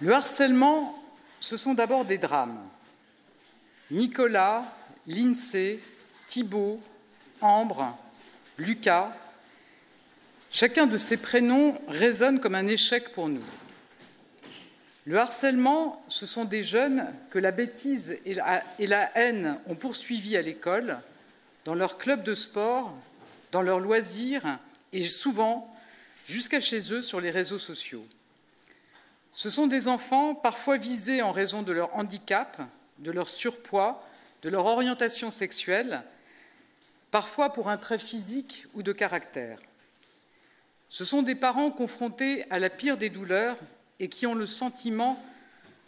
Le harcèlement, ce sont d'abord des drames. Nicolas, Lindsay, Thibault, Ambre, Lucas, chacun de ces prénoms résonne comme un échec pour nous. Le harcèlement, ce sont des jeunes que la bêtise et la, et la haine ont poursuivis à l'école, dans leur club de sport, dans leurs loisirs et souvent jusqu'à chez eux sur les réseaux sociaux. Ce sont des enfants parfois visés en raison de leur handicap, de leur surpoids, de leur orientation sexuelle, parfois pour un trait physique ou de caractère. Ce sont des parents confrontés à la pire des douleurs et qui ont le sentiment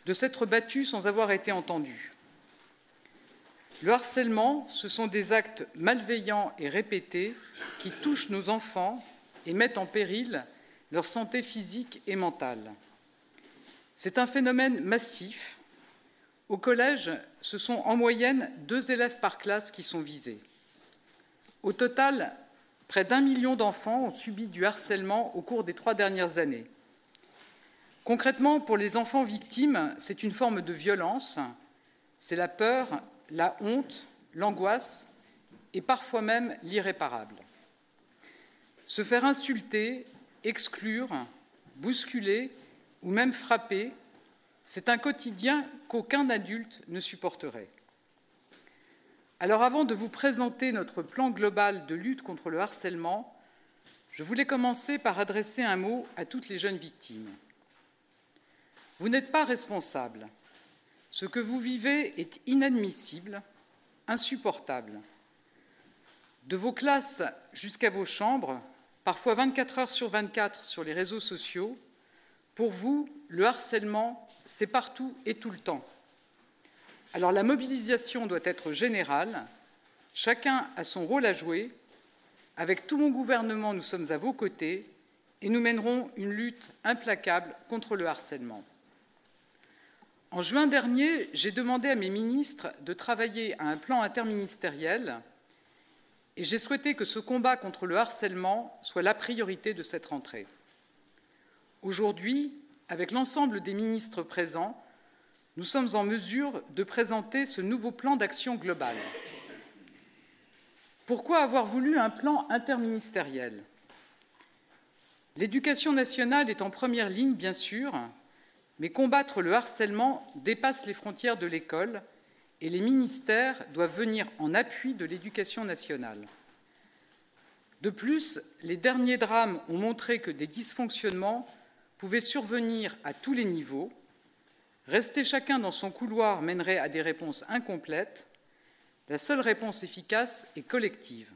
de s'être battus sans avoir été entendus. Le harcèlement, ce sont des actes malveillants et répétés qui touchent nos enfants et mettent en péril leur santé physique et mentale. C'est un phénomène massif. Au collège, ce sont en moyenne deux élèves par classe qui sont visés. Au total, près d'un million d'enfants ont subi du harcèlement au cours des trois dernières années. Concrètement, pour les enfants victimes, c'est une forme de violence, c'est la peur, la honte, l'angoisse et parfois même l'irréparable. Se faire insulter, exclure, bousculer ou même frapper, c'est un quotidien qu'aucun adulte ne supporterait. Alors avant de vous présenter notre plan global de lutte contre le harcèlement, je voulais commencer par adresser un mot à toutes les jeunes victimes. Vous n'êtes pas responsable. Ce que vous vivez est inadmissible, insupportable. De vos classes jusqu'à vos chambres, parfois 24 heures sur 24 sur les réseaux sociaux, pour vous, le harcèlement, c'est partout et tout le temps. Alors la mobilisation doit être générale, chacun a son rôle à jouer. Avec tout mon gouvernement, nous sommes à vos côtés et nous mènerons une lutte implacable contre le harcèlement. En juin dernier, j'ai demandé à mes ministres de travailler à un plan interministériel et j'ai souhaité que ce combat contre le harcèlement soit la priorité de cette rentrée. Aujourd'hui, avec l'ensemble des ministres présents, nous sommes en mesure de présenter ce nouveau plan d'action global. Pourquoi avoir voulu un plan interministériel? L'éducation nationale est en première ligne, bien sûr, mais combattre le harcèlement dépasse les frontières de l'école et les ministères doivent venir en appui de l'éducation nationale. De plus, les derniers drames ont montré que des dysfonctionnements pouvaient survenir à tous les niveaux. Rester chacun dans son couloir mènerait à des réponses incomplètes. La seule réponse efficace est collective.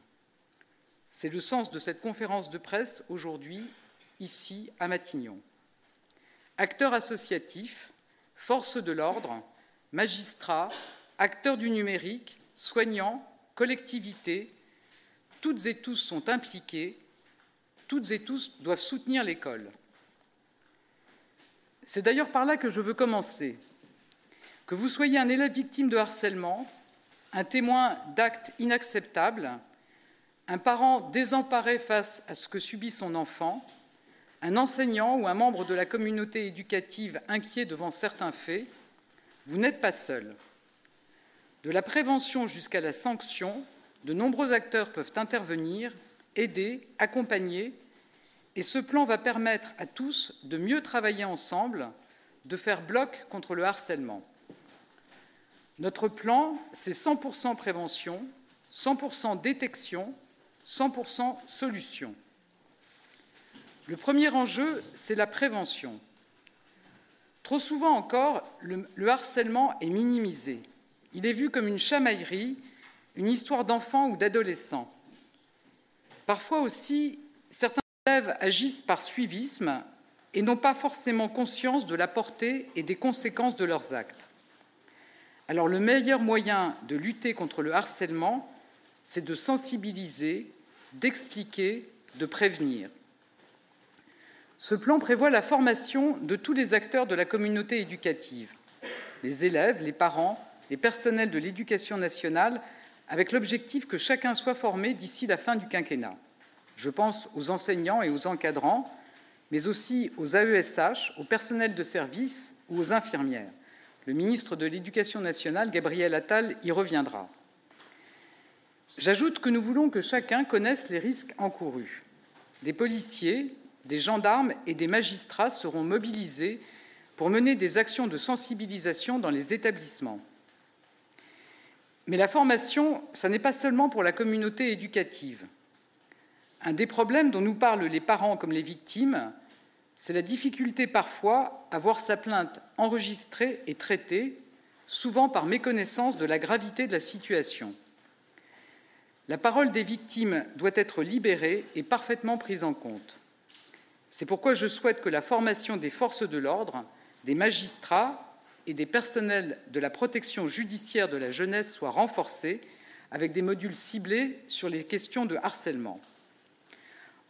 C'est le sens de cette conférence de presse aujourd'hui, ici, à Matignon acteurs associatifs, forces de l'ordre, magistrats, acteurs du numérique, soignants, collectivités, toutes et tous sont impliqués, toutes et tous doivent soutenir l'école. C'est d'ailleurs par là que je veux commencer. Que vous soyez un élève victime de harcèlement, un témoin d'actes inacceptables, un parent désemparé face à ce que subit son enfant, un enseignant ou un membre de la communauté éducative inquiet devant certains faits, vous n'êtes pas seul. De la prévention jusqu'à la sanction, de nombreux acteurs peuvent intervenir, aider, accompagner, et ce plan va permettre à tous de mieux travailler ensemble, de faire bloc contre le harcèlement. Notre plan, c'est 100% prévention, 100% détection, 100% solution. Le premier enjeu, c'est la prévention. Trop souvent encore, le, le, harcèlement est minimisé. Il est vu comme une chamaillerie, une histoire d'enfant ou d'adolescent. Parfois aussi, certains élèves agissent par suivisme et n'ont pas forcément conscience de la portée et des conséquences de leurs actes. Alors le meilleur moyen de lutter contre le harcèlement, c'est de sensibiliser, d'expliquer, de prévenir. Ce plan prévoit la formation de tous les acteurs de la communauté éducative, les élèves, les parents, les personnels de l'éducation nationale, avec l'objectif que chacun soit formé d'ici la fin du quinquennat. Je pense aux enseignants et aux encadrants, mais aussi aux AESH, aux personnels de service ou aux infirmières. Le ministre de l'Éducation nationale, Gabriel Attal, y reviendra. J'ajoute que nous voulons que chacun connaisse les risques encourus. Des policiers, des gendarmes et des magistrats seront mobilisés pour mener des actions de sensibilisation dans les établissements. Mais la formation, ce n'est pas seulement pour la communauté éducative. Un des problèmes dont nous parlent les parents comme les victimes, c'est la difficulté parfois à voir sa plainte enregistrée et traitée, souvent par méconnaissance de la gravité de la situation. La parole des victimes doit être libérée et parfaitement prise en compte. C'est pourquoi je souhaite que la formation des forces de l'ordre, des magistrats et des personnels de la protection judiciaire de la jeunesse soit renforcée avec des modules ciblés sur les questions de harcèlement.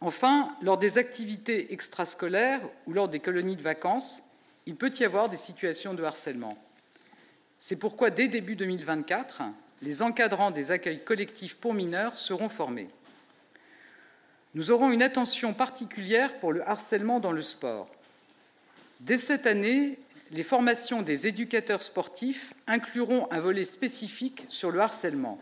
Enfin, lors des activités extrascolaires ou lors des colonies de vacances, il peut y avoir des situations de harcèlement. C'est pourquoi, dès début 2024, les encadrants des accueils collectifs pour mineurs seront formés. Nous aurons une attention particulière pour le harcèlement dans le sport. Dès cette année, les formations des éducateurs sportifs incluront un volet spécifique sur le harcèlement.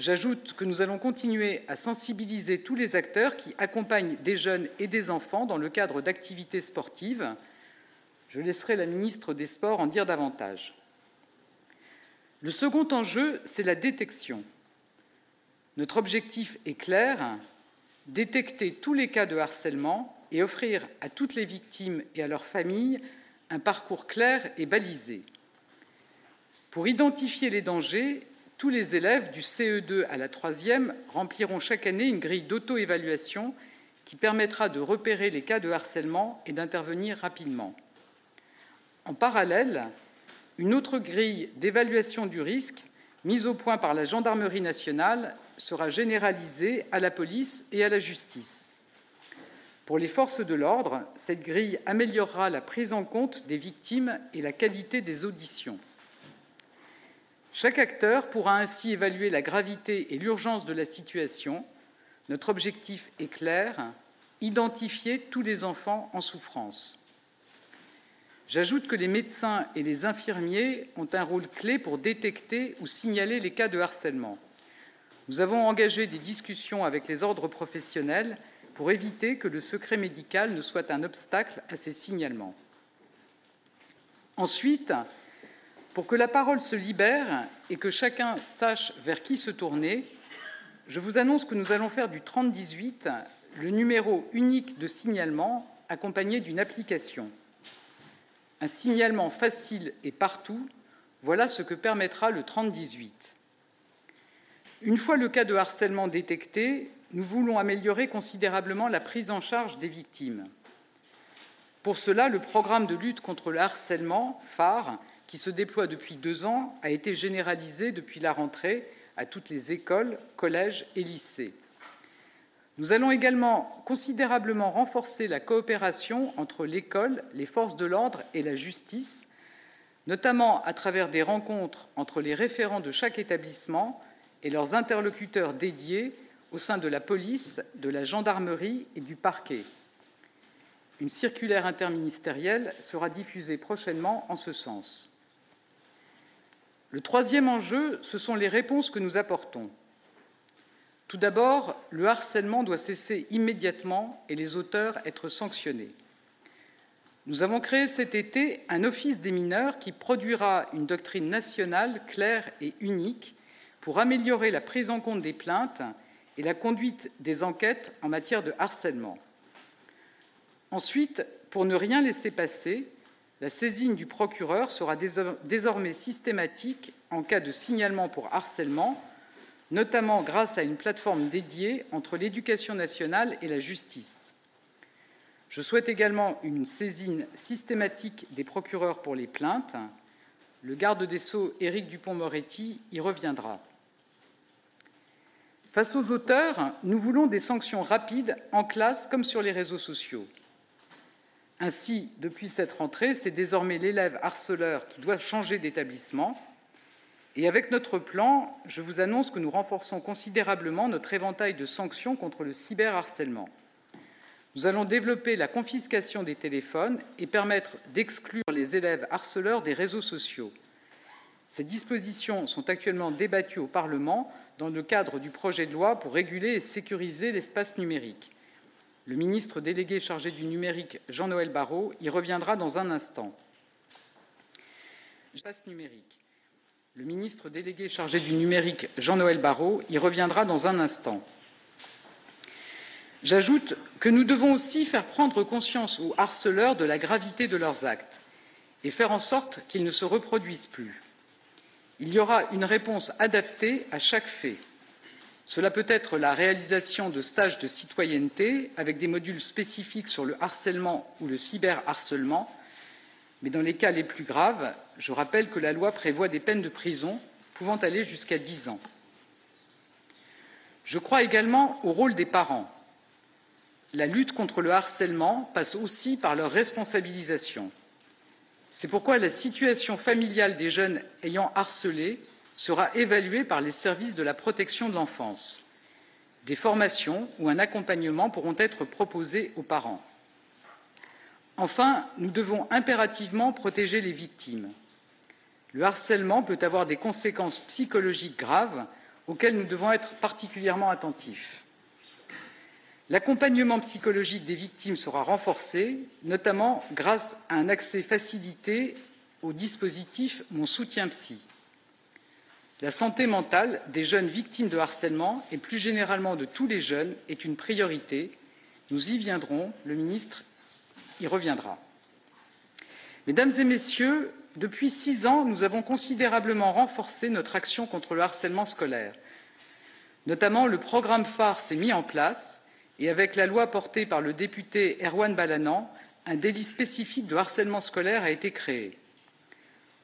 J'ajoute que nous allons continuer à sensibiliser tous les acteurs qui accompagnent des jeunes et des enfants dans le cadre d'activités sportives. Je laisserai la ministre des Sports en dire davantage. Le second enjeu, c'est la détection. Notre objectif est clair, détecter tous les cas de harcèlement et offrir à toutes les victimes et à leurs familles un parcours clair et balisé. Pour identifier les dangers, tous les élèves du CE2 à la troisième rempliront chaque année une grille d'auto-évaluation qui permettra de repérer les cas de harcèlement et d'intervenir rapidement. En parallèle, une autre grille d'évaluation du risque, mise au point par la gendarmerie nationale, sera généralisée à la police et à la justice. Pour les forces de l'ordre, cette grille améliorera la prise en compte des victimes et la qualité des auditions. Chaque acteur pourra ainsi évaluer la gravité et l'urgence de la situation. Notre objectif est clair identifier tous les enfants en souffrance. J'ajoute que les médecins et les infirmiers ont un rôle clé pour détecter ou signaler les cas de harcèlement. Nous avons engagé des discussions avec les ordres professionnels pour éviter que le secret médical ne soit un obstacle à ces signalements. Ensuite, pour que la parole se libère et que chacun sache vers qui se tourner, je vous annonce que nous allons faire du 3018 le numéro unique de signalement accompagné d'une application. Un signalement facile et partout, voilà ce que permettra le 3018. Une fois le cas de harcèlement détecté, nous voulons améliorer considérablement la prise en charge des victimes. Pour cela, le programme de lutte contre le harcèlement, phare, qui se déploie depuis deux ans, a été généralisé depuis la rentrée à toutes les écoles, collèges et lycées. Nous allons également considérablement renforcer la coopération entre l'école, les forces de l'ordre et la justice, notamment à travers des rencontres entre les référents de chaque établissement et leurs interlocuteurs dédiés au sein de la police, de la gendarmerie et du parquet. Une circulaire interministérielle sera diffusée prochainement en ce sens. Le troisième enjeu, ce sont les réponses que nous apportons. Tout d'abord, le harcèlement doit cesser immédiatement et les auteurs être sanctionnés. Nous avons créé cet été un office des mineurs qui produira une doctrine nationale claire et unique pour améliorer la prise en compte des plaintes et la conduite des enquêtes en matière de harcèlement. Ensuite, pour ne rien laisser passer, la saisine du procureur sera désormais systématique en cas de signalement pour harcèlement, notamment grâce à une plateforme dédiée entre l'éducation nationale et la justice. Je souhaite également une saisine systématique des procureurs pour les plaintes. Le garde des sceaux, Éric Dupont-Moretti, y reviendra. Face aux auteurs, nous voulons des sanctions rapides en classe comme sur les réseaux sociaux. Ainsi, depuis cette rentrée, c'est désormais l'élève harceleur qui doit changer d'établissement. Et avec notre plan, je vous annonce que nous renforçons considérablement notre éventail de sanctions contre le cyberharcèlement. Nous allons développer la confiscation des téléphones et permettre d'exclure les élèves harceleurs des réseaux sociaux. Ces dispositions sont actuellement débattues au Parlement dans le cadre du projet de loi pour réguler et sécuriser l'espace numérique. Le ministre délégué chargé du numérique, Jean-Noël Barrot, y reviendra dans un instant. Le ministre délégué chargé du numérique, Jean-Noël Barrot, y reviendra dans un instant. J'ajoute que nous devons aussi faire prendre conscience aux harceleurs de la gravité de leurs actes et faire en sorte qu'ils ne se reproduisent plus. Il y aura une réponse adaptée à chaque fait. Cela peut être la réalisation de stages de citoyenneté avec des modules spécifiques sur le harcèlement ou le cyberharcèlement, mais dans les cas les plus graves, je rappelle que la loi prévoit des peines de prison pouvant aller jusqu'à dix ans. Je crois également au rôle des parents. La lutte contre le harcèlement passe aussi par leur responsabilisation. C'est pourquoi la situation familiale des jeunes ayant harcelé sera évaluée par les services de la protection de l'enfance. Des formations ou un accompagnement pourront être proposés aux parents. Enfin, nous devons impérativement protéger les victimes. Le harcèlement peut avoir des conséquences psychologiques graves auxquelles nous devons être particulièrement attentifs. L'accompagnement psychologique des victimes sera renforcé, notamment grâce à un accès facilité au dispositif Mon soutien psy. La santé mentale des jeunes victimes de harcèlement et plus généralement de tous les jeunes est une priorité. Nous y viendrons, le ministre y reviendra. Mesdames et Messieurs, depuis six ans, nous avons considérablement renforcé notre action contre le harcèlement scolaire. Notamment, le programme phare s'est mis en place et avec la loi portée par le député Erwan Balanan, un délit spécifique de harcèlement scolaire a été créé.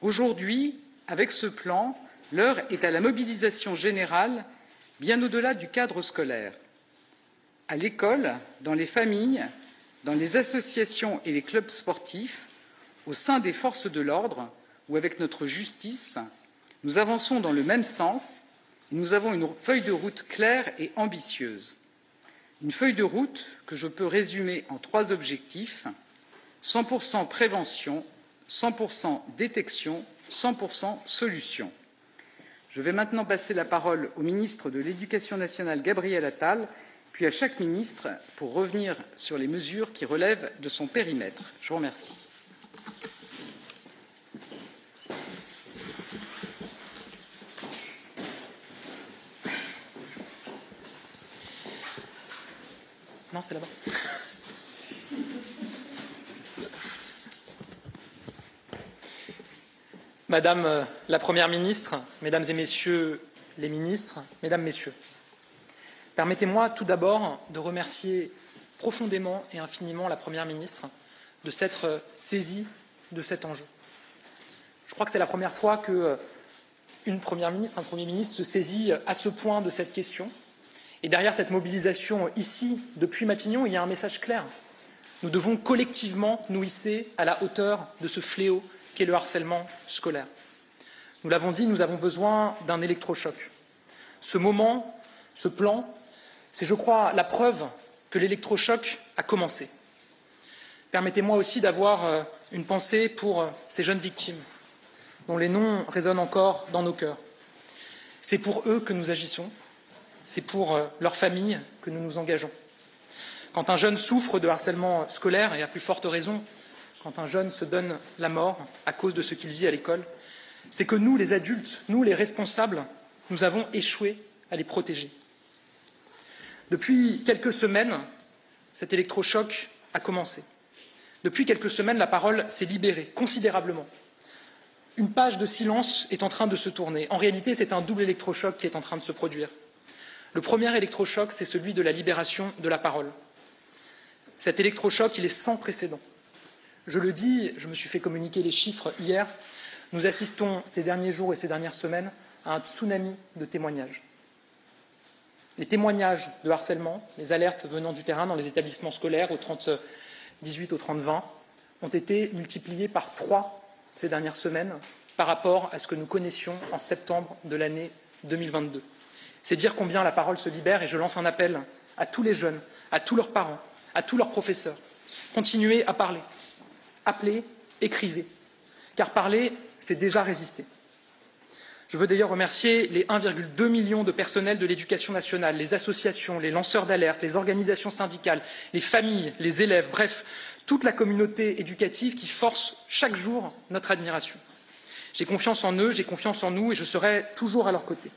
Aujourd'hui, avec ce plan, l'heure est à la mobilisation générale, bien au-delà du cadre scolaire. À l'école, dans les familles, dans les associations et les clubs sportifs, au sein des forces de l'ordre ou avec notre justice, nous avançons dans le même sens et nous avons une feuille de route claire et ambitieuse. Une feuille de route que je peux résumer en trois objectifs 100% prévention, 100% détection, 100% solution. Je vais maintenant passer la parole au ministre de l'Éducation nationale, Gabriel Attal, puis à chaque ministre pour revenir sur les mesures qui relèvent de son périmètre. Je vous remercie. Non, c'est là-bas. Madame euh, la Première ministre, Mesdames et Messieurs les ministres, Mesdames, Messieurs, permettez-moi tout d'abord de remercier profondément et infiniment la Première ministre de s'être saisie de cet enjeu. Je crois que c'est la première fois qu'une euh, Première ministre, un Premier ministre se saisit à ce point de cette question et derrière cette mobilisation ici, depuis Matignon, il y a un message clair. Nous devons collectivement nous hisser à la hauteur de ce fléau qu'est le harcèlement scolaire. Nous l'avons dit, nous avons besoin d'un électrochoc. Ce moment, ce plan, c'est, je crois, la preuve que l'électrochoc a commencé. Permettez-moi aussi d'avoir euh, une pensée pour euh, ces jeunes victimes, dont les noms résonnent encore dans nos cœurs. C'est pour eux que nous agissons, c'est pour euh, leur famille que nous nous engageons. Quand un jeune souffre de harcèlement scolaire, et à plus forte raison quand un jeune se donne la mort à cause de ce qu'il vit à l'école, c'est que nous, les adultes, nous, les responsables, nous avons échoué à les protéger. Depuis quelques semaines, cet électrochoc a commencé. Depuis quelques semaines, la parole s'est libérée considérablement. une page de silence est en train de se tourner. En réalité, c'est un double électrochoc qui est en train de se produire. Le premier électrochoc, c'est celui de la libération de la parole. Cet électrochoc, il est sans précédent. Je le dis, je me suis fait communiquer les chiffres hier, nous assistons ces derniers jours et ces dernières semaines à un tsunami de témoignages. Les témoignages de harcèlement, les alertes venant du terrain dans les établissements scolaires au 30 18 au 30-20 ont été multipliés par trois ces dernières semaines par rapport à ce que nous connaissions en septembre de l'année 2022. C'est dire combien la parole se libère et je lance un appel à tous les jeunes, à tous leurs parents, à tous leurs professeurs. Continuez à parler. Appelez, écrivez. Car parler, c'est déjà résister. Je veux d'ailleurs remercier les 1,2 million de personnels de l'éducation nationale, les associations, les lanceurs d'alerte, les organisations syndicales, les familles, les élèves, bref, toute la communauté éducative qui force chaque jour notre admiration. J'ai confiance en eux, j'ai confiance en nous et je serai toujours à leur côté.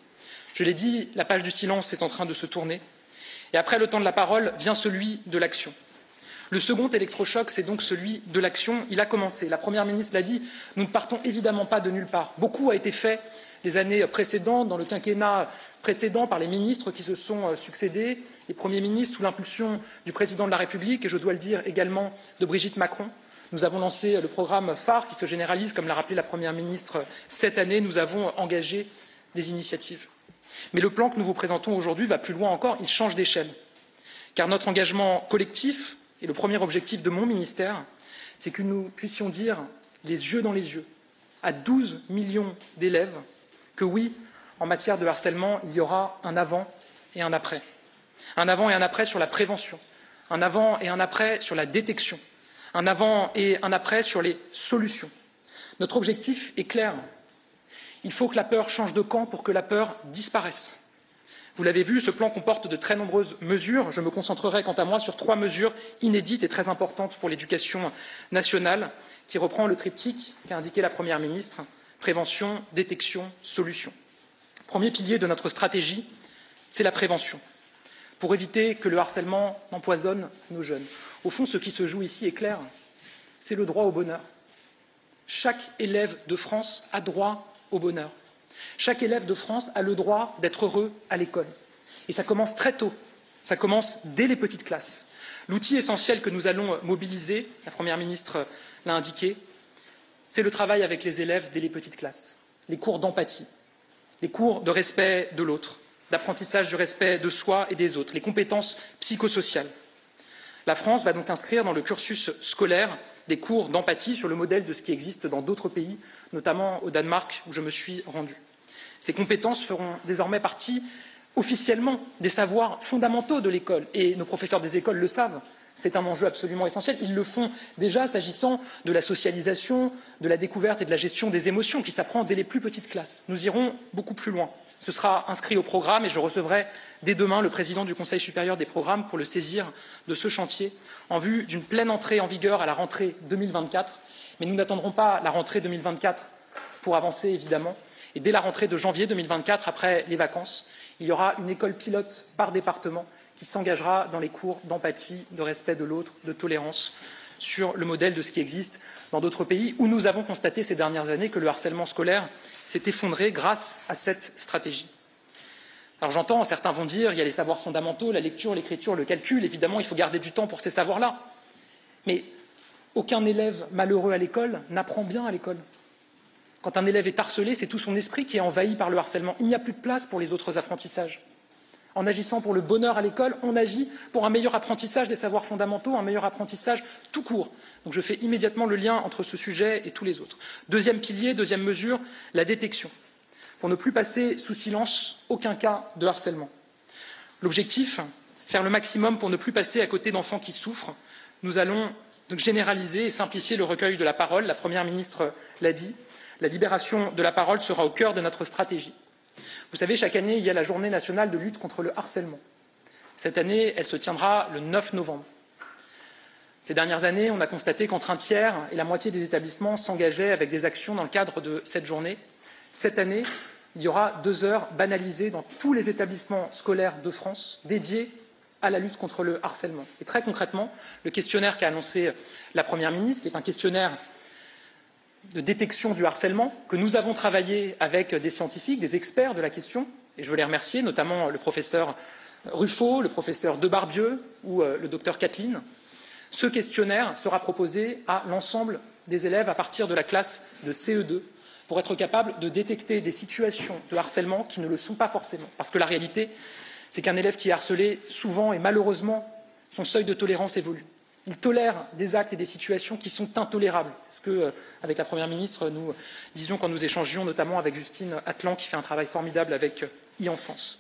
Je l'ai dit, la page du silence est en train de se tourner. Et après le temps de la parole vient celui de l'action. Le second électrochoc, c'est donc celui de l'action. Il a commencé. La Première ministre l'a dit, nous ne partons évidemment pas de nulle part. Beaucoup a été fait les années précédentes, dans le quinquennat précédent, par les ministres qui se sont euh, succédés, les premiers ministres sous l'impulsion du président de la République et je dois le dire également de Brigitte Macron. Nous avons lancé le programme phare qui se généralise, comme l'a rappelé la Première ministre cette année. Nous avons engagé des initiatives. Mais le plan que nous vous présentons aujourd'hui va plus loin encore, il change d'échelle. Car notre engagement collectif, le premier objectif de mon ministère, c'est que nous puissions dire les yeux dans les yeux à 12 millions d'élèves que oui, en matière de harcèlement, il y aura un avant et un après. Un avant et un après sur la prévention, un avant et un après sur la détection, un avant et un après sur les solutions. Notre objectif est clair. Il faut que la peur change de camp pour que la peur disparaisse. Vous l'avez vu, ce plan comporte de très nombreuses mesures. Je me concentrerai quant à moi sur trois mesures inédites et très importantes pour l'éducation nationale, qui reprend le triptyque qu'a indiqué la Première ministre prévention, détection, solution. Premier pilier de notre stratégie, c'est la prévention, pour éviter que le harcèlement empoisonne nos jeunes. Au fond, ce qui se joue ici est clair, c'est le droit au bonheur. Chaque élève de France a droit au bonheur. Chaque élève de France a le droit d'être heureux à l'école. Et ça commence très tôt, ça commence dès les petites classes. L'outil essentiel que nous allons mobiliser, la Première ministre l'a indiqué, c'est le travail avec les élèves dès les petites classes, les cours d'empathie, les cours de respect de l'autre, d'apprentissage du respect de soi et des autres, les compétences psychosociales. La France va donc inscrire dans le cursus scolaire des cours d'empathie sur le modèle de ce qui existe dans d'autres pays, notamment au Danemark où je me suis rendu. Ces compétences feront désormais partie officiellement des savoirs fondamentaux de l'école et nos professeurs des écoles le savent. C'est un enjeu absolument essentiel. Ils le font déjà s'agissant de la socialisation, de la découverte et de la gestion des émotions qui s'apprend dès les plus petites classes. Nous irons beaucoup plus loin. Ce sera inscrit au programme et je recevrai dès demain le président du Conseil supérieur des programmes pour le saisir de ce chantier en vue d'une pleine entrée en vigueur à la rentrée 2024. Mais nous n'attendrons pas la rentrée 2024 pour avancer, évidemment. Et dès la rentrée de janvier 2024, après les vacances, il y aura une école pilote par département qui s'engagera dans les cours d'empathie, de respect de l'autre, de tolérance, sur le modèle de ce qui existe dans d'autres pays où nous avons constaté ces dernières années que le harcèlement scolaire s'est effondré grâce à cette stratégie. Alors j'entends, certains vont dire, il y a les savoirs fondamentaux, la lecture, l'écriture, le calcul, évidemment, il faut garder du temps pour ces savoirs-là. Mais aucun élève malheureux à l'école n'apprend bien à l'école. Quand un élève est harcelé, c'est tout son esprit qui est envahi par le harcèlement. Il n'y a plus de place pour les autres apprentissages. En agissant pour le bonheur à l'école, on agit pour un meilleur apprentissage des savoirs fondamentaux, un meilleur apprentissage tout court. Donc je fais immédiatement le lien entre ce sujet et tous les autres. Deuxième pilier, deuxième mesure, la détection. Pour ne plus passer sous silence aucun cas de harcèlement. L'objectif, faire le maximum pour ne plus passer à côté d'enfants qui souffrent. Nous allons donc généraliser et simplifier le recueil de la parole. La Première ministre l'a dit. La libération de la parole sera au cœur de notre stratégie. Vous savez, chaque année, il y a la journée nationale de lutte contre le harcèlement. Cette année, elle se tiendra le 9 novembre. Ces dernières années, on a constaté qu'entre un tiers et la moitié des établissements s'engageaient avec des actions dans le cadre de cette journée. Cette année, il y aura deux heures banalisées dans tous les établissements scolaires de France dédiées à la lutte contre le harcèlement. Et très concrètement, le questionnaire qu'a annoncé la Première ministre, qui est un questionnaire de détection du harcèlement que nous avons travaillé avec des scientifiques, des experts de la question, et je veux les remercier, notamment le professeur Ruffo, le professeur Debarbieux ou euh, le docteur Kathleen. Ce questionnaire sera proposé à l'ensemble des élèves à partir de la classe de CE2 pour être capable de détecter des situations de harcèlement qui ne le sont pas forcément. Parce que la réalité, c'est qu'un élève qui est harcelé, souvent et malheureusement, son seuil de tolérance évolue. Il tolère des actes et des situations qui sont intolérables. C'est ce que, euh, avec la Première ministre, nous disions quand nous échangions, notamment avec Justine Atlan, qui fait un travail formidable avec euh, e-enfance.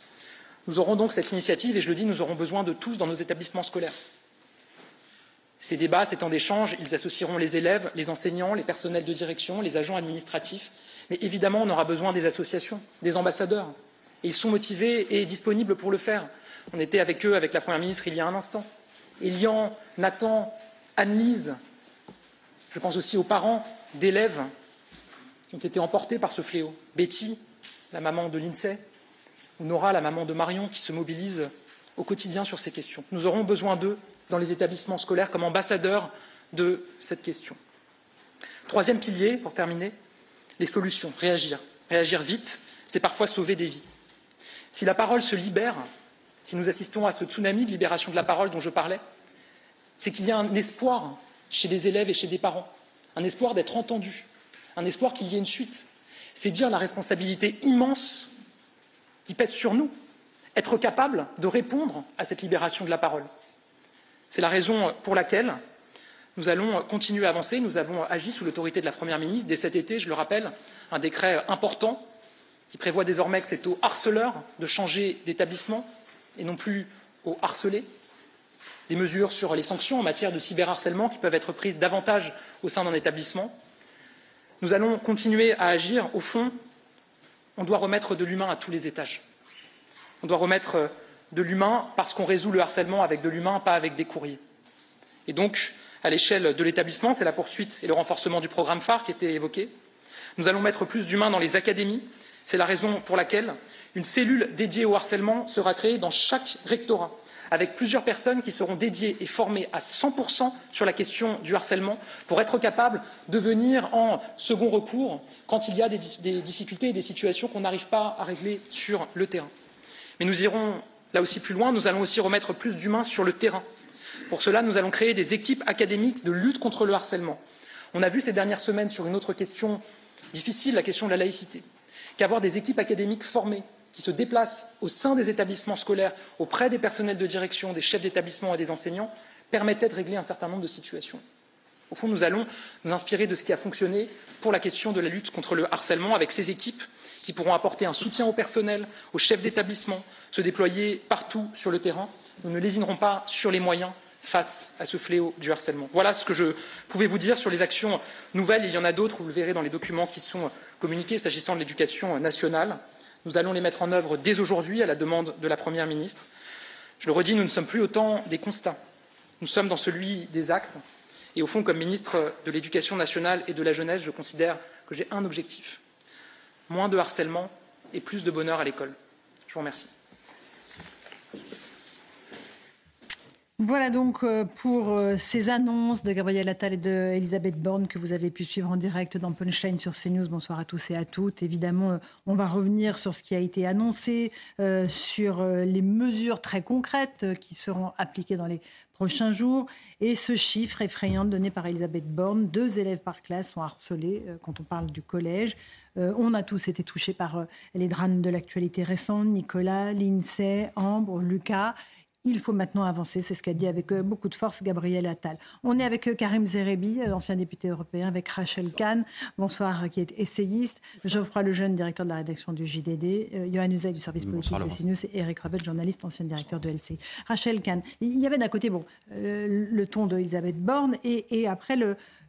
Nous aurons donc cette initiative, et je le dis, nous aurons besoin de tous dans nos établissements scolaires. Ces débats, ces temps d'échange, ils associeront les élèves, les enseignants, les personnels de direction, les agents administratifs. Mais évidemment, on aura besoin des associations, des ambassadeurs. Et ils sont motivés et disponibles pour le faire. On était avec eux, avec la Première ministre, il y a un instant. Elian, Nathan, Anne-Lise, je pense aussi aux parents d'élèves qui ont été emportés par ce fléau. Betty, la maman de l'INSEE, ou Nora, la maman de Marion, qui se mobilise au quotidien sur ces questions. Nous aurons besoin d'eux dans les établissements scolaires comme ambassadeurs de cette question. Troisième pilier, pour terminer, les solutions. Réagir. Réagir vite, c'est parfois sauver des vies. Si la parole se libère, si nous assistons à ce tsunami de libération de la parole dont je parlais, c'est qu'il y a un espoir chez les élèves et chez des parents, un espoir d'être entendus, un espoir qu'il y ait une suite. C'est dire la responsabilité immense qui pèse sur nous, être capable de répondre à cette libération de la parole. C'est la raison pour laquelle nous allons continuer à avancer. Nous avons agi sous l'autorité de la Première ministre dès cet été, je le rappelle, un décret important qui prévoit désormais que c'est au harceleur de changer d'établissement et non plus au harcelé. Des mesures sur les sanctions en matière de cyberharcèlement qui peuvent être prises davantage au sein d'un établissement. Nous allons continuer à agir. Au fond, on doit remettre de l'humain à tous les étages. On doit remettre de l'humain parce qu'on résout le harcèlement avec de l'humain, pas avec des courriers. Et donc, à l'échelle de l'établissement, c'est la poursuite et le renforcement du programme phare qui était évoqué. Nous allons mettre plus d'humains dans les académies. C'est la raison pour laquelle une cellule dédiée au harcèlement sera créée dans chaque rectorat, avec plusieurs personnes qui seront dédiées et formées à 100% sur la question du harcèlement pour être capables de venir en second recours quand il y a des, des difficultés et des situations qu'on n'arrive pas à régler sur le terrain. Mais nous irons là aussi plus loin, nous allons aussi remettre plus d'humains sur le terrain. Pour cela, nous allons créer des équipes académiques de lutte contre le harcèlement. On a vu ces dernières semaines sur une autre question difficile, la question de la laïcité, qu'avoir des équipes académiques formées qui se déplacent au sein des établissements scolaires, auprès des personnels de direction, des chefs d'établissement et des enseignants, permettait de régler un certain nombre de situations. Au fond, nous allons nous inspirer de ce qui a fonctionné pour la question de la lutte contre le harcèlement avec ces équipes qui pourront apporter un soutien au personnel, aux chefs d'établissement, se déployer partout sur le terrain. Nous ne lésinerons pas sur les moyens face à ce fléau du harcèlement. Voilà ce que je pouvais vous dire sur les actions nouvelles. Il y en a d'autres, vous le verrez dans les documents qui sont communiqués s'agissant de l'éducation nationale. Nous allons les mettre en œuvre dès aujourd'hui à la demande de la Première ministre. Je le redis, nous ne sommes plus au temps des constats. Nous sommes dans celui des actes. Et au fond, comme ministre de l'Éducation nationale et de la jeunesse, je considère que j'ai un objectif moins de harcèlement et plus de bonheur à l'école. Je vous remercie. Voilà donc euh, pour euh, ces annonces de Gabriel Attal et d'Elisabeth Borne que vous avez pu suivre en direct dans Punchline sur CNews. Bonsoir à tous et à toutes. Évidemment, euh, on va revenir sur ce qui a été annoncé, sur les mesures très concrètes qui seront appliquées dans les prochains jours. Et ce chiffre effrayant donné par Elisabeth Borne, deux élèves par classe sont harcelés quand on parle du collège. on a tous été touchés par les drames de l'actualité récente, Nicolas, l'INSEE, Ambre, Lucas. Il faut maintenant avancer, c'est ce qu'a dit avec euh, beaucoup de force Gabriel Attal. On est avec euh, Karim Zerebi, euh, ancien député européen, avec Rachel Kahn, bonsoir, qui est essayiste, Geoffroy Lejeune, directeur de la rédaction du JDD, Johan Uzay du service politique de CNews et Eric Revet, journaliste, ancien directeur de LCI. Rachel Kahn, il y avait d'un côté bon, le ton d'Elisabeth Borne et, et après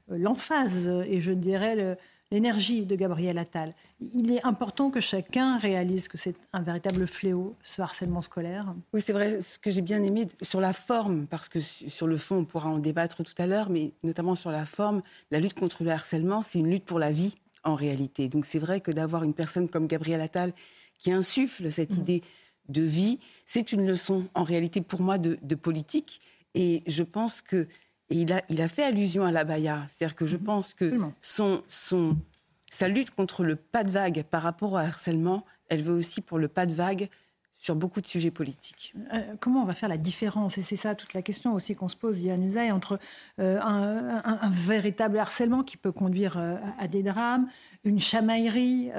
l'emphase, et je dirais le, l'énergie de Gabriel Attal. Il est important que chacun réalise que c'est un véritable fléau, ce harcèlement scolaire. Oui, c'est vrai, ce que j'ai bien aimé sur la forme, parce que sur le fond, on pourra en débattre tout à l'heure, mais notamment sur la forme, la lutte contre le harcèlement, c'est une lutte pour la vie en réalité. Donc c'est vrai que d'avoir une personne comme Gabriel Attal qui insuffle cette mmh. idée de vie, c'est une leçon en réalité pour moi de, de politique. Et je pense que Et il a, il a fait allusion à la Baïa. C'est-à-dire que je mhm. pense que son, son, sa lutte contre le pas de vague par rapport au harcèlement, elle veut aussi pour le pas de vague sur beaucoup de sujets politiques. Euh, comment on va faire la différence? Et c'est ça toute la question aussi qu'on se pose, Yann Usaï, entre euh, un, véritable harcèlement qui peut conduire euh, à des drames, une chamaillerie,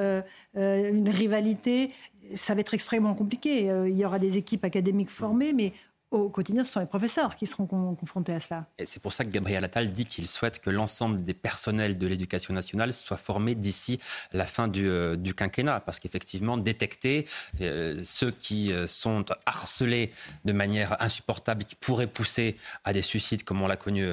une rivalité. Ça va être extrêmement compliqué. il y aura des équipes académiques formées, mais au quotidien, ce sont les professeurs qui seront confrontés à cela. Et c'est pour ça que Gabriel Attal dit qu'il souhaite que l'ensemble des personnels de l'éducation nationale soient formés d'ici la fin du, euh, quinquennat. Parce qu'effectivement, détecter euh, ceux qui euh, sont harcelés de manière insupportable, qui pourraient pousser à des suicides, comme on l'a connu,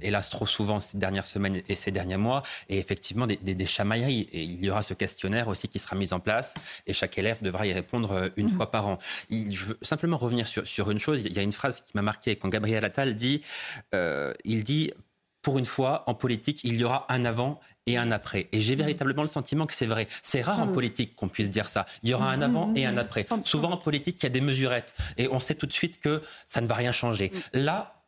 hélas, trop souvent ces dernières semaines et ces derniers mois, et effectivement des, des, chamailleries. Et il y aura ce questionnaire aussi qui sera mis en place, et chaque élève devra y répondre une mmh. fois par an. je veux simplement revenir sur, sur une chose il y a une phrase qui m'a marqué quand Gabriel Attal dit, euh, il dit, pour une fois, en politique, il y aura un avant et un après. Et j'ai véritablement le sentiment que c'est vrai. C'est rare en politique qu'on puisse dire ça. Il y aura un avant et un après. Souvent en politique, il y a des mesurettes. Et on sait tout de suite que ça ne va rien changer. Là,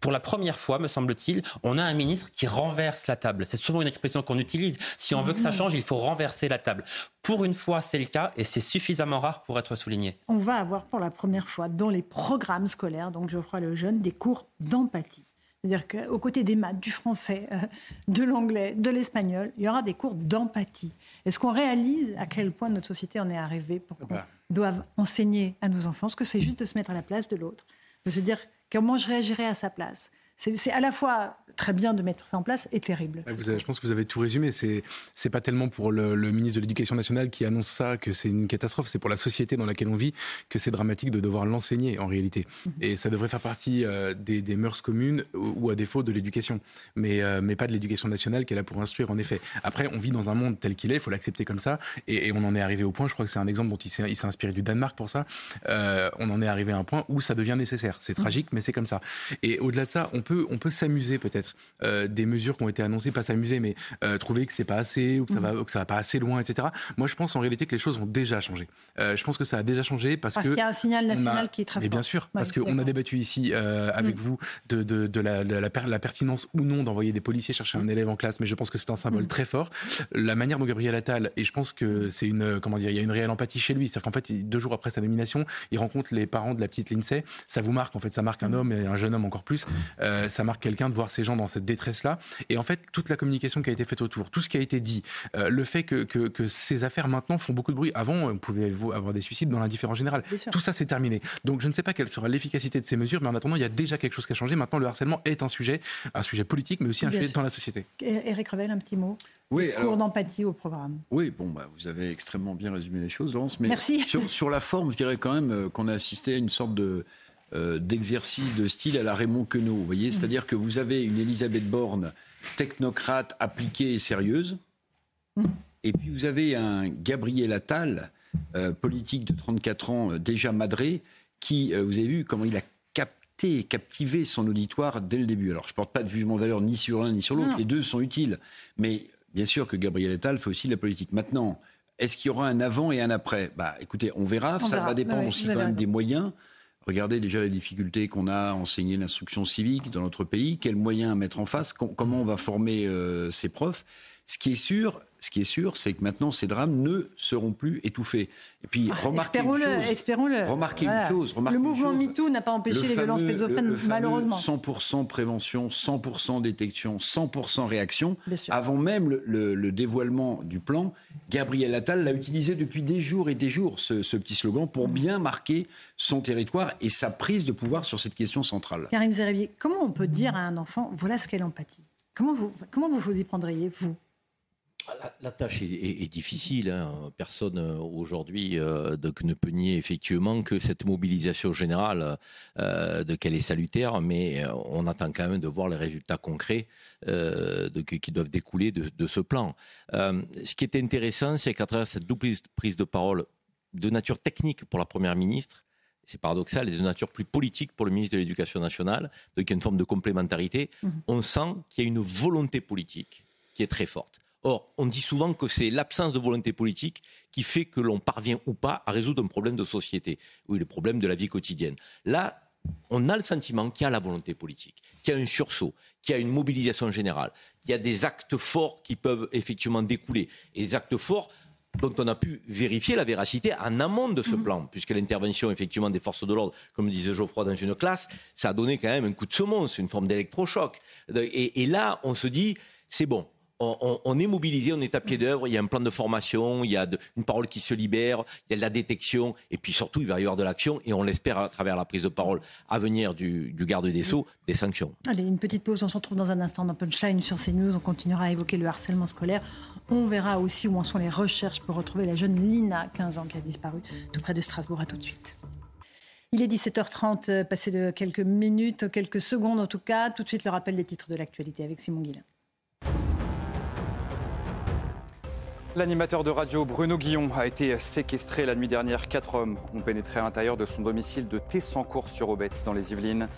pour la première fois, me semble-t-il, on a un ministre qui renverse la table. C'est souvent une expression qu'on utilise. Si on veut que ça change, il faut renverser la table. Pour une fois, c'est le cas et c'est suffisamment rare pour être souligné. On va avoir pour la première fois dans les programmes scolaires, donc Geoffroy Lejeune, des cours d'empathie. C'est-à-dire qu'aux côtés des maths, du français, euh, de l'anglais, de l'espagnol, il y aura des cours d'empathie. Est-ce qu'on réalise à quel point notre société en est arrivée pour qu'on bah. doive enseigner à nos enfants ce que c'est juste de se mettre à la place de l'autre, de se dire Comment je réagirais à sa place? C'est à la fois très bien de mettre ça en place et terrible. je pense que vous avez tout résumé. C'est c'est pas tellement pour le, ministre de l'Éducation nationale qui annonce ça que c'est une catastrophe. C'est pour la société dans laquelle on vit que c'est dramatique de devoir l'enseigner en réalité. Mhm. Et ça devrait faire partie euh, des, des, mœurs communes ou, à défaut de l'éducation, mais euh, mais pas de l'éducation nationale qu'elle a pour instruire en effet. Après, on vit dans un monde tel qu'il est. Il faut l'accepter comme ça. Et, on en est arrivé au point. Je crois que c'est un exemple dont il s'est inspiré du Danemark pour ça. Euh, on en est arrivé à un point où ça devient nécessaire. C'est mhm. tragique, mais c'est comme ça. Et au-delà de ça, on peut on peut s'amuser peut-être euh, des mesures qui ont été annoncées, pas s'amuser, mais euh, trouver que c'est pas assez ou que ça mhm. va, que ça va pas assez loin, etc. Moi, je pense en réalité que les choses ont déjà changé. Euh, je pense que ça a déjà changé parce, parce que qu'il y a un signal national qui est très mais bien sûr, parce qu'on a débattu ici avec mm. vous de, de, de la, la, la, pertinence ou non d'envoyer des policiers chercher un mm. élève en classe, mais je pense que c'est un symbole mm. très fort. La manière dont Gabriel Attal, et je pense que c'est une, comment dire, il y a une réelle empathie chez lui, c'est-à-dire qu'en fait, deux jours après sa nomination, il rencontre les parents de la petite Lindsay. Ça vous marque, en fait, ça marque un homme et un jeune homme encore plus. Ça marque quelqu'un de voir ces gens dans cette détresse-là. Et en fait, toute la communication qui a été faite autour, tout ce qui a été dit, euh, le fait que, que, ces affaires maintenant font beaucoup de bruit. Avant, on pouvait avoir des suicides dans l'indifférence générale. Tout ça, c'est terminé. Donc, je ne sais pas quelle sera l'efficacité de ces mesures, mais en attendant, il y a déjà quelque chose qui a changé. Maintenant, le harcèlement est un sujet, un sujet politique, mais aussi un sujet dans la société. Eric Revel, un petit mot oui, cours d'empathie au programme. Oui, bon, bah, vous avez extrêmement bien résumé les choses, Laurence. Mais Merci. Sur, sur, la forme, je dirais quand même euh, qu'on a assisté à une sorte de, euh, d'exercice de style à la Raymond Queneau. Vous voyez, c'est-à-dire que vous avez une Elisabeth Borne technocrate appliquée et sérieuse, et puis vous avez un Gabriel Attal, euh, politique de 34 ans, euh, déjà madré, qui, vous avez vu comment il a capté, captivé son auditoire dès le début. Alors je ne porte pas de jugement de valeur ni sur l'un ni sur l'autre, les deux sont utiles, mais bien sûr que Gabriel Attal fait aussi de la politique. Maintenant, est-ce qu'il y aura un avant et un après? Bah, écoutez, on verra. ça va dépendre aussi quand même des moyens. Regardez déjà les difficultés qu'on a à enseigner l'instruction civique dans notre pays, quels moyens à mettre en face, comment on va former euh, ces profs. Ce qui est sûr, ce qui est sûr, c'est que maintenant ces drames ne seront plus étouffés. Et puis ah, remarquez espérons-le, espérons-le. Remarquez une chose. le mouvement MeToo n'a pas empêché les violences pédophiles, malheureusement. 100% prévention, 100% détection, 100% réaction. Avant même le, dévoilement du plan, Gabriel Attal l'a utilisé depuis des jours et des jours ce, petit slogan pour bien marquer son territoire et sa prise de pouvoir sur cette question centrale. Karim Zerabi, comment on peut dire à un enfant voilà ce qu'est l'empathie? Comment vous, comment vous vous y prendriez, vous? La, tâche est, difficile. Hein. Personne euh, aujourd'hui euh, ne peut nier effectivement que cette mobilisation générale, euh, de qu'elle est salutaire, mais on attend quand même de voir les résultats concrets qui doivent découler de, ce plan. ce qui est intéressant, c'est qu'à travers cette double prise de parole de nature technique pour la Première ministre, c'est paradoxal, et de nature plus politique pour le ministre de l'Éducation nationale, donc il y a une forme de complémentarité, mmh. on sent qu'il y a une volonté politique qui est très forte. Or, on dit souvent que c'est l'absence de volonté politique qui fait que l'on parvient ou pas à résoudre un problème de société, oui, le problème de la vie quotidienne. Là, on a le sentiment qu'il y a la volonté politique, qu'il y a un sursaut, qu'il y a une mobilisation générale, qu'il y a des actes forts qui peuvent effectivement découler. Et des actes forts dont on a pu vérifier la véracité en amont de ce mhm. plan, puisque l'intervention effectivement des forces de l'ordre, comme disait Geoffroy dans une classe, ça a donné quand même un coup de semonce, une forme d'électrochoc. et là, on se dit, c'est bon, on, est mobilisé, on est à pied d'œuvre, il y a un plan de formation, il y a une parole qui se libère, il y a de la détection, et puis surtout, il va y avoir de l'action, et on l'espère à travers la prise de parole à venir du, garde des Sceaux, des sanctions. Allez, une petite pause, on se retrouve dans un instant dans Punchline sur CNews, on continuera à évoquer le harcèlement scolaire. On verra aussi où en sont les recherches pour retrouver la jeune Lina, 15 ans, qui a disparu tout près de Strasbourg. À tout de suite. Il est 17h30, euh, passé de quelques minutes, quelques secondes en tout cas. Tout de suite, le rappel des titres de l'actualité avec Simon Guillain. L'animateur de radio Bruno Guillon a été séquestré la nuit dernière. Quatre hommes ont pénétré à l'intérieur de son domicile de Tessancourt-sur-Aubette dans les Yvelines.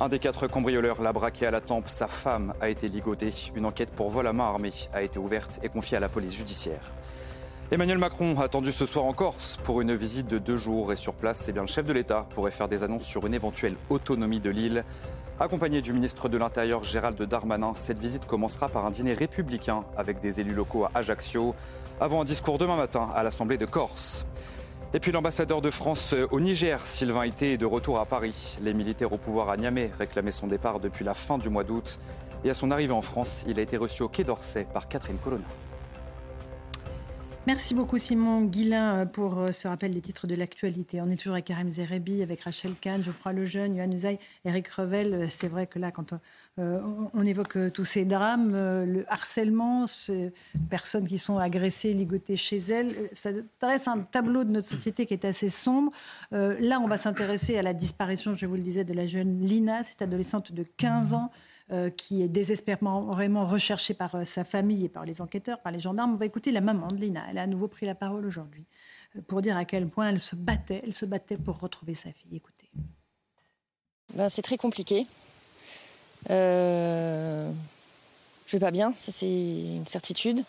Un des quatre cambrioleurs l'a braqué à la tempe. Sa femme a été ligotée. Une enquête pour vol à main armée a été ouverte et confiée à la police judiciaire. Emmanuel Macron attendu ce soir en Corse pour une visite de deux jours et sur place, c'est bien le chef de l'État pourrait faire des annonces sur une éventuelle autonomie de l'île. Accompagné du ministre de l'Intérieur Gérald Darmanin, cette visite commencera par un dîner républicain avec des élus locaux à Ajaccio, avant un discours demain matin à l'Assemblée de Corse. Et puis l'ambassadeur de France au Niger, Sylvain Ité, est de retour à Paris. Les militaires au pouvoir à Niamey réclamaient son départ depuis la fin du mois d'août. Et à son arrivée en France, il a été reçu au Quai d'Orsay par Catherine Colonna. Merci beaucoup Simon Guillain euh, pour euh, ce rappel des titres de l'actualité. On est toujours avec Karim Zerebi, avec Rachel Kahn, Geoffroy Lejeune, Yohann Usaï, Eric Revel. Euh, c'est vrai que là, quand on, évoque tous ces drames, le harcèlement, ces personnes qui sont agressées, ligotées chez elles, ça dresse un tableau de notre société qui est assez sombre. là, on va s'intéresser à la disparition, je vous le disais, de la jeune Lina, cette adolescente de 15 ans. Euh, qui est désespérément recherchée par euh, sa famille et par les enquêteurs, par les gendarmes. On va écouter la maman de Lina. Elle a à nouveau pris la parole aujourd'hui euh, pour dire à quel point elle se battait. Elle se battait pour retrouver sa fille. Écoutez. Ben, c'est très compliqué. Euh... Je vais pas bien, ça c'est une certitude.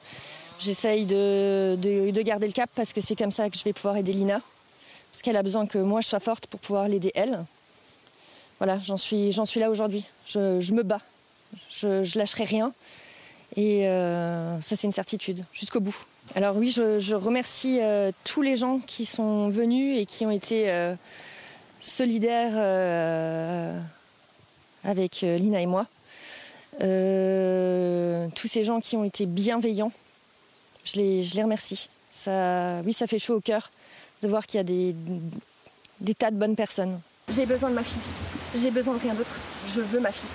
J'essaye de, de, garder le cap parce que c'est comme ça que je vais pouvoir aider Lina. Parce qu'elle a besoin que moi je sois forte pour pouvoir l'aider elle voilà, j'en suis, là aujourd'hui. Je, me bats. Je, je lâcherai rien. Et euh, ça, c'est une certitude, jusqu'au bout. Alors oui, je, remercie euh, tous les gens qui sont venus et qui ont été euh, solidaires avec Lina et moi. tous ces gens qui ont été bienveillants, je les, remercie. Oui, ça fait chaud au cœur de voir qu'il y a des tas de bonnes personnes. J'ai besoin de ma fille. J'ai besoin de rien d'autre. Je veux ma fille.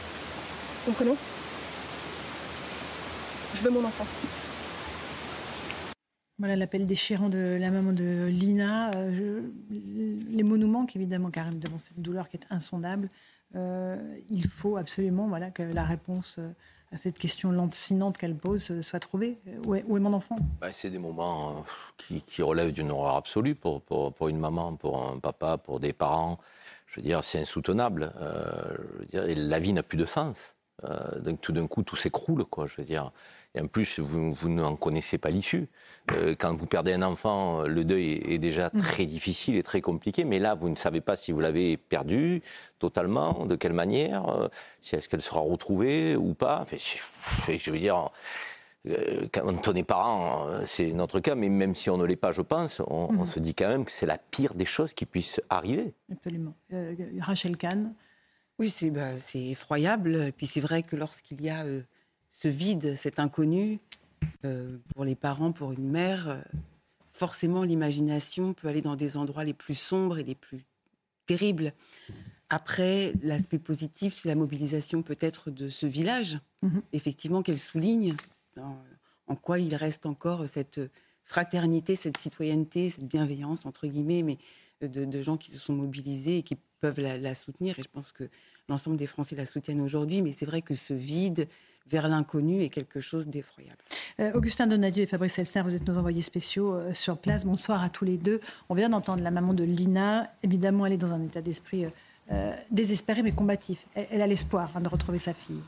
Comprenez? Je veux mon enfant. Voilà l'appel déchirant de la maman de Lina. Euh, les mots nous manquent évidemment, car devant cette douleur qui est insondable. Euh, il faut absolument voilà, que la réponse euh, à cette question lancinante qu'elle pose soit trouvée. Où est, mon enfant? Bah, C'est des moments qui, relèvent d'une horreur absolue pour, pour, une maman, pour un papa, pour des parents je veux dire, c'est insoutenable. Euh, la vie n'a plus de sens. Euh, donc tout d'un coup, tout s'écroule, quoi. Je veux dire. Et en plus, vous, vous n'en connaissez pas l'issue. Euh, quand vous perdez un enfant, le deuil est, déjà mm. très difficile et très compliqué. Mais là, vous ne savez pas si vous l'avez perdu totalement, de quelle manière, si est-ce qu'elle sera retrouvée ou pas. Enfin, je veux dire, quand on est parent, euh, c'est notre cas, mais même si on ne l'est pas, je pense, on, mhm. se dit quand même que c'est la pire des choses qui puissent arriver. Absolument. Euh, Rachel Kahn Oui, bah, c'est effroyable. Et puis c'est vrai que lorsqu'il y a ce vide, cet inconnu, pour les parents, pour une mère, forcément l'imagination peut aller dans des endroits les plus sombres et les plus terribles. Après, l'aspect positif, c'est la mobilisation peut-être de ce village, mhm. effectivement, qu'elle souligne en, quoi il reste encore cette fraternité, cette citoyenneté, cette bienveillance, entre guillemets, mais de, gens qui se sont mobilisés et qui peuvent la, soutenir. Et je pense que l'ensemble des Français la soutiennent aujourd'hui. Mais c'est vrai que ce vide vers l'inconnu est quelque chose d'effroyable. Euh, Augustin Donadieu et Fabrice Elser, vous êtes nos envoyés spéciaux euh, sur place. Bonsoir à tous les deux. On vient d'entendre la maman de Lina. Évidemment, elle est dans un état d'esprit euh, désespéré mais combatif. Elle, a l'espoir hein, de retrouver sa fille.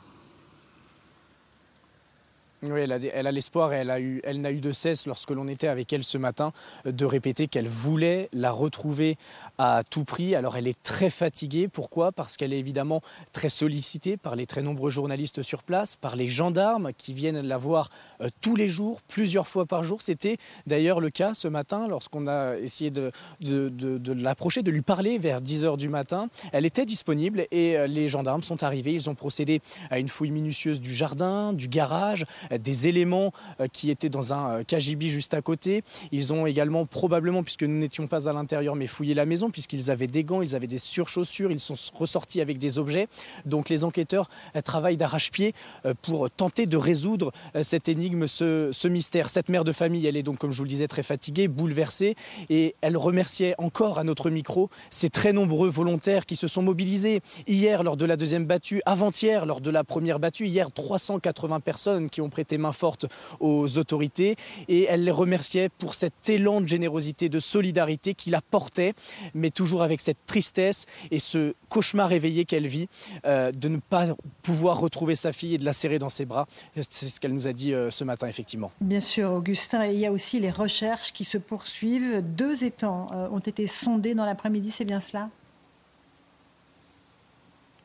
Oui, elle a, l'espoir et elle, eu, n'a eu de cesse, lorsque l'on était avec elle ce matin, de répéter qu'elle voulait la retrouver à tout prix. Alors elle est très fatiguée. Pourquoi? Parce qu'elle est évidemment très sollicitée par les très nombreux journalistes sur place, par les gendarmes qui viennent la voir euh, tous les jours, plusieurs fois par jour. C'était d'ailleurs le cas ce matin lorsqu'on a essayé de, de, l'approcher, de lui parler vers 10h du matin. Elle était disponible et euh, les gendarmes sont arrivés. Ils ont procédé à une fouille minutieuse du jardin, du garage des éléments euh, qui étaient dans un euh, KGB juste à côté. Ils ont également probablement, puisque nous n'étions pas à l'intérieur, mais fouillé la maison, puisqu'ils avaient des gants, ils avaient des surchaussures, ils sont ressortis avec des objets. Donc les enquêteurs euh, travaillent d'arrache-pied pour tenter de résoudre cette énigme, ce, mystère. Cette mère de famille, elle est donc, comme je vous le disais, très fatiguée, bouleversée, et elle remerciait encore à notre micro ces très nombreux volontaires qui se sont mobilisés hier lors de la deuxième battue, avant-hier lors de la première battue, hier 380 personnes qui ont prêté main forte aux autorités et elle les remerciait pour cet élan de générosité, de solidarité qu'il apportait, mais toujours avec cette tristesse et ce cauchemar éveillé qu'elle vit euh, de ne pas pouvoir retrouver sa fille et de la serrer dans ses bras. C'est ce qu'elle nous a dit euh, ce matin, effectivement. Bien sûr, Augustin. il y a aussi les recherches qui se poursuivent. Deux étangs euh, ont été sondés dans l'après-midi, c'est bien cela?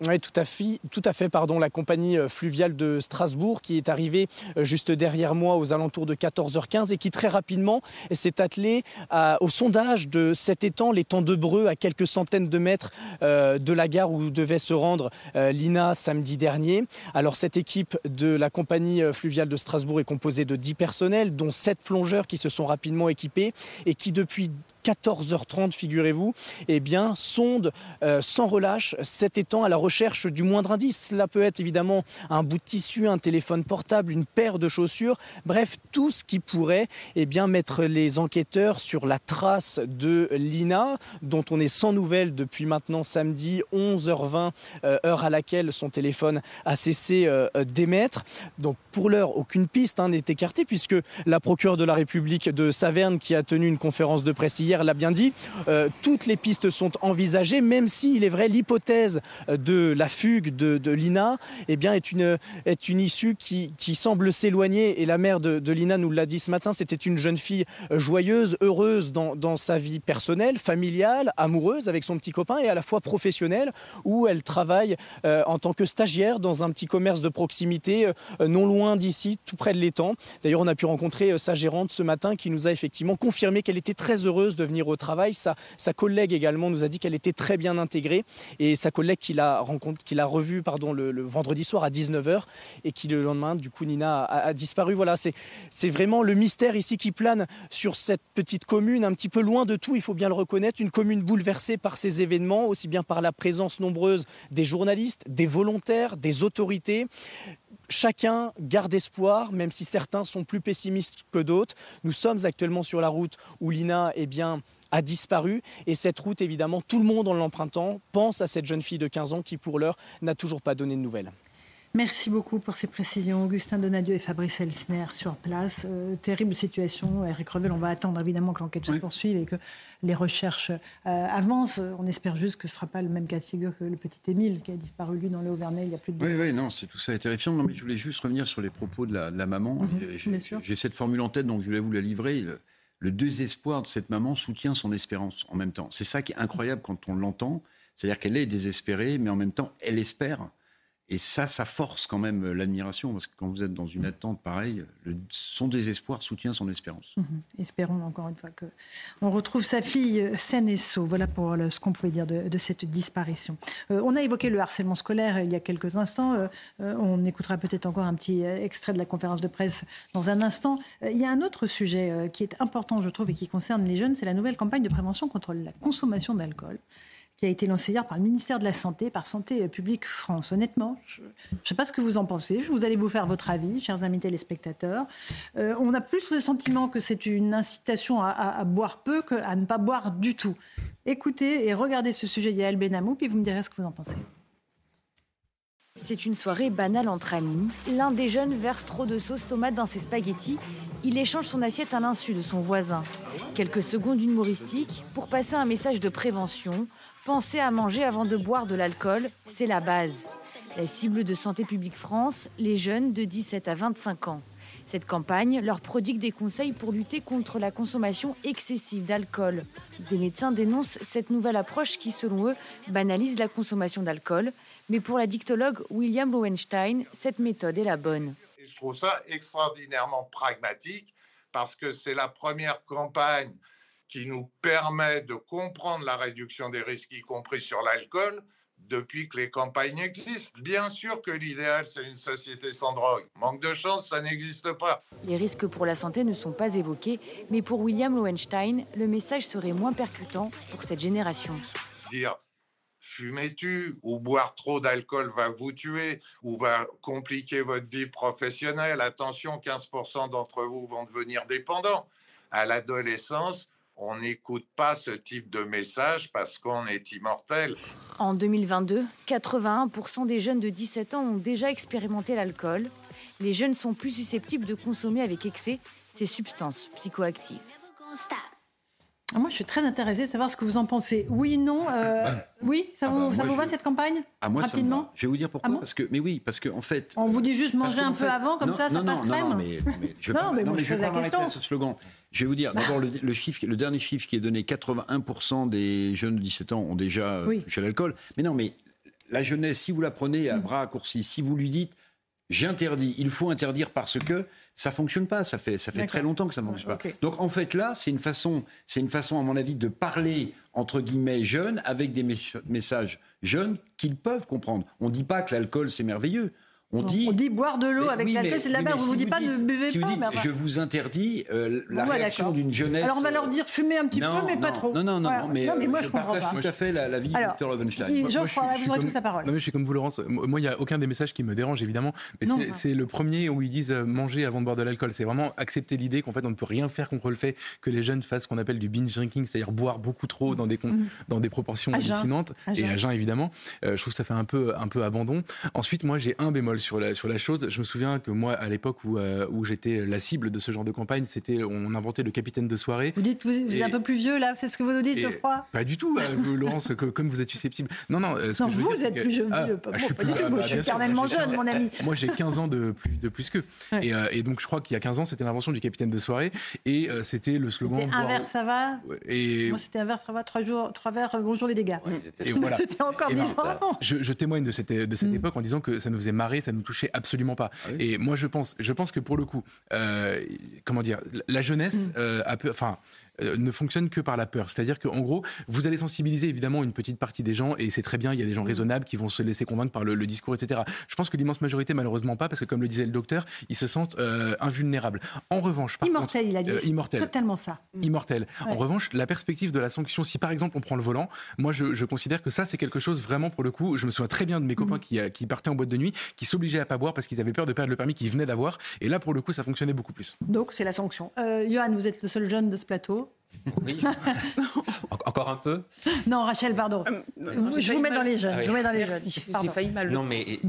Oui, tout à fait. Pardon, la compagnie euh, fluviale de Strasbourg qui est arrivée euh, juste derrière moi aux alentours de 14h15 et qui très rapidement s'est attelée au sondage de cet étang, l'étang de Breu, à quelques centaines de mètres euh, de la gare où devait se rendre l'INA samedi dernier. Alors cette équipe de la compagnie fluviale de Strasbourg est composée de 10 personnels, dont 7 plongeurs qui se sont rapidement équipés et qui depuis 14h30, figurez-vous, eh bien, sonde euh, sans relâche cet étang à la recherche du moindre indice. Cela peut être évidemment un bout de tissu, un téléphone portable, une paire de chaussures, bref, tout ce qui pourrait eh bien, mettre les enquêteurs sur la trace de Lina, dont on est sans nouvelles depuis maintenant samedi 11h20, euh, heure à laquelle son téléphone a cessé euh, d'émettre. Donc pour l'heure, aucune piste hein, n'est écartée puisque la procureure de la République de Saverne, qui a tenu une conférence de presse hier, l'a bien dit, euh, toutes les pistes sont envisagées, même si il est vrai l'hypothèse de la fugue de, Lina eh bien, est, une, est une issue qui, semble s'éloigner. Et la mère de, Lina nous l'a dit ce matin, c'était une jeune fille joyeuse, heureuse dans, sa vie personnelle, familiale, amoureuse avec son petit copain et à la fois professionnelle, où elle travaille euh, en tant que stagiaire dans un petit commerce de proximité euh, non loin d'ici, tout près de l'étang. D'ailleurs, on a pu rencontrer sa gérante ce matin qui nous a effectivement confirmé qu'elle était très heureuse de venir au travail. Sa, collègue également nous a dit qu'elle était très bien intégrée et sa collègue qui l'a qu'il a revu pardon, le, vendredi soir à 19h et qui le lendemain, du coup, Nina a, disparu. Voilà, c'est vraiment le mystère ici qui plane sur cette petite commune, un petit peu loin de tout, il faut bien le reconnaître, une commune bouleversée par ces événements, aussi bien par la présence nombreuse des journalistes, des volontaires, des autorités chacun garde espoir, même si certains sont plus pessimistes que d'autres. Nous sommes actuellement sur la route où l'INA eh a disparu. Et cette route, évidemment, tout le monde en l'empruntant pense à cette jeune fille de 15 ans qui, pour l'heure, n'a toujours pas donné de nouvelles. Merci beaucoup pour ces précisions. Augustin Donadieu et Fabrice Elsner sur place. Euh, terrible situation. Eric Revel, on va attendre évidemment que l'enquête se poursuive et que les recherches euh, avancent. On espère juste que ce ne sera pas le même cas de figure que le petit Émile qui a disparu lui dans le il y a plus de Oui, oui, non, c'est tout ça est terrifiant. Non, mais je voulais juste revenir sur les propos de la, maman. Mhm, j'ai cette formule en tête, donc je voulais vous la livrer. le désespoir de cette maman soutient son espérance en même temps. C'est ça qui est incroyable quand on l'entend. C'est-à-dire qu'elle est désespérée, mais en même temps, elle espère. Et ça, ça force quand même euh, l'admiration, parce que quand vous êtes dans une attente pareille, son désespoir soutient son espérance. Mhm. Espérons encore une fois qu'on retrouve sa fille euh, saine et sauve. Voilà pour ce qu'on pouvait dire de, cette disparition. Euh, on a évoqué le harcèlement scolaire il y a quelques instants. on écoutera peut-être encore un petit extrait de la conférence de presse dans un instant. il y a un autre sujet qui est important, je trouve, et qui concerne les jeunes, c'est la nouvelle campagne de prévention contre la consommation d'alcool qui a été lancé hier par le ministère de la Santé, par Santé publique France. Honnêtement, je ne sais pas ce que vous en pensez. Vous allez vous faire votre avis, chers amis téléspectateurs. Euh, on a plus le sentiment que c'est une incitation à, boire peu qu'à ne pas boire du tout. Écoutez et regardez ce sujet d'Yael Benamou, puis vous me direz ce que vous en pensez. C'est une soirée banale entre amis. L'un des jeunes verse trop de sauce tomate dans ses spaghettis. Il échange son assiette à l'insu de son voisin. Quelques secondes humoristiques pour passer un message de prévention Penser à manger avant de boire de l'alcool, c'est la base. La cible de Santé publique France, les jeunes de 17 à 25 ans. Cette campagne leur prodigue des conseils pour lutter contre la consommation excessive d'alcool. Des médecins dénoncent cette nouvelle approche qui, selon eux, banalise la consommation d'alcool. Mais pour la dictologue William Lowenstein, cette méthode est la bonne. je trouve ça extraordinairement pragmatique parce que c'est la première campagne qui nous permet de comprendre la réduction des risques, y compris sur l'alcool, depuis que les campagnes existent. Bien sûr que l'idéal, c'est une société sans drogue. Manque de chance, ça n'existe pas. Les risques pour la santé ne sont pas évoqués, mais pour William Lowenstein, le message serait moins percutant pour cette génération. Dire fumez-tu ou boire trop d'alcool va vous tuer ou va compliquer votre vie professionnelle. Attention, 15% d'entre vous vont devenir dépendants. À l'adolescence, on n'écoute pas ce type de message parce qu'on est immortel. En 2022, 81% des jeunes de 17 ans ont déjà expérimenté l'alcool. Les jeunes sont plus susceptibles de consommer avec excès ces substances psychoactives. Ah, moi, je suis très intéressée de savoir ce que vous en pensez. Oui, non euh, Oui, ça, ah vous, bah, ça vous va cette campagne ah, moi, Rapidement? Je vais vous dire pourquoi. parce que, mais oui, parce qu'en en fait. On vous dit juste manger un peu avant, comme ça, ça passe non, non, mais, mais je non, mais, moi, je, pose la question. ce slogan. Je vais vous dire, d'abord, le, chiffre, le dernier chiffre qui est donné 81% des jeunes de 17 ans ont déjà oui. touché l'alcool. Mais non, mais la jeunesse, si vous la prenez à mm. bras raccourcis, si vous lui dites j'interdis, il faut interdire parce que ça fonctionne pas. Ça fait, ça fait très longtemps que ça ne fonctionne pas. Donc en fait là, c'est une façon, c'est une façon à mon avis de parler entre guillemets jeunes avec des messages jeunes qu'ils peuvent comprendre. On ne dit pas que l'alcool c'est merveilleux. On dit, on dit, boire de l'eau avec l'alcool, c'est de la merde. on ne vous dit pas ne buvez si pas. Dites, je vous interdis euh, la réaction d'une jeunesse. Alors on va leur dire fumer un petit non, peu, mais non, pas trop. Non, non, non, voilà. mais, non, mais moi, je, je partage pas. tout à fait la, la vie Alors, de Dr. Lovenstein. Geoffroy, vous aurez tous la parole. Non, mais je suis comme vous, Laurence. Moi, il n'y a aucun des messages qui me dérange, évidemment. Mais c'est le premier où ils disent euh, manger avant de boire de l'alcool. C'est vraiment accepter l'idée qu'en fait, on ne peut rien faire contre le fait que les jeunes fassent ce qu'on appelle du binge drinking, c'est-à-dire boire beaucoup trop dans des, mm. dans des proportions hallucinantes. Et à jeun, évidemment. Euh, je trouve que ça fait un peu, un peu abandon. Ensuite, moi, j'ai un bémol sur la, sur la chose. Je me souviens que moi, à l'époque où, euh, où j'étais la cible de ce genre de campagne, c'était on inventait le capitaine de soirée. Vous dites, vous, êtes un peu plus vieux là, c'est ce que vous nous dites, je crois Pas du tout, euh, Laurence, comme vous êtes susceptible. Non, non. Ce non, vous êtes plus jeune. Ah, ah, je suis, plus, moi, je suis éternellement jeune, mon ami. Moi, j'ai 15 ans de plus, de plus qu'eux. Et, euh, et, donc, je crois qu'il y a 15 ans, c'était l'invention du capitaine de soirée. Et c'était le slogan. Un verre, ça va. Et... Moi, c'était un verre, ça va. Trois, jours, trois verres, bonjour les dégâts. Et voilà. c'était encore 10 ans avant. Je, témoigne de cette, de cette mm. époque en disant que ça nous faisait marrer, ça nous touchait absolument pas. Ah et moi, je pense, je pense que pour le coup, euh, comment dire, la jeunesse mm. euh, a peu, enfin, euh, ne fonctionne que par la peur. C'est-à-dire qu'en gros, vous allez sensibiliser évidemment une petite partie des gens, et c'est très bien, il y a des gens mm. raisonnables qui vont se laisser convaincre par le, discours, etc. Je pense que l'immense majorité, malheureusement pas, parce que comme le disait le docteur, ils se sentent euh, invulnérables. En revanche, par immortel, contre, il a dit. Euh, immortel. Totalement ça. Mm. Immortel. En revanche, la perspective de la sanction, si par exemple on prend le volant, moi je, considère que ça c'est quelque chose vraiment pour le coup. Je me souviens très bien de mes copains qui, qui partaient en boîte de nuit, qui s'obligeaient à pas boire parce qu'ils avaient peur de perdre le permis qu'ils venaient d'avoir, et là pour le coup ça fonctionnait beaucoup plus. Donc c'est la sanction. Johan, vous êtes le seul jeune de ce plateau. Oui. Encore un peu? Non, Rachel, pardon. Euh, je vous mets dans les jeunes. Ah je vous mets dans les jeunes. J'ai failli mal. Non, mais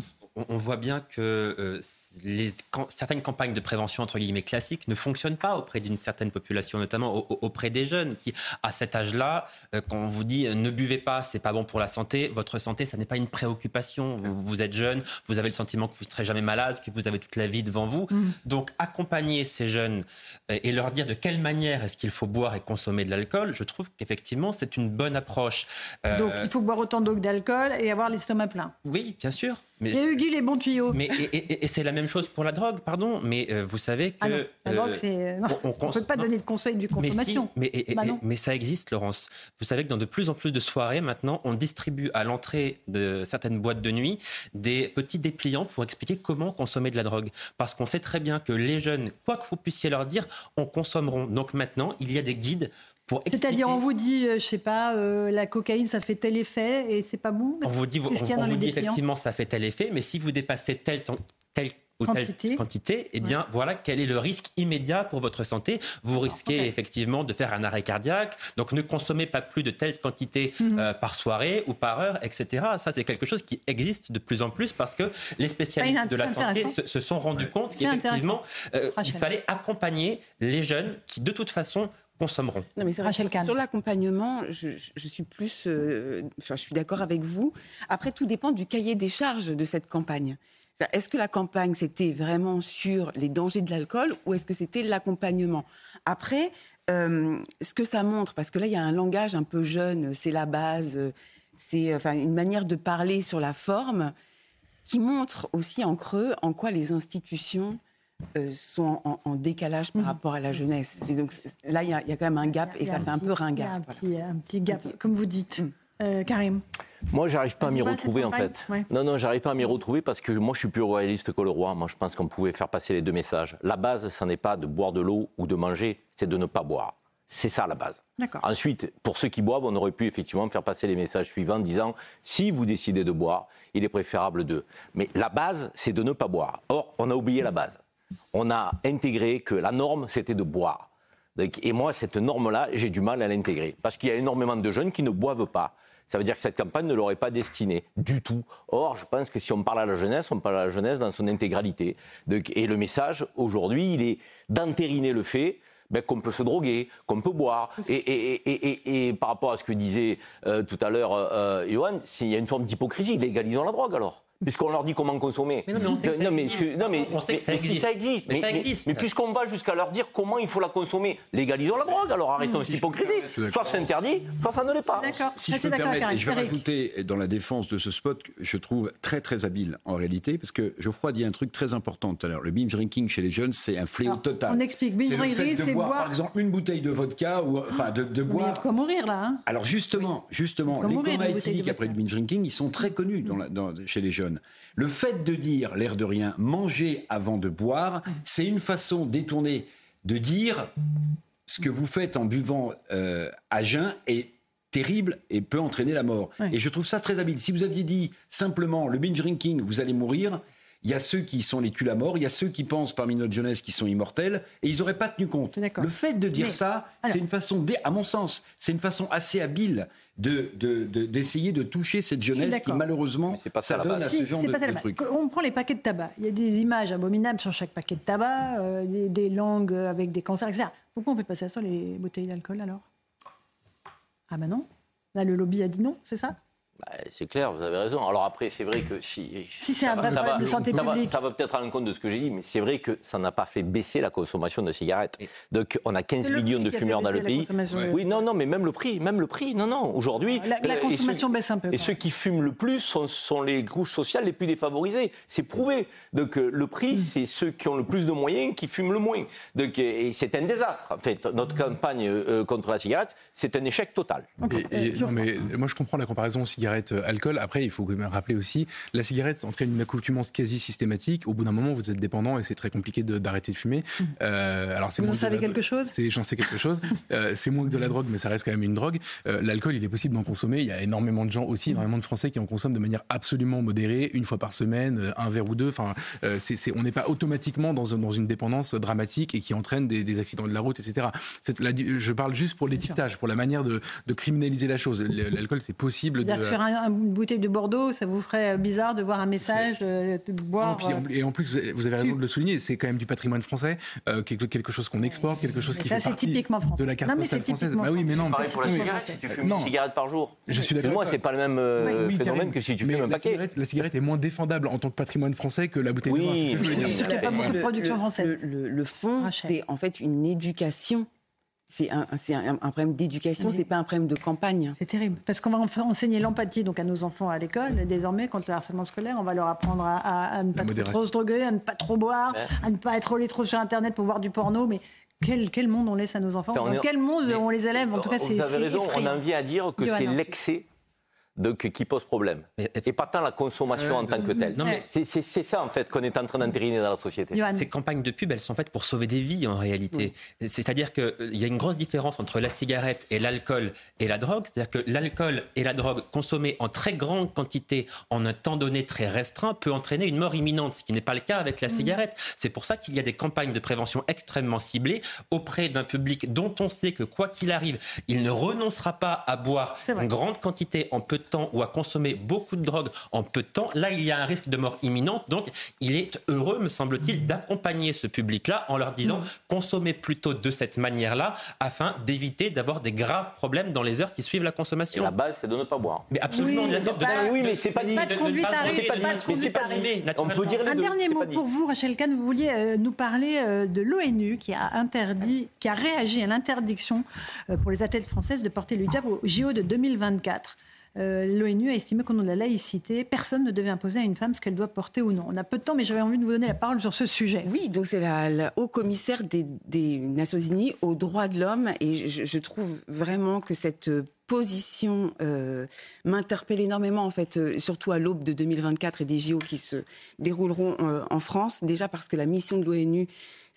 on, voit bien que euh, les, certaines campagnes de prévention entre guillemets classiques ne fonctionnent pas auprès d'une certaine population, notamment auprès des jeunes qui, à cet âge-là, euh, quand on vous dit euh, ne buvez pas, c'est pas bon pour la santé, votre santé, ça n'est pas une préoccupation. Vous, êtes jeune, vous avez le sentiment que vous ne serez jamais malade, que vous avez toute la vie devant vous. Mm. Donc accompagner ces jeunes et leur dire de quelle manière est-ce qu'il faut boire et consommer de l'alcool, je trouve qu'effectivement c'est une bonne approche. Donc il faut boire autant d'eau que d'alcool et avoir l'estomac plein. Oui, bien sûr. Mais, J'ai eu Guy les bons tuyaux. Mais, et, c'est la même chose pour la drogue, pardon. Mais euh, vous savez que. Ah non, la drogue, euh, c'est. On ne peut pas donner de conseils du consommation. Mais, bah mais, ça existe, Laurence. Vous savez que dans de plus en plus de soirées, maintenant, on distribue à l'entrée de certaines boîtes de nuit des petits dépliants pour expliquer comment consommer de la drogue. Parce qu'on sait très bien que les jeunes, quoi que vous puissiez leur dire, en consommeront. Donc maintenant, il y a des guides c'est-à-dire, on vous dit, je euh, je sais pas, euh, la cocaïne, ça fait tel effet et c'est pas bon On vous dit, on, vous dit effectivement, ça fait tel effet, mais si vous dépassez tel, tel ou quantité. telle quantité, eh bien voilà quel est le risque immédiat pour votre santé. Vous risquez effectivement de faire un arrêt cardiaque, donc ne consommez pas plus de telle quantité mhm. euh, par soirée ou par heure, etc. Ça c'est quelque chose qui existe de plus en plus parce que les spécialistes de la santé se, sont rendus compte qu'effectivement il fallait accompagner les jeunes qui de toute façon consommeront. Non, mais Rachel Sur l'accompagnement, je, suis plus, euh, enfin, je suis d'accord avec vous. Après, tout dépend du cahier des charges de cette campagne. Est-ce que la campagne, c'était vraiment sur les dangers de l'alcool ou est-ce que c'était l'accompagnement? Après, euh, ce que ça montre, parce que là, il y a un langage un peu jeune, c'est la base, c'est enfin, une manière de parler sur la forme qui montre aussi en creux en quoi les institutions euh, sont en, décalage par mmh. rapport à la jeunesse. Et donc là, il y, a quand même un gap et ça fait un peu ringard. Il un, petit, gap, comme vous dites. Mmh. Euh, Karim moi, j'arrive pas à m'y retrouver en fait. Non, non, j'arrive pas à m'y retrouver parce que moi, je suis plus royaliste que le roi. Moi, je pense qu'on pouvait faire passer les deux messages. La base, ce n'est pas de boire de l'eau ou de manger, c'est de ne pas boire. C'est ça la base. Ensuite, pour ceux qui boivent, on aurait pu effectivement faire passer les messages suivants disant si vous décidez de boire, il est préférable de. Mais la base, c'est de ne pas boire. Or, on a oublié la base. On a intégré que la norme, c'était de boire. Et moi, cette norme-là, j'ai du mal à l'intégrer. Parce qu'il y a énormément de jeunes qui ne boivent pas. Ça veut dire que cette campagne ne l'aurait pas destinée du tout. Or, je pense que si on parle à la jeunesse, on parle à la jeunesse dans son intégralité. Et le message, aujourd'hui, il est d'entériner le fait ben, qu'on peut se droguer, qu'on peut boire. Et, par rapport à ce que disait euh, tout à l'heure euh, Johan, il y a une forme d'hypocrisie. Légalisons la drogue alors puisqu'on leur dit comment consommer. Mais non, mais on sait que non, mais, ça existe. ça existe. Mais, ça existe. mais, puisqu'on va jusqu'à leur dire comment il faut la consommer, légalisons la drogue, alors arrêtons cette hypocrisie. Soit c'est interdit, soit ça ne l'est pas. Si je peux me permettre, et je vais rajouter dans la défense de ce spot, je trouve très très habile en réalité, parce que Geoffroy dit un truc très important tout à l'heure. Le binge drinking chez les jeunes, c'est un fléau total. On explique. Binge drinking, c'est boire, par exemple, une bouteille de vodka ou enfin de, de boire. Il y a de quoi mourir là. Hein alors justement, justement, les comas éthyliques après le binge drinking, ils sont très connus dans chez les jeunes. Le fait de dire, l'air de rien, manger avant de boire, c'est une façon détournée de dire ce que vous faites en buvant euh, à jeun est terrible et peut entraîner la mort. Et je trouve ça très habile. Si vous aviez dit simplement le binge drinking, vous allez mourir, il y a ceux qui sont les culs à mort, il y a ceux qui pensent parmi notre jeunesse qui sont immortels, et ils n'auraient pas tenu compte. Le fait de dire ça, c'est une façon, à mon sens, c'est une façon assez habile d'essayer de, de, toucher cette jeunesse qui malheureusement pas ça, donne à ce genre de, trucs. On prend les paquets de tabac. Il y a des images abominables sur chaque paquet de tabac, euh, des, langues avec des cancers, etc. Pourquoi on fait passer ça sur les bouteilles d'alcool alors? Ah ben non. Là, le lobby a dit non, c'est ça? C'est clair, vous avez raison. Alors après, c'est vrai que si. Si c'est un vrai problème de santé publique. ça va peut-être à l'encontre de ce que j'ai dit, mais c'est vrai que ça n'a pas fait baisser la consommation de cigarettes. Donc on a 15 millions de fumeurs dans le pays. Oui, non, non, mais même le prix, même le prix. Non, non, aujourd'hui. La, euh, consommation baisse un peu. Et ceux qui fument le plus sont, sont les couches sociales les plus défavorisées. C'est prouvé. Donc euh, le prix, hmm. c'est ceux qui ont le plus de moyens qui fument le moins. Donc, euh, et c'est un désastre. En fait, notre campagne contre la cigarette, c'est un échec total. non, mais moi je comprends la comparaison cigarette-alcool après, il faut quand même rappeler aussi, la cigarette entraîne une accoutumance quasi systématique. Au bout d'un moment, vous êtes dépendant et c'est très compliqué d'arrêter de, fumer. Mmh. Euh, alors vous en savez quelque chose? J'en sais quelque chose. Euh, c'est moins que de la drogue, mais ça reste quand même une drogue. Euh, l'alcool, il est possible d'en consommer. Il y a énormément de gens aussi, énormément de Français qui en consomment de manière absolument modérée, une fois par semaine, un verre ou deux. Enfin, c'est, on n'est pas automatiquement dans, dans, une dépendance dramatique et qui entraîne des, accidents de la route, etc. je parle juste pour l'étiquetage, pour la manière de, criminaliser la chose. L'alcool, c'est possible. De... Sur un, une bouteille de Bordeaux, ça vous ferait bizarre de voir un message, de, boire. Euh, et en plus, vous avez raison de le souligner, c'est quand même du patrimoine français, euh, quelque, quelque, chose qu'on exporte, quelque chose qui ça, fait partie typiquement français. de la carte postale française. Bah oui, mais non. Pareil pour la cigarette, si tu fumes une cigarette par jour. Je suis d'accord. Moi, c'est pas le même euh, phénomène que si tu fumes un paquet. La cigarette est moins défendable en tant que patrimoine français que la bouteille de vin. Oui, c'est sûr qu'il n'y a pas beaucoup de production française. Le fond, c'est en fait une éducation c'est un, un, un, problème d'éducation, c'est pas un problème de campagne. C'est terrible, parce qu'on va enseigner l'empathie donc à nos enfants à l'école. Désormais, contre le harcèlement scolaire, on va leur apprendre à, ne pas trop, se droguer, à ne pas trop boire, à ne pas être trop, trop sur Internet pour voir du porno. Mais quel, quel monde on laisse à nos enfants? Dans quel monde on les élève? En tout cas, c'est Vous avez raison, on en vient à dire que c'est l'excès donc, qui pose problème. et pas tant la consommation en tant que telle. C'est ça, en fait, qu'on est en train d'entériner dans la société. Ces campagnes de pub, elles sont faites pour sauver des vies, en réalité. C'est-à-dire qu'il y a une grosse différence entre la cigarette et l'alcool et la drogue. C'est-à-dire que l'alcool et la drogue consommés en très grande quantité, en un temps donné très restreint, peut entraîner une mort imminente, ce qui n'est pas le cas avec la mmh. cigarette. C'est pour ça qu'il y a des campagnes de prévention extrêmement ciblées auprès d'un public dont on sait que, quoi qu'il arrive, il ne renoncera pas à boire une grande quantité en peu de temps ou à consommer beaucoup de drogue en peu de temps, là, il y a un risque de mort imminente. Donc, il est heureux, me semble-t-il, d'accompagner ce public-là en leur disant consommez plutôt de cette manière-là afin d'éviter d'avoir des graves problèmes dans les heures qui suivent la consommation. la base, c'est de ne pas boire. Mais absolument, Oui, on est d'accord. oui, mais c'est pas dit. Pas de conduite à. On peut dire les Un deux. dernier mot pour vous, Rachel Kahn. Vous vouliez euh, nous parler euh, de l'ONU qui a interdit, qui a réagi à l'interdiction euh, pour les athlètes françaises de porter le hijab au JO de 2024. Euh, L'ONU a estimé qu'au nom de la laïcité, personne ne devait imposer à une femme ce qu'elle doit porter ou non. On a peu de temps, mais j'avais envie de vous donner la parole sur ce sujet. Oui, donc c'est la, haut commissaire des, Nations Unies aux droits de l'homme et je, trouve vraiment que cette position euh, m'interpelle énormément en fait, euh, surtout à l'aube de 2024 et des JO qui se dérouleront en France. Déjà parce que la mission de l'ONU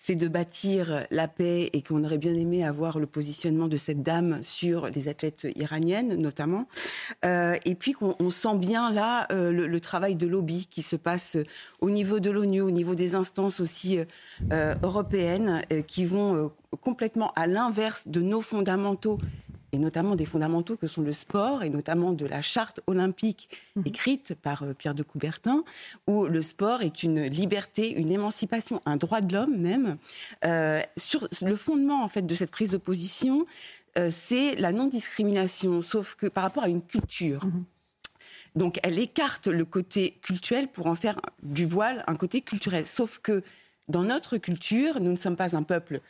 c'est de bâtir la paix et qu'on aurait bien aimé avoir le positionnement de cette dame sur des athlètes iraniennes notamment. Euh, et puis qu'on on sent bien là euh, le, travail de lobby qui se passe au niveau de l'ONU, au niveau des instances aussi euh, européennes qui vont complètement à l'inverse de nos fondamentaux et notamment des fondamentaux que sont le sport, et notamment de la charte olympique écrite par euh, Pierre de Coubertin, où le sport est une liberté, une émancipation, un droit de l'homme même. Euh, sur le fondement en fait de cette prise de position, euh, c'est la non-discrimination, sauf que par rapport à une culture. Donc elle écarte le côté culturel pour en faire du voile un côté culturel. Sauf que dans notre culture, nous ne sommes pas un peuple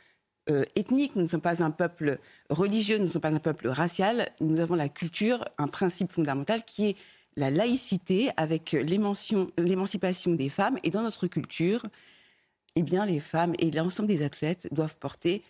euh, ethnique, nous ne sommes pas un peuple religieux, nous ne sommes pas un peuple racial. Nous avons la culture, un principe fondamental qui est la laïcité avec l'émancipation des femmes. Et dans notre culture, eh bien, les femmes et l'ensemble des athlètes doivent porter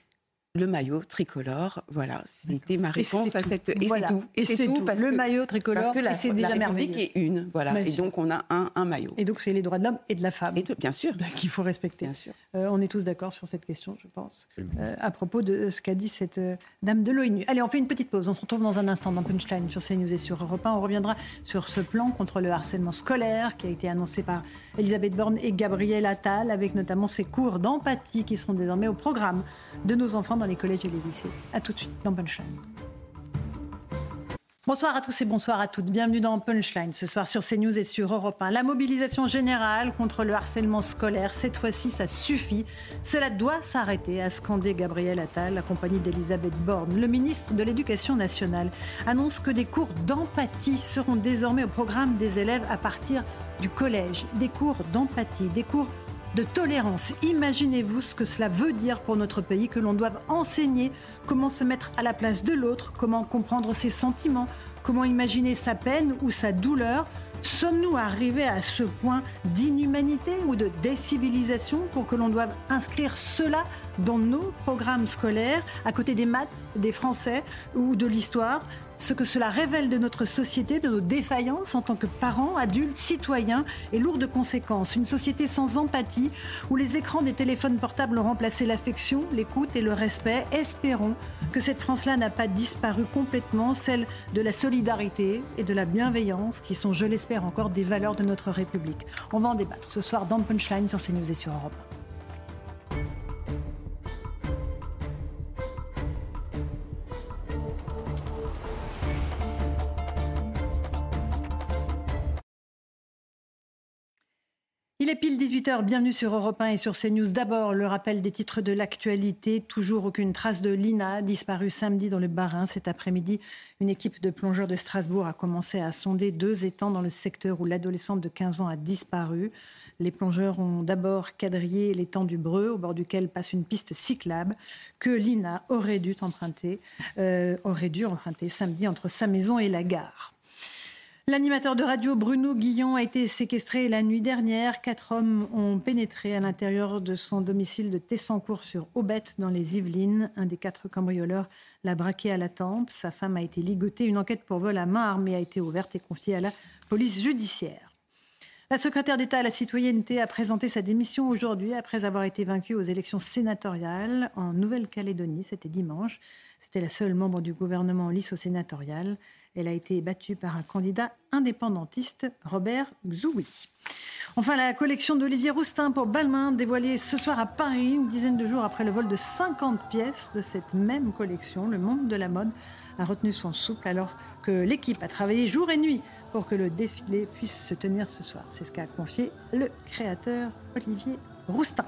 le maillot tricolore. Voilà, c'était ma réponse à tout. cette. Et Voilà. c'est tout. Et c'est tout. parce Le que- maillot tricolore, parce que la, et c'est la déjà République merveilleux. est une. Voilà. Bien et sûr. donc on a un, un maillot. Et donc, c'est les droits de l'homme et de la femme. Et de- bien sûr. Qu'il faut respecter. Bien sûr. Euh, on est tous d'accord sur cette question, je pense, euh, à propos de ce qu'a dit cette euh, dame de l'ONU. Allez, on fait une petite pause. On se retrouve dans un instant dans Punchline sur CNews et sur Europe 1. On reviendra sur ce plan contre le harcèlement scolaire qui a été annoncé par Elisabeth Borne et Gabriel Attal, avec notamment ces cours d'empathie qui seront désormais au programme de nos enfants dans les collèges et les lycées. À tout de suite dans Punchline. Bonsoir à tous et bonsoir à toutes. Bienvenue dans Punchline ce soir sur CNews et sur Europe 1. La mobilisation générale contre le harcèlement scolaire, cette fois-ci, ça suffit. Cela doit s'arrêter, a scandé Gabriel Attal, accompagné d'Elisabeth Borne. Le ministre de l'Éducation nationale annonce que des cours d'empathie seront désormais au programme des élèves à partir du collège. Des cours d'empathie, des cours de tolérance. Imaginez-vous ce que cela veut dire pour notre pays, que l'on doive enseigner comment se mettre à la place de l'autre, comment comprendre ses sentiments, comment imaginer sa peine ou sa douleur. Sommes-nous arrivés à ce point d'inhumanité ou de décivilisation pour que l'on doive inscrire cela dans nos programmes scolaires, à côté des maths, des français ou de l'histoire? Ce que cela révèle de notre société, de nos défaillances en tant que parents, adultes, citoyens et lourd de conséquences. Une société sans empathie où les écrans des téléphones portables ont remplacé l'affection, l'écoute et le respect. Espérons que cette France-là n'a pas disparu complètement, celle de la solidarité et de la bienveillance qui sont, je l'espère, encore des valeurs de notre République. On va en débattre ce soir dans Punchline sur CNews et sur Europe. Il est pile 18h, bienvenue sur Europe 1 et sur CNews. D'abord, le rappel des titres de l'actualité. Toujours aucune trace de Lina, disparue samedi dans le Bas-Rhin. Cet après-midi, une équipe de plongeurs de Strasbourg a commencé à sonder deux étangs dans le secteur où l'adolescente de 15 ans a disparu. Les plongeurs ont d'abord quadrillé l'étang du Breu, au bord duquel passe une piste cyclable, que Lina aurait dû emprunter, euh, aurait dû emprunter samedi entre sa maison et la gare. L'animateur de radio Bruno Guillon a été séquestré la nuit dernière. Quatre hommes ont pénétré à l'intérieur de son domicile de Tessancourt sur Aubette dans les Yvelines. Un des quatre cambrioleurs l'a braqué à la tempe. Sa femme a été ligotée. Une enquête pour vol à main armée a été ouverte et confiée à la police judiciaire. La secrétaire d'État à la citoyenneté a présenté sa démission aujourd'hui après avoir été vaincue aux élections sénatoriales en Nouvelle-Calédonie. C'était dimanche. C'était la seule membre du gouvernement en lice au sénatorial. Elle a été battue par un candidat indépendantiste, Robert Xouwi. Enfin, la collection d'Olivier Roustin pour Balmain, dévoilée ce soir à Paris, une dizaine de jours après le vol de 50 pièces de cette même collection. Le monde de la mode a retenu son souple alors que l'équipe a travaillé jour et nuit pour que le défilé puisse se tenir ce soir. C'est ce qu'a confié le créateur Olivier Roustin.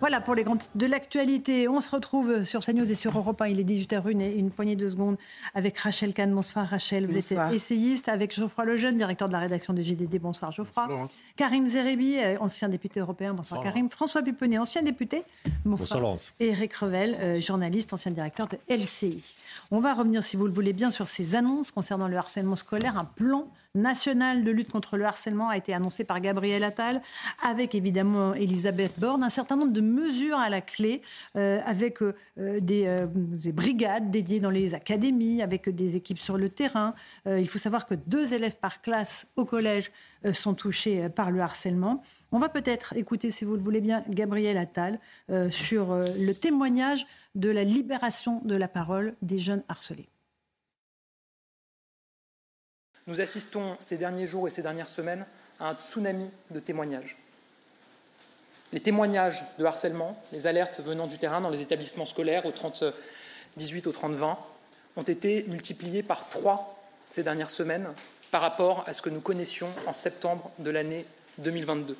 Voilà pour les grands titres de l'actualité. On se retrouve sur CNews et sur Europe 1. Il est 18h01 et une poignée de secondes avec Rachel Kahn. Bonsoir Rachel. Vous êtes essayiste avec Geoffroy Lejeune, directeur de la rédaction de JDD. Bonsoir Geoffroy. Karim Zerebi, euh, ancien député européen. Bonsoir, Karim. François Puponnet, ancien député. Bonsoir. Laurence. Et Eric Revel, euh, journaliste, ancien directeur de LCI. On va revenir, si vous le voulez bien, sur ces annonces concernant le harcèlement scolaire. Un plan national de lutte contre le harcèlement a été annoncé par Gabriel Attal, avec évidemment Elisabeth Borne, un certain nombre de mesures à la clé, euh, avec euh, euh, des, brigades dédiées dans les académies, avec des équipes sur le terrain. il faut savoir que deux élèves par classe au collège sont touchés par le harcèlement. On va peut-être écouter, si vous le voulez bien, Gabriel Attal sur le témoignage de la libération de la parole des jeunes harcelés. Nous assistons ces derniers jours et ces dernières semaines à un tsunami de témoignages. Les témoignages de harcèlement, les alertes venant du terrain dans les établissements scolaires au 30 18 au 30-20 ont été multipliés par trois ces dernières semaines par rapport à ce que nous connaissions en septembre de l'année 2022.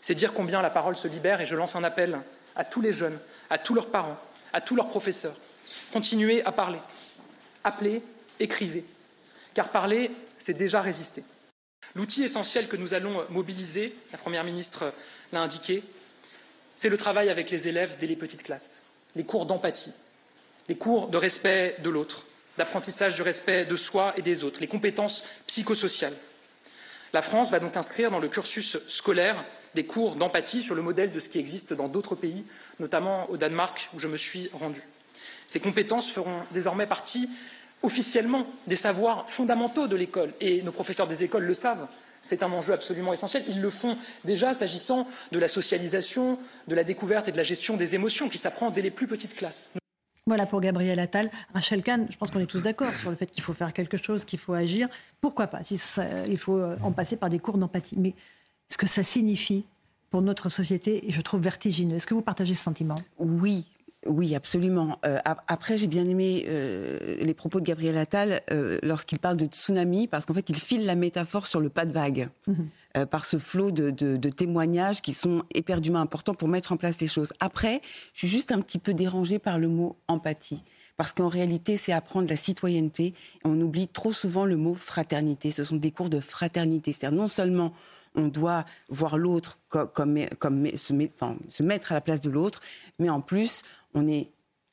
C'est dire combien la parole se libère et je lance un appel à tous les jeunes, à tous leurs parents, à tous leurs professeurs. Continuez à parler. Appelez, écrivez. Car parler, c'est déjà résister. L'outil essentiel que nous allons mobiliser, la Première ministre l'a indiqué, c'est le travail avec les élèves dès les petites classes, les cours d'empathie, les cours de respect de l'autre, d'apprentissage du respect de soi et des autres, les compétences psychosociales. La France va donc inscrire dans le cursus scolaire des cours d'empathie sur le modèle de ce qui existe dans d'autres pays, notamment au Danemark où je me suis rendu. Ces compétences feront désormais partie officiellement des savoirs fondamentaux de l'école, et nos professeurs des écoles le savent. C'est un enjeu absolument essentiel. Ils le font déjà s'agissant de la socialisation, de la découverte et de la gestion des émotions qui s'apprend dès les plus petites classes. Voilà pour Gabriel Attal. Rachel Kahn, je pense qu'on est tous d'accord sur le fait qu'il faut faire quelque chose, qu'il faut agir. Pourquoi pas si Il faut euh, en passer par des cours d'empathie. Mais ce que ça signifie pour notre société, et je trouve vertigineux. Est-ce que vous partagez ce sentiment? Oui, oui, absolument. Euh, après, j'ai bien aimé euh, les propos de Gabriel Attal euh, lorsqu'il parle de tsunami, parce qu'en fait, il file la métaphore sur le pas de vague, mhm. par ce flot de, de, témoignages qui sont éperdument importants pour mettre en place les choses. Après, je suis juste un petit peu dérangée par le mot empathie. Parce qu'en réalité, c'est apprendre la citoyenneté. Et on oublie trop souvent le mot fraternité. Ce sont des cours de fraternité. C'est-à-dire non seulement on doit voir l'autre comme, comme, se, se, mettre à la place de l'autre, mais en plus, on est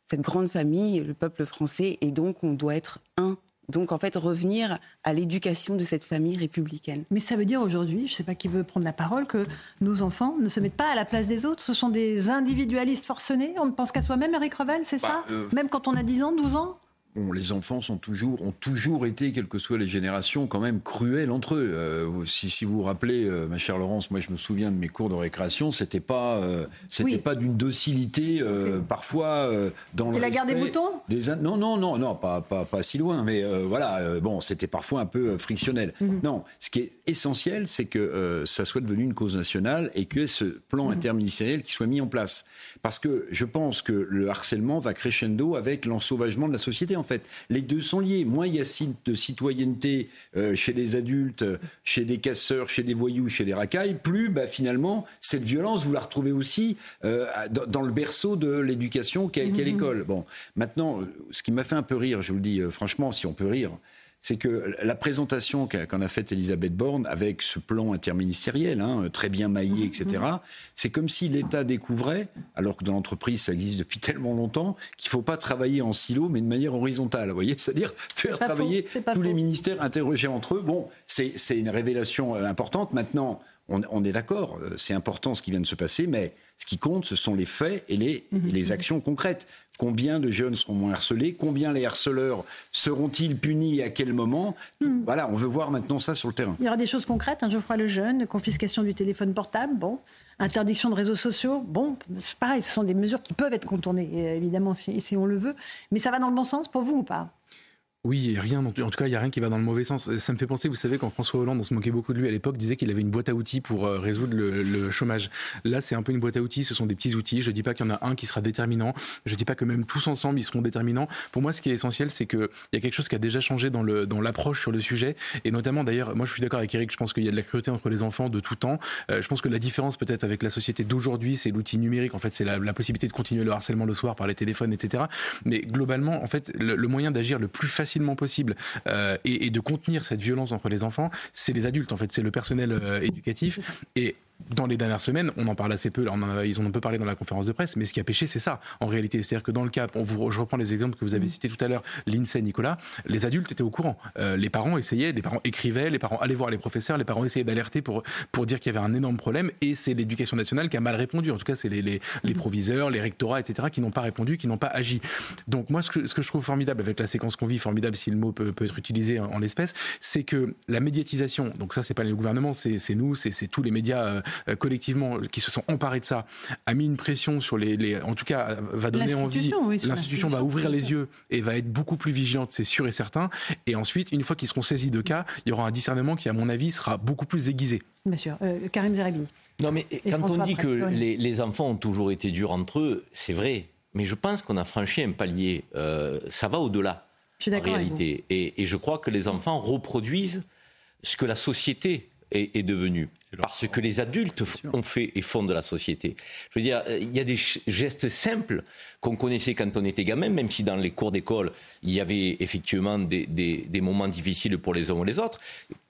cette grande famille, le peuple français, et donc on doit être un. Donc en fait, revenir à l'éducation de cette famille républicaine. Mais ça veut dire aujourd'hui, je ne sais pas qui veut prendre la parole, que nos enfants ne se mettent pas à la place des autres. Ce sont des individualistes forcenés. On ne pense qu'à soi-même, Eric Revel, c'est bah, ça? euh, Même quand on a 10 ans, 12 ans? Les enfants sont toujours, ont toujours été, quelles que soient les générations, quand même cruels entre eux. Euh, si, si, vous vous rappelez, euh, ma chère Laurence, moi je me souviens de mes cours de récréation, c'était pas, euh, c'était pas d'une docilité parfois dans le. La guerre des moutons des Non, non, non, non, pas, pas, pas si loin, mais voilà, bon, c'était parfois un peu frictionnel. Mhm. Non, ce qui est essentiel, c'est que ça soit devenu une cause nationale et que ce plan mhm. interministériel qui soit mis en place. Parce que je pense que le harcèlement va crescendo avec l'ensauvagement de la société. En fait, les deux sont liés. Moins il y a de citoyenneté euh, chez les adultes, chez des casseurs, chez des voyous, chez des racailles, plus bah, finalement cette violence vous la retrouvez aussi euh, dans, le berceau de l'éducation qu'est mmh. l'école. Bon, maintenant, ce qui m'a fait un peu rire, je vous le dis euh, franchement, si on peut rire, c'est que la présentation qu'en a faite Elisabeth Borne avec ce plan interministériel, hein, très bien maillé, etc., mhm. c'est comme si l'État découvrait, alors que dans l'entreprise ça existe depuis tellement longtemps, qu'il ne faut pas travailler en silo, mais de manière horizontale. Vous voyez, c'est-à-dire faire travailler tous les ministères interrogés entre eux. Bon, c'est une révélation euh, importante. Maintenant, on, est d'accord, euh, c'est important ce qui vient de se passer, mais ce qui compte, ce sont les faits et les, mhm. les actions concrètes. Combien de jeunes seront moins harcelés? Combien les harceleurs seront-ils punis à quel moment? Mhm. Voilà, on veut voir maintenant ça sur le terrain. Il y aura des choses concrètes, hein, Geoffroy Lejeune, confiscation du téléphone portable, bon, interdiction de réseaux sociaux, bon, c'est pareil, ce sont des mesures qui peuvent être contournées, évidemment, si, si on le veut. Mais ça va dans le bon sens pour vous ou pas? Oui, rien. En tout cas, il n'y a rien qui va dans le mauvais sens. Ça me fait penser, vous savez, quand François Hollande, on se moquait beaucoup de lui à l'époque, disait qu'il avait une boîte à outils pour euh, résoudre le, chômage. Là, c'est un peu une boîte à outils. Ce sont des petits outils. Je ne dis pas qu'il y en a un qui sera déterminant. Je ne dis pas que même tous ensemble, ils seront déterminants. Pour moi, ce qui est essentiel, c'est qu'il y a quelque chose qui a déjà changé dans l'approche sur le sujet. Et notamment, d'ailleurs, moi, je suis d'accord avec Eric. Je pense qu'il y a de la cruauté entre les enfants de tout temps. Euh, je pense que la différence, peut-être, avec la société d'aujourd'hui, c'est l'outil numérique. En fait, c'est la, possibilité de continuer le harcèlement le soir par les téléphones, etc. Mais globalement, en fait, le, le moyen d'agir le plus facilement possible euh, et, et, de contenir cette violence entre les enfants, c'est les adultes en fait, c'est le personnel euh, éducatif. Et dans les dernières semaines, on en parle assez peu, on en ils en ont un peu parlé dans la conférence de presse, mais ce qui a pêché, c'est ça, en réalité. C'est-à-dire que dans le cas, on vous, je reprends les exemples que vous avez cités tout à l'heure, l'INSEE, Nicolas, les adultes étaient au courant. Euh, les parents essayaient, les parents écrivaient, les parents allaient voir les professeurs, les parents essayaient d'alerter pour, pour dire qu'il y avait un énorme problème, et c'est l'éducation nationale qui a mal répondu. En tout cas, c'est les, les, les, proviseurs, les rectorats, etc., qui n'ont pas répondu, qui n'ont pas agi. Donc moi, ce que, ce que je trouve formidable avec la séquence qu'on vit, formidable si le mot peut, peut être utilisé en, l'espèce, c'est que la médiatisation, donc ça, c'est pas le gouvernement, c'est nous, c'est tous les médias euh, collectivement qui se sont emparés de ça, a mis une pression sur les, en tout cas, va donner envie. L'institution va ouvrir les yeux et va être beaucoup plus vigilante, c'est sûr et certain. Et ensuite, une fois qu'ils seront saisis de cas, il y aura un discernement qui, à mon avis, sera beaucoup plus aiguisé. Bien sûr. Euh, Karim Zerabi. Non, mais quand on dit que les, enfants ont toujours été durs entre eux, c'est vrai. Mais je pense qu'on a franchi un palier. Euh, ça va au-delà, en réalité. Et, et, je crois que les enfants reproduisent ce que la société est, est devenue parce que les adultes ont fait et font de la société. Je veux dire, il y a des gestes simples qu'on connaissait quand on était gamin, même si dans les cours d'école, il y avait effectivement des, des, moments difficiles pour les uns ou les autres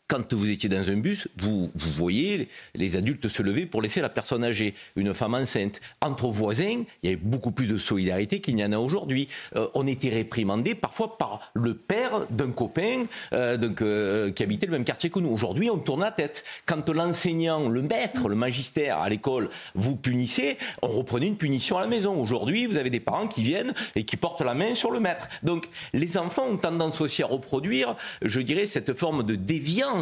quand vous étiez dans un bus, vous, vous voyez les adultes se lever pour laisser la personne âgée, une femme enceinte. Entre voisins, il y avait beaucoup plus de solidarité qu'il n'y en a aujourd'hui. Euh, on était réprimandé parfois par le père d'un copain euh, donc, euh, qui habitait le même quartier que nous. Aujourd'hui, on tourne la tête. Quand l'enseignant, le maître, le magistère à l'école vous punissait, on reprenait une punition à la maison. Aujourd'hui, vous avez des parents qui viennent et qui portent la main sur le maître. Donc, les enfants ont tendance aussi à reproduire, je dirais, cette forme de déviance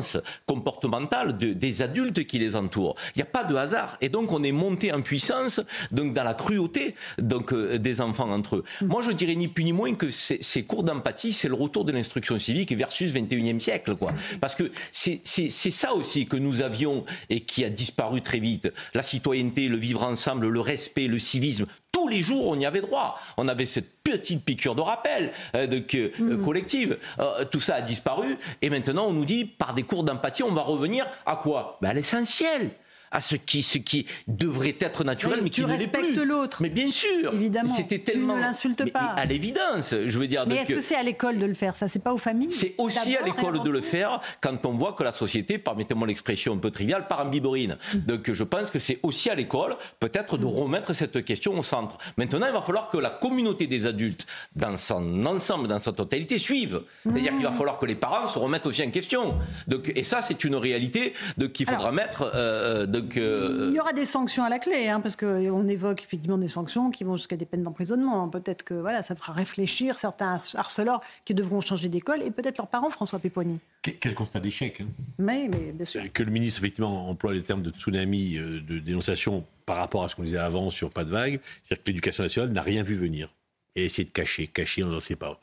comportementale des adultes qui les entourent. Il n'y a pas de hasard. Et donc, on est monté en puissance donc dans la cruauté donc, euh, des enfants entre eux. Moi, je dirais ni plus ni moins que ces, cours d'empathie, c'est le retour de l'instruction civique versus 21e siècle. Quoi. Parce que c'est ça aussi que nous avions et qui a disparu très vite. La citoyenneté, le vivre ensemble, le respect, le civisme, tous les jours, on y avait droit. On avait cette petite piqûre de rappel euh, de, euh, mm. collective. Euh, tout ça a disparu. Et maintenant, on nous dit, par des cours d'empathie, on va revenir à quoi? Ben À l'essentiel à ce qui, ce qui devrait être naturel, mais, qui ne l'est plus. Tu respectes l'autre. Mais bien sûr. Évidemment. C'était tellement. Tu ne l'insultes pas. À l'évidence, je veux dire. Mais est-ce que c'est à l'école de le faire? Ça, c'est pas aux familles. C'est aussi à l'école de le faire quand on voit que la société, permettez-moi l'expression un peu triviale, part en biberine. Mm. Donc, je pense que c'est aussi à l'école, peut-être, de remettre cette question au centre. Maintenant, il va falloir que la communauté des adultes, dans son ensemble, dans sa totalité, suive. C'est-à-dire qu'il va mm. falloir que les parents se remettent aussi en question. Donc, et ça, c'est une réalité qu'il faudra mettre. Euh, euh il y aura des sanctions à la clé, hein, parce qu'on évoque effectivement des sanctions qui vont jusqu'à des peines d'emprisonnement. Peut-être que voilà, ça fera réfléchir certains harceleurs qui devront changer d'école et peut-être leurs parents, François Péponi. Quel constat d'échec hein. mais, mais, bien sûr. Que le ministre, effectivement, emploie les termes de tsunami, euh, de dénonciation par rapport à ce qu'on disait avant sur pas de vague. C'est-à-dire que l'éducation nationale n'a rien vu venir et essayer de cacher. Cacher, on n'en sait pas.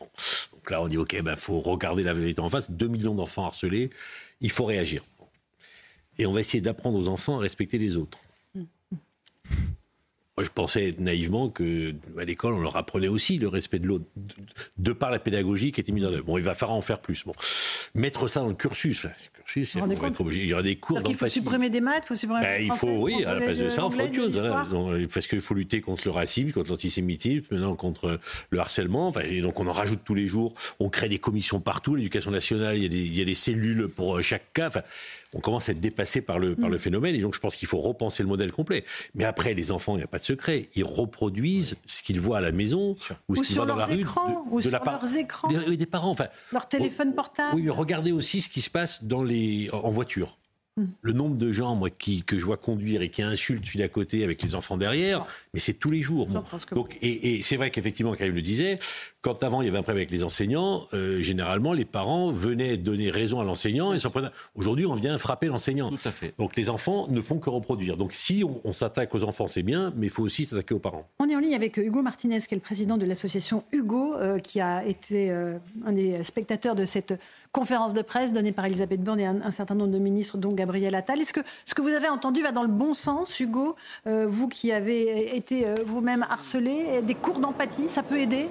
Donc là, on dit, OK, il ben, faut regarder la vérité en face. 2 millions d'enfants harcelés, il faut réagir et on va essayer d'apprendre aux enfants à respecter les autres. Moi, je pensais naïvement que à l'école, on leur apprenait aussi le respect de l'autre, de, par la pédagogie qui était mise en œuvre. Bon, il va falloir en faire plus. Mettre ça dans le cursus. Il y aura des cours d'empathie. Il faut supprimer des maths, il faut supprimer. Ben, il faut, oui, à la place de, ça, on fera autre chose. parce qu'il faut lutter contre le racisme, contre l'antisémitisme, maintenant contre le harcèlement. Enfin, et donc, on en rajoute tous les jours. On crée des commissions partout. L'éducation nationale, il y, a des, il y a des cellules pour euh, chaque cas. Enfin, on commence à être dépassé par le, par le mm. phénomène. Et donc, je pense qu'il faut repenser le modèle complet. Mais après, les enfants, il n'y a pas de secret. Ils reproduisent ce qu'ils voient à la maison ou, ce qu'ils voient dans la rue. ou sur leurs écrans. Des, des parents. Enfin, leur téléphone portable. Oui, mais regardez aussi ce qui se passe dans les, en voiture. Mm. Le nombre de gens moi, qui, que je vois conduire et qui insultent celui d'à côté avec les enfants derrière, mais c'est tous les jours. Donc, et, et c'est vrai qu'effectivement, Karim le disait, quand avant il y avait un problème avec les enseignants, euh, généralement les parents venaient donner raison à l'enseignant et s'en prenaient. Aujourd'hui, on vient frapper l'enseignant. Donc les enfants ne font que reproduire. Donc si on, s'attaque aux enfants, c'est bien, mais il faut aussi s'attaquer aux parents. On est en ligne avec Hugo Martinez, qui est le président de l'association Hugo, euh, qui a été euh, un des spectateurs de cette conférence de presse donnée par Elisabeth Borne et un, certain nombre de ministres, dont Gabriel Attal. Est-ce que ce que vous avez entendu va dans le bon sens, Hugo Vous qui avez été vous-même harcelé, des cours d'empathie, ça peut aider?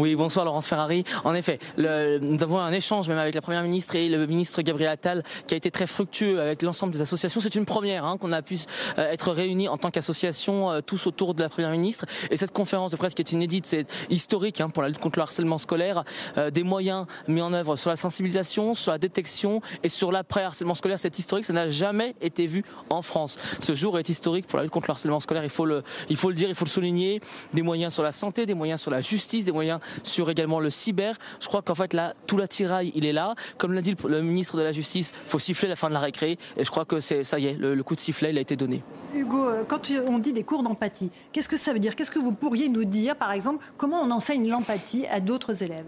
Oui, bonsoir Laurence Ferrari. En effet, nous avons un échange même avec la Première ministre et le ministre Gabriel Attal qui a été très fructueux avec l'ensemble des associations. C'est une première hein, qu'on a pu euh, être réunis en tant qu'association euh, tous autour de la Première ministre. Et cette conférence de presse qui est inédite, c'est historique hein, pour la lutte contre le harcèlement scolaire. Euh, des moyens mis en œuvre sur la sensibilisation, sur la détection et sur l'après-harcèlement scolaire. C'est historique, ça n'a jamais été vu en France. Ce jour est historique pour la lutte contre le harcèlement scolaire. Il faut le, il faut le dire, il faut le souligner. Des moyens sur la santé, des moyens sur la justice, des moyens sur également le cyber. Je crois qu'en fait là, tout l'attirail, il est là. Comme l'a dit le, ministre de la Justice, il faut siffler la fin de la récré. Et je crois que c'est ça y est, le, coup de sifflet, il a été donné. Hugo, euh, quand on dit des cours d'empathie, qu'est-ce que ça veut dire? Qu'est-ce que vous pourriez nous dire, par exemple, comment on enseigne l'empathie à d'autres élèves?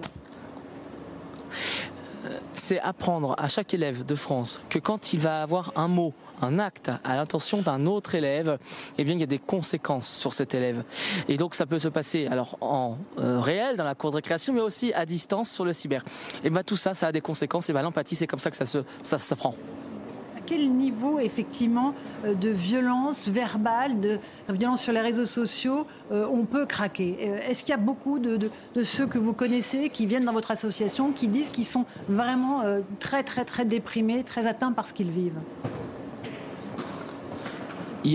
C'est apprendre à chaque élève de France que quand il va avoir un mot un acte à l'intention d'un autre élève, eh bien, il y a des conséquences sur cet élève. Et donc, ça peut se passer alors en euh, réel, dans la cour de récréation, mais aussi à distance sur le cyber. Et bien, tout ça, ça a des conséquences. Et bien, l'empathie, c'est comme ça que ça se, ça s'apprend quel niveau effectivement euh, de violence verbale, de violence sur les réseaux sociaux, euh, on peut craquer? Est-ce qu'il y a beaucoup de, de, ceux que vous connaissez qui viennent dans votre association qui disent qu'ils sont vraiment très très très déprimés, très atteints par ce qu'ils vivent?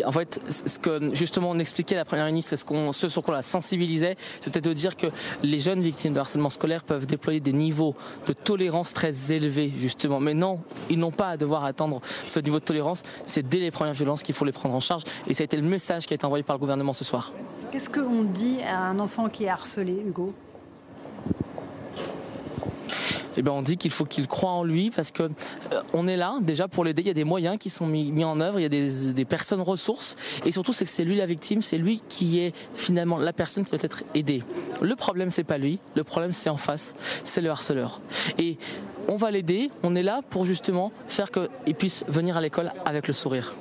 En fait, ce que justement on expliquait à la Première ministre et ce, qu'on, sur quoi on la sensibilisait, c'était de dire que les jeunes victimes de harcèlement scolaire peuvent déployer des niveaux de tolérance très élevés, justement. Mais non, ils n'ont pas à devoir attendre ce niveau de tolérance. C'est dès les premières violences qu'il faut les prendre en charge. Et ça a été le message qui a été envoyé par le gouvernement ce soir. Qu'est-ce qu'on dit à un enfant qui est harcelé, Hugo? Eh ben on dit qu'il faut qu'il croit en lui parce que euh, on est là déjà pour l'aider. Il y a des moyens qui sont mis, en œuvre, il y a des, personnes ressources et surtout c'est que c'est lui la victime, c'est lui qui est finalement la personne qui doit être aidée. Le problème c'est pas lui, le problème c'est en face, c'est le harceleur. Et on va l'aider, on est là pour justement faire qu'il puisse venir à l'école avec le sourire.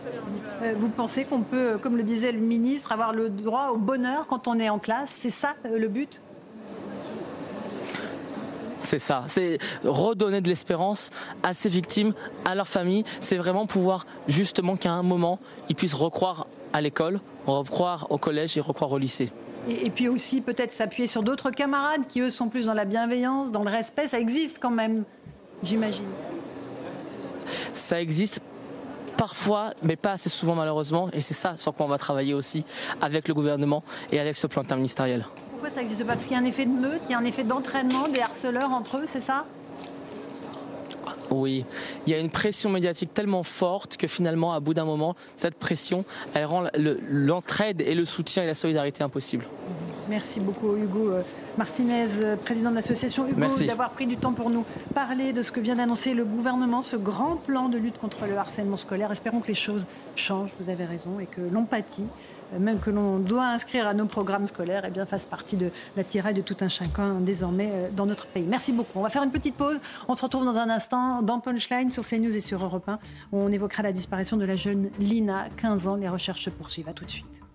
Euh, vous pensez qu'on peut, comme le disait le ministre, avoir le droit au bonheur quand on est en classe? C'est ça euh, le but? C'est ça, c'est redonner de l'espérance à ces victimes, à leurs familles. C'est vraiment pouvoir justement qu'à un moment, ils puissent recroire à l'école, recroire au collège et recroire au lycée. Et, puis aussi peut-être s'appuyer sur d'autres camarades qui, eux, sont plus dans la bienveillance, dans le respect. Ça existe quand même, j'imagine. Ça existe parfois, mais pas assez souvent malheureusement. Et c'est ça sur quoi on va travailler aussi avec le gouvernement et avec ce plan interministériel. Pourquoi ça n'existe pas? Parce qu'il y a un effet de meute, il y a un effet d'entraînement des harceleurs entre eux, c'est ça? Oui, il y a une pression médiatique tellement forte que finalement, à bout d'un moment, cette pression, elle rend l'entraide et le soutien et la solidarité impossible. Merci beaucoup Hugo euh, Martinez, euh, président de l'association Hugo, d'avoir pris du temps pour nous parler de ce que vient d'annoncer le gouvernement, ce grand plan de lutte contre le harcèlement scolaire. Espérons que les choses changent, vous avez raison, et que l'empathie même que l'on doit inscrire à nos programmes scolaires, eh bien, fasse partie de la tiraille de tout un chacun désormais euh, dans notre pays. Merci beaucoup. On va faire une petite pause. On se retrouve dans un instant dans Punchline sur CNews et sur Europe 1. On évoquera la disparition de la jeune Lina, 15 ans. Les recherches se poursuivent. À tout de suite.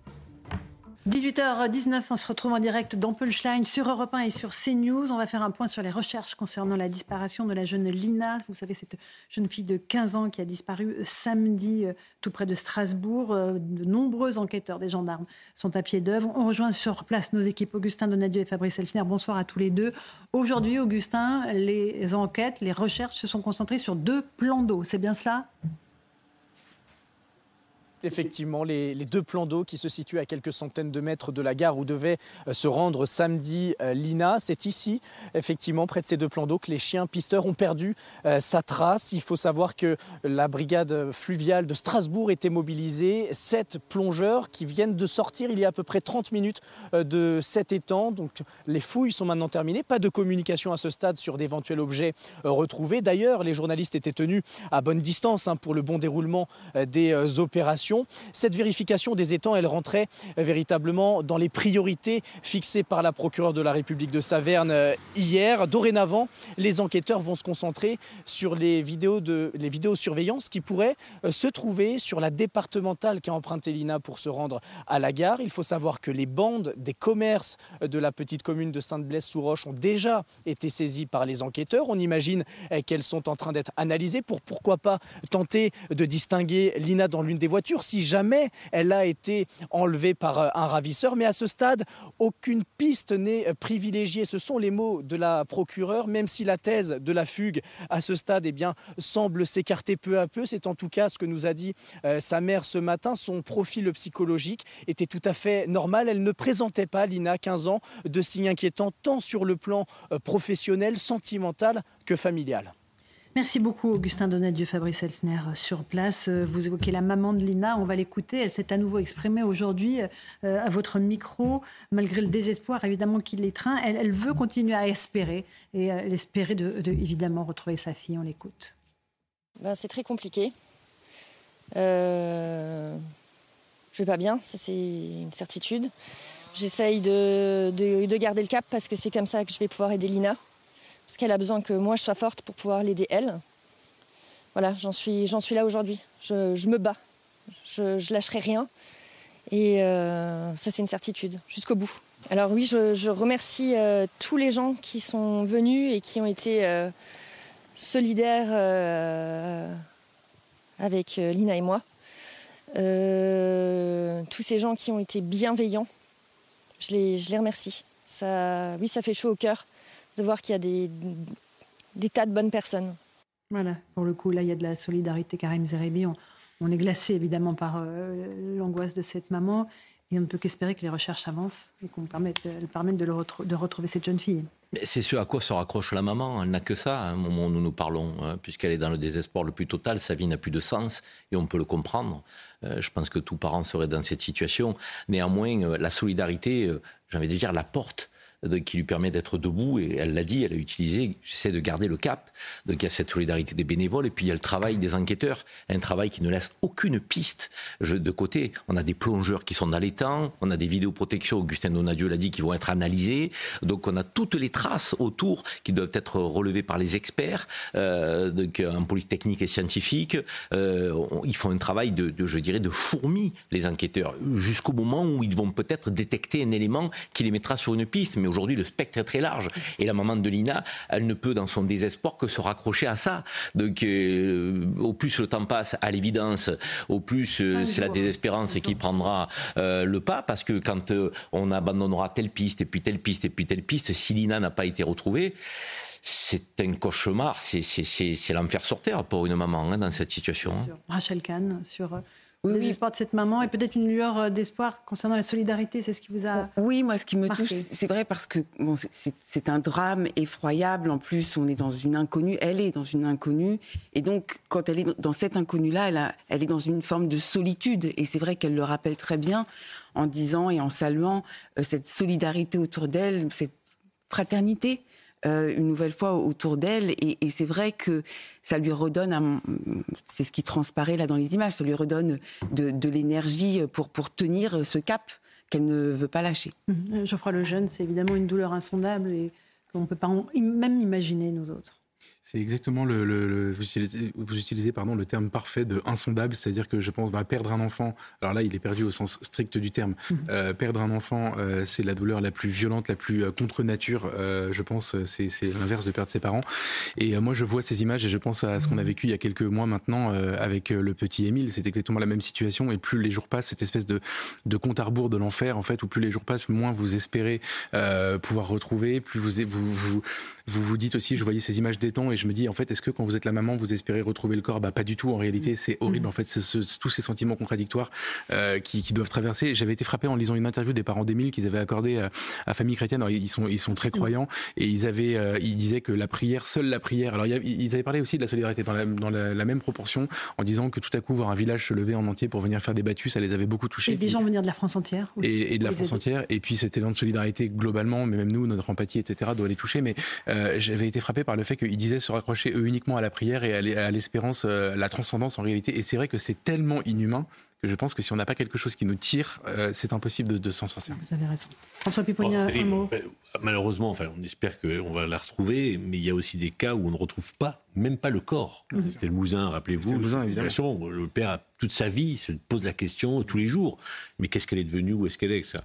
18h19, on se retrouve en direct dans Punchline sur Europe 1 et sur CNews. On va faire un point sur les recherches concernant la disparition de la jeune Lina. Vous savez, cette jeune fille de 15 ans qui a disparu euh, samedi euh, tout près de Strasbourg. Euh, de nombreux enquêteurs des gendarmes sont à pied d'œuvre. On rejoint sur place nos équipes Augustin Donadieu et Fabrice Elsner. Bonsoir à tous les deux. Aujourd'hui, Augustin, les enquêtes, les recherches se sont concentrées sur deux plans d'eau. C'est bien cela? Effectivement les, deux plans d'eau qui se situent à quelques centaines de mètres de la gare où devait euh, se rendre samedi euh, Lina. C'est ici, effectivement, près de ces deux plans d'eau, que les chiens pisteurs ont perdu euh, sa trace. Il faut savoir que la brigade fluviale de Strasbourg était mobilisée. Sept plongeurs qui viennent de sortir il y a à peu près 30 minutes de cet étang. Donc les fouilles sont maintenant terminées. Pas de communication à ce stade sur d'éventuels objets retrouvés. D'ailleurs, les journalistes étaient tenus à bonne distance hein, pour le bon déroulement des opérations Cette vérification des étangs, elle rentrait véritablement dans les priorités fixées par la procureure de la République de Saverne hier. Dorénavant, les enquêteurs vont se concentrer sur les vidéos de les qui pourraient se trouver sur la départementale qu'a emprunté l'INA pour se rendre à la gare. Il faut savoir que les bandes des commerces de la petite commune de Sainte-Blaise-sous-Roche ont déjà été saisies par les enquêteurs. On imagine qu'elles sont en train d'être analysées pour pourquoi pas tenter de distinguer Lina dans l'une des voitures si jamais elle a été enlevée par euh, un ravisseur. Mais à ce stade, aucune piste n'est privilégiée. Ce sont les mots de la procureure, même si la thèse de la fugue à ce stade eh semble s'écarter peu à peu. C'est en tout cas ce que nous a dit euh, sa mère ce matin. Son profil psychologique était tout à fait normal. Elle ne présentait pas, Lina, 15 ans, de signes inquiétants tant sur le plan euh, professionnel, sentimental que familial. Merci beaucoup, Augustin Donadieu, Fabrice Elsner, euh, sur place. Euh, vous évoquez la maman de Lina, on va l'écouter. Elle s'est à nouveau exprimée aujourd'hui à votre micro, malgré le désespoir évidemment qui l'étreint. Elle, veut continuer à espérer et elle de, évidemment retrouver sa fille. On l'écoute. Ben, c'est très compliqué. Euh, je vais pas bien, ça c'est une certitude. J'essaye de, de, garder le cap parce que c'est comme ça que je vais pouvoir aider Lina. Parce qu'elle a besoin que moi je sois forte pour pouvoir l'aider elle. Voilà, j'en suis, là aujourd'hui. Je, me bats. Je, je lâcherai rien. Et euh, ça, c'est une certitude, jusqu'au bout. Alors oui, je, remercie euh, tous les gens qui sont venus et qui ont été euh, solidaires avec Lina et moi. tous ces gens qui ont été bienveillants je les, remercie. Ça, oui, ça fait chaud au cœur de voir qu'il y a des, des tas de bonnes personnes. Voilà, pour le coup, là, il y a de la solidarité. Karim Zerebi, on, est glacé évidemment par euh, l'angoisse de cette maman. Et on ne peut qu'espérer que les recherches avancent et qu'on permette, permettent de, de retrouver cette jeune fille. C'est ce à quoi se raccroche la maman. Elle n'a que ça à un moment où nous nous parlons, hein, puisqu'elle est dans le désespoir le plus total. Sa vie n'a plus de sens et on peut le comprendre. Euh, je pense que tout parent serait dans cette situation. Néanmoins, euh, la solidarité, euh, j'ai envie de dire, la porte qui lui permet d'être debout. Et elle l'a dit, elle a utilisé, j'essaie de garder le cap. Donc il y a cette solidarité des bénévoles et puis il y a le travail des enquêteurs. Un travail qui ne laisse aucune piste de côté. On a des plongeurs qui sont dans les temps, on a des vidéoprotections, Augustin Donadieu l'a dit, qui vont être analysées. Donc on a toutes les traces autour qui doivent être relevées par les experts euh, donc, en police technique et scientifique. Euh, ils font un travail de, de, je dirais, de fourmi, les enquêteurs, jusqu'au moment où ils vont peut-être détecter un élément qui les mettra sur une piste. Mais aujourd'hui, le spectre est très large. Et la maman de Lina, elle ne peut, dans son désespoir, que se raccrocher à ça. Donc, euh, au plus le temps passe, à l'évidence, au plus euh, c'est la désespérance qui prendra euh, le pas, parce que quand on abandonnera telle piste, et puis telle piste, et puis telle piste, si Lina n'a pas été retrouvée, c'est un cauchemar, c'est l'enfer sur terre pour une maman hein, dans cette situation. Hein. Rachel Kahn, sur oui, l'espoir de cette maman et peut-être une lueur euh, d'espoir concernant la solidarité. C'est ce qui vous a. Oui, moi, ce qui me touche, c'est vrai parce que bon, c'est un drame effroyable. En plus, on est dans une inconnue. Elle est dans une inconnue. Et donc, quand elle est dans cette inconnue-là, elle, elle est dans une forme de solitude. Et c'est vrai qu'elle le rappelle très bien en disant et en saluant euh, cette solidarité autour d'elle, cette fraternité. Euh, une nouvelle fois autour d'elle. Et, c'est vrai que ça lui redonne, c'est ce qui transparaît là dans les images, ça lui redonne de, l'énergie pour, pour tenir ce cap qu'elle ne veut pas lâcher. Mmh. Geoffroy Lejeune, c'est évidemment une douleur insondable et qu'on ne peut pas même imaginer, nous autres. C'est exactement le, vous utilisez, vous utilisez, pardon le terme parfait de insondable, c'est-à-dire que je pense va perdre un enfant. Alors là, il est perdu au sens strict du terme. Mhm. Euh, perdre un enfant, euh, c'est la douleur la plus violente, la plus euh, contre nature. je pense, c'est l'inverse de perdre ses parents. Et moi, je vois ces images et je pense à ce qu'on a mhm. vécu il y a quelques mois maintenant avec le petit Émile. C'est exactement la même situation. Et plus les jours passent, cette espèce de, de compte à rebours de l'enfer, en fait, où plus les jours passent, moins vous espérez pouvoir retrouver, plus vous vous, vous vous vous dites aussi, je voyais ces images des temps et je me dis, en fait, est-ce que quand vous êtes la maman, vous espérez retrouver le corps? Bah pas du tout. En réalité, c'est horrible. En fait, c'est tous ces sentiments contradictoires euh, qui, qui, doivent traverser. J'avais été frappé en lisant une interview des parents d'Émile qu'ils avaient accordé à, à, Famille Chrétienne. Alors, ils sont ils sont très croyants et ils avaient euh, ils disaient que la prière, seule la prière. Alors ils avaient parlé aussi de la solidarité dans la, dans la, même proportion en disant que tout à coup voir un village se lever en entier pour venir faire des battues, ça les avait beaucoup touchés. Et des gens venir de la France entière. Et, et, de la France entière. Et puis cet élan de solidarité globalement, mais même nous, notre empathie, etc., doit les toucher. Mais euh, j'avais été frappé par le fait qu'ils disaient se raccrocher eux uniquement à la prière et à l'espérance, euh, la transcendance en réalité. Et c'est vrai que c'est tellement inhumain que je pense que si on n'a pas quelque chose qui nous tire, c'est impossible de, s'en sortir. Vous avez raison. François Pipponi, un mot. Malheureusement, enfin, on espère qu'on va la retrouver, mais il y a aussi des cas où on ne retrouve pas, même pas le corps. Mhm. C'était le Mousin, rappelez-vous. Le Mousin, évidemment. Le père a toute sa vie se pose la question tous les jours. Mais qu'est-ce qu'elle est devenue Où est-ce qu'elle est, ça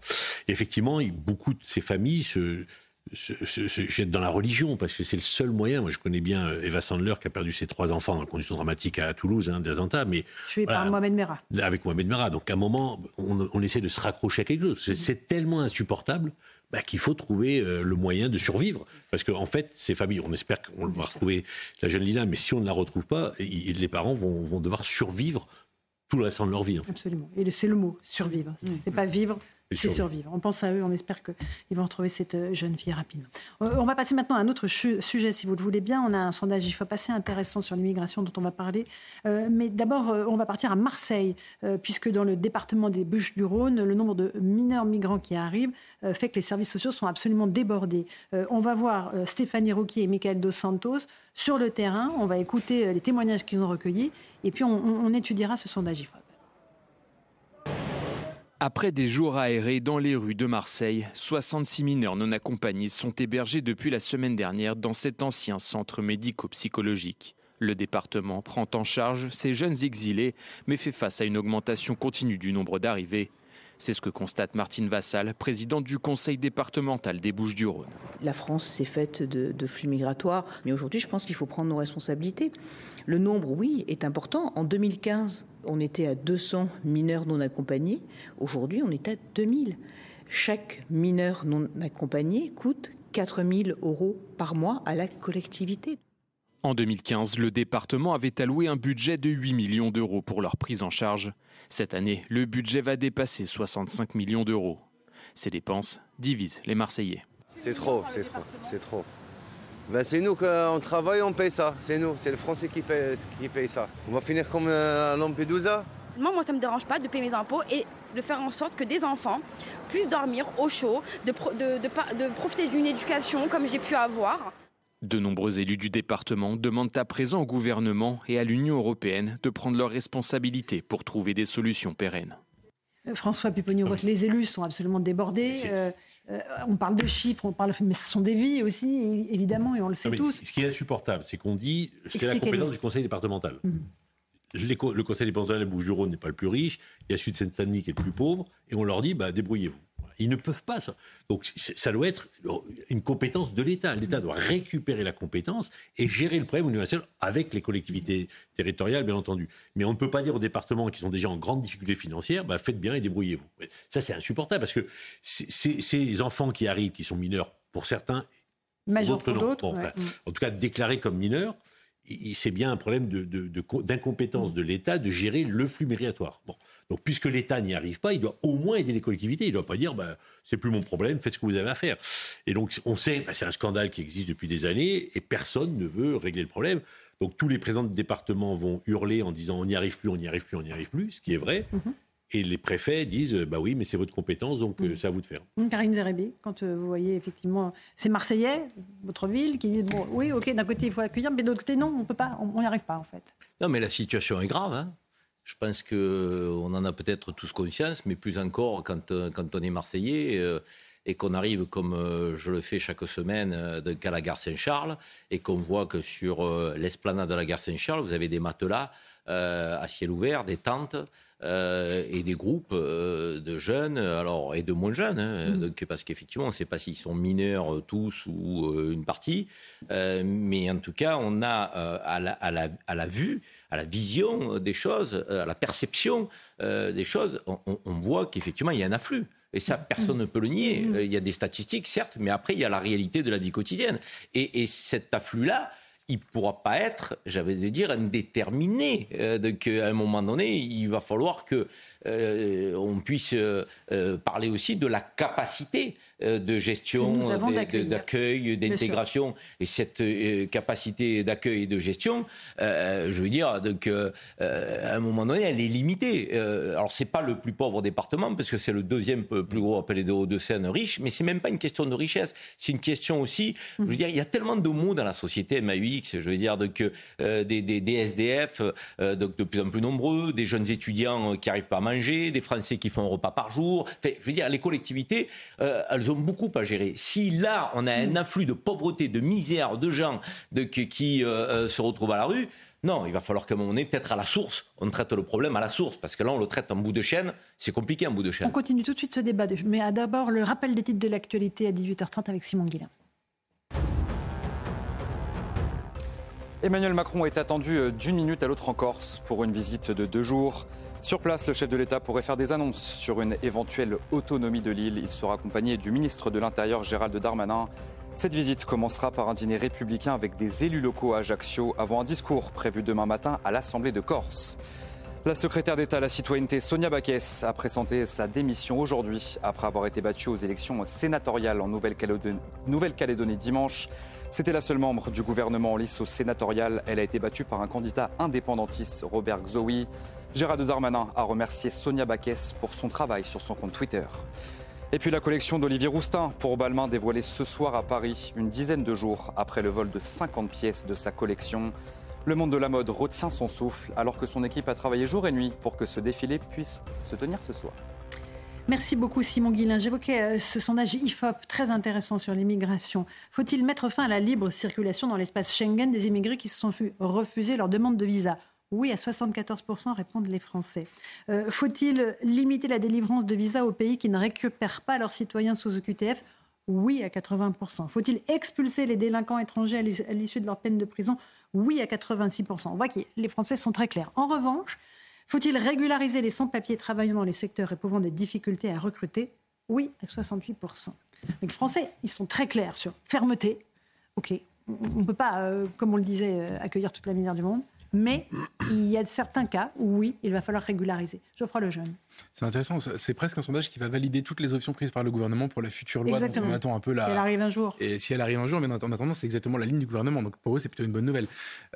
Et effectivement, beaucoup de ces familles se se, jette dans la religion, parce que c'est le seul moyen. Moi, je connais bien euh, Eva Sandler, qui a perdu ses trois enfants dans la condition dramatique à Toulouse, hein, attentats. Mais, Tué par Mohamed Merah. Avec Mohamed Merah. Donc, à un moment, on, essaie de se raccrocher à quelque chose. C'est tellement insupportable bah, qu'il faut trouver euh, le moyen de survivre. Parce qu'en en fait, ces familles, on espère qu'on va retrouver la jeune Lina, mais si on ne la retrouve pas, les parents vont, vont devoir survivre tout le restant de leur vie. Absolument. Et c'est le mot, survivre. C'est pas vivre, c'est survivre. On pense à eux, on espère qu'ils vont retrouver cette euh, jeune fille rapidement. Euh, on va passer maintenant à un autre sujet, si vous le voulez bien. On a un sondage il faut passer intéressant sur l'immigration dont on va parler. Euh, mais d'abord, on va partir à Marseille, puisque dans le département des Bouches-du-Rhône, le nombre de mineurs migrants qui arrivent fait que les services sociaux sont absolument débordés. on va voir Stéphanie Rouquier et Michael Dos Santos sur le terrain. On va écouter les témoignages qu'ils ont recueillis et puis on, on étudiera ce sondage IFOP. Après des jours aérés dans les rues de Marseille, 66 mineurs non accompagnés sont hébergés depuis la semaine dernière dans cet ancien centre médico-psychologique. Le département prend en charge ces jeunes exilés, mais fait face à une augmentation continue du nombre d'arrivées. C'est ce que constate Martine Vassal, présidente du conseil départemental des Bouches-du-Rhône. La France s'est faite de, flux migratoires, mais aujourd'hui, je pense qu'il faut prendre nos responsabilités. Le nombre, oui, est important. En 2015, on était à 200 mineurs non accompagnés. Aujourd'hui, on est à 2000. Chaque mineur non accompagné coûte 4000 euros par mois à la collectivité. En 2015, le département avait alloué un budget de 8 millions d'euros pour leur prise en charge. Cette année, le budget va dépasser 65 millions d'euros. Ces dépenses divisent les Marseillais. C'est trop, c'est trop, c'est trop. Ben c'est nous qu'on travaille, on paye ça. C'est nous, c'est le Français qui paye, qui paye ça. On va finir comme euh, à Lampedusa. Moi, moi, ça ne me dérange pas de payer mes impôts et de faire en sorte que des enfants puissent dormir au chaud, de, de, de profiter d'une éducation comme j'ai pu avoir. De nombreux élus du département demandent à présent au gouvernement et à l'Union européenne de prendre leurs responsabilités pour trouver des solutions pérennes. Euh, François Pupponi, on voit que les élus sont absolument débordés. Euh, euh, on parle de chiffres, on parle, mais ce sont des vies aussi, évidemment, et on le sait tous. Ce qui est insupportable, c'est qu'on dit c'est la compétence du conseil départemental. Mhm. le conseil départemental de Bouches-du-Rhône n'est pas le plus riche, il y a Sud-Seine-Saint-Denis qui est le plus pauvre, et on leur dit bah, débrouillez-vous. Ils ne peuvent pas ça. Donc ça doit être une compétence de l'État. L'État doit récupérer la compétence et gérer le problème universel avec les collectivités territoriales, bien entendu. Mais on ne peut pas dire aux départements qui sont déjà en grande difficulté financière, bah, faites bien et débrouillez-vous. Ça, c'est insupportable parce que ces enfants qui arrivent, qui sont mineurs, pour certains, Major pour d'autres. En tout cas, déclarés comme mineurs, c'est bien un problème d'incompétence de, de, l'État de gérer le flux migratoire. Bon. Donc, puisque l'État n'y arrive pas, il doit au moins aider les collectivités. Il ne doit pas dire, ben, c'est plus mon problème, faites ce que vous avez à faire. Et donc, on sait, c'est un scandale qui existe depuis des années, et personne ne veut régler le problème. Donc, tous les présidents de département vont hurler en disant, on n'y arrive plus, on n'y arrive plus, on n'y arrive plus, ce qui est vrai. Mhm. Et les préfets disent, bah oui, mais c'est votre compétence, donc euh, mhm. c'est à vous de faire. Karim Zerebi, quand euh, vous voyez effectivement ces Marseillais, votre ville, qui disent, bon, oui, ok, d'un côté il faut accueillir, mais de l'autre côté non, on peut pas, on n'y arrive pas en fait. Non, mais la situation est grave. Hein. Je pense qu'on en a peut-être tous conscience, mais plus encore quand, euh, quand on est Marseillais euh, et qu'on arrive, comme euh, je le fais chaque semaine, à la gare Saint-Charles, et qu'on voit que sur l'esplanade de la gare Saint-Charles, vous avez des matelas à ciel ouvert, des tentes, et des groupes de jeunes, alors et de moins jeunes, hein, mmh. parce qu'effectivement, on ne sait pas s'ils sont mineurs tous ou une partie, mais en tout cas, on a à la, à, la, à, la, vue à la vision des choses, euh, à la perception euh, des choses, on, voit qu'effectivement, il y a un afflux. Et ça, personne ne peut le nier. Mm. Euh, il y a des statistiques, certes, mais après, il y a la réalité de la vie quotidienne. Et, et cet afflux-là, il ne pourra pas être, j'avais de dire, indéterminé. Euh, qu'à un moment donné, il va falloir que euh, on puisse euh, parler aussi de la capacité de gestion, d'accueil, d'intégration. Et cette capacité d'accueil et de gestion, je veux dire, donc, à un moment donné, elle est limitée. alors, c'est pas le plus pauvre département, parce que c'est le deuxième plus gros appelé de Hauts-de-Seine riche, mais c'est même pas une question de richesse. C'est une question aussi, je veux dire, il y a tellement de mots dans la société, MAUI, X, je veux dire, donc, des, des, SDF donc de plus en plus nombreux, des jeunes étudiants qui n'arrivent pas à manger, des Français qui font un repas par jour. je veux dire, les collectivités, elles ont beaucoup à gérer. Si là, on a un afflux de pauvreté, de misère, de gens de, qui se retrouvent à la rue, non, il va falloir qu'à un moment donné, peut-être à la source, on traite le problème à la source, parce que là, on le traite en bout de chaîne. C'est compliqué en bout de chaîne. On continue tout de suite ce débat, mais d'abord le rappel des titres de l'actualité à 18h30 avec Simon Guillain. Emmanuel Macron est attendu euh, d'une minute à l'autre en Corse pour une visite de deux jours. Sur place, le chef de l'État pourrait faire des annonces sur une éventuelle autonomie de l'île. Il sera accompagné du ministre de l'Intérieur Gérald Darmanin cette visite commencera par un dîner républicain avec des élus locaux à Ajaccio avant un discours prévu demain matin à l'Assemblée de Corse. La secrétaire d'État à la citoyenneté Sonia Baquès a présenté sa démission aujourd'hui après avoir été battue aux élections sénatoriales en Nouvelle-Calédonie dimanche. C'était la seule membre du gouvernement en lice au sénatorial. Elle a été battue par un candidat indépendantiste, Robert Xoui. Gérard Darmanin a remercié Sonia Baquès pour son travail sur son compte Twitter. Et puis la collection d'Olivier Roustin pour Balmain dévoilée ce soir à Paris, une dizaine de jours après le vol de 50 pièces de sa collection. Le monde de la mode retient son souffle alors que son équipe a travaillé jour et nuit pour que ce défilé puisse se tenir ce soir. Merci beaucoup Simon Guillain. J'évoquais euh, ce sondage IFOP très intéressant sur l'immigration. Faut-il mettre fin à la libre circulation dans l'espace Schengen des immigrés qui se sont refuser leur demande de visa? Oui, à 74% répondent les Français. Euh, faut-il limiter la délivrance de visas aux pays qui ne récupèrent pas leurs citoyens sous OQTF Oui, à 80%. Faut-il expulser les délinquants étrangers à l'issue de leur peine de prison? Oui, à 86%. On voit que les Français sont très clairs. En revanche, faut-il régulariser les sans-papiers travaillant dans les secteurs éprouvant des difficultés à recruter? Oui, à 68%. Les Français, ils sont très clairs sur fermeté. OK, on ne peut pas, euh, comme on le disait, euh, accueillir toute la misère du monde. Mais il y a certains cas où oui, il va falloir régulariser. Geoffroy Lejeune. C'est intéressant. C'est presque un sondage qui va valider toutes les options prises par le gouvernement pour la future loi. Exactement. on attend un peu la. Si elle arrive un jour. Et si elle arrive un jour, mais en attendant, c'est exactement la ligne du gouvernement. Donc pour eux, c'est plutôt une bonne nouvelle.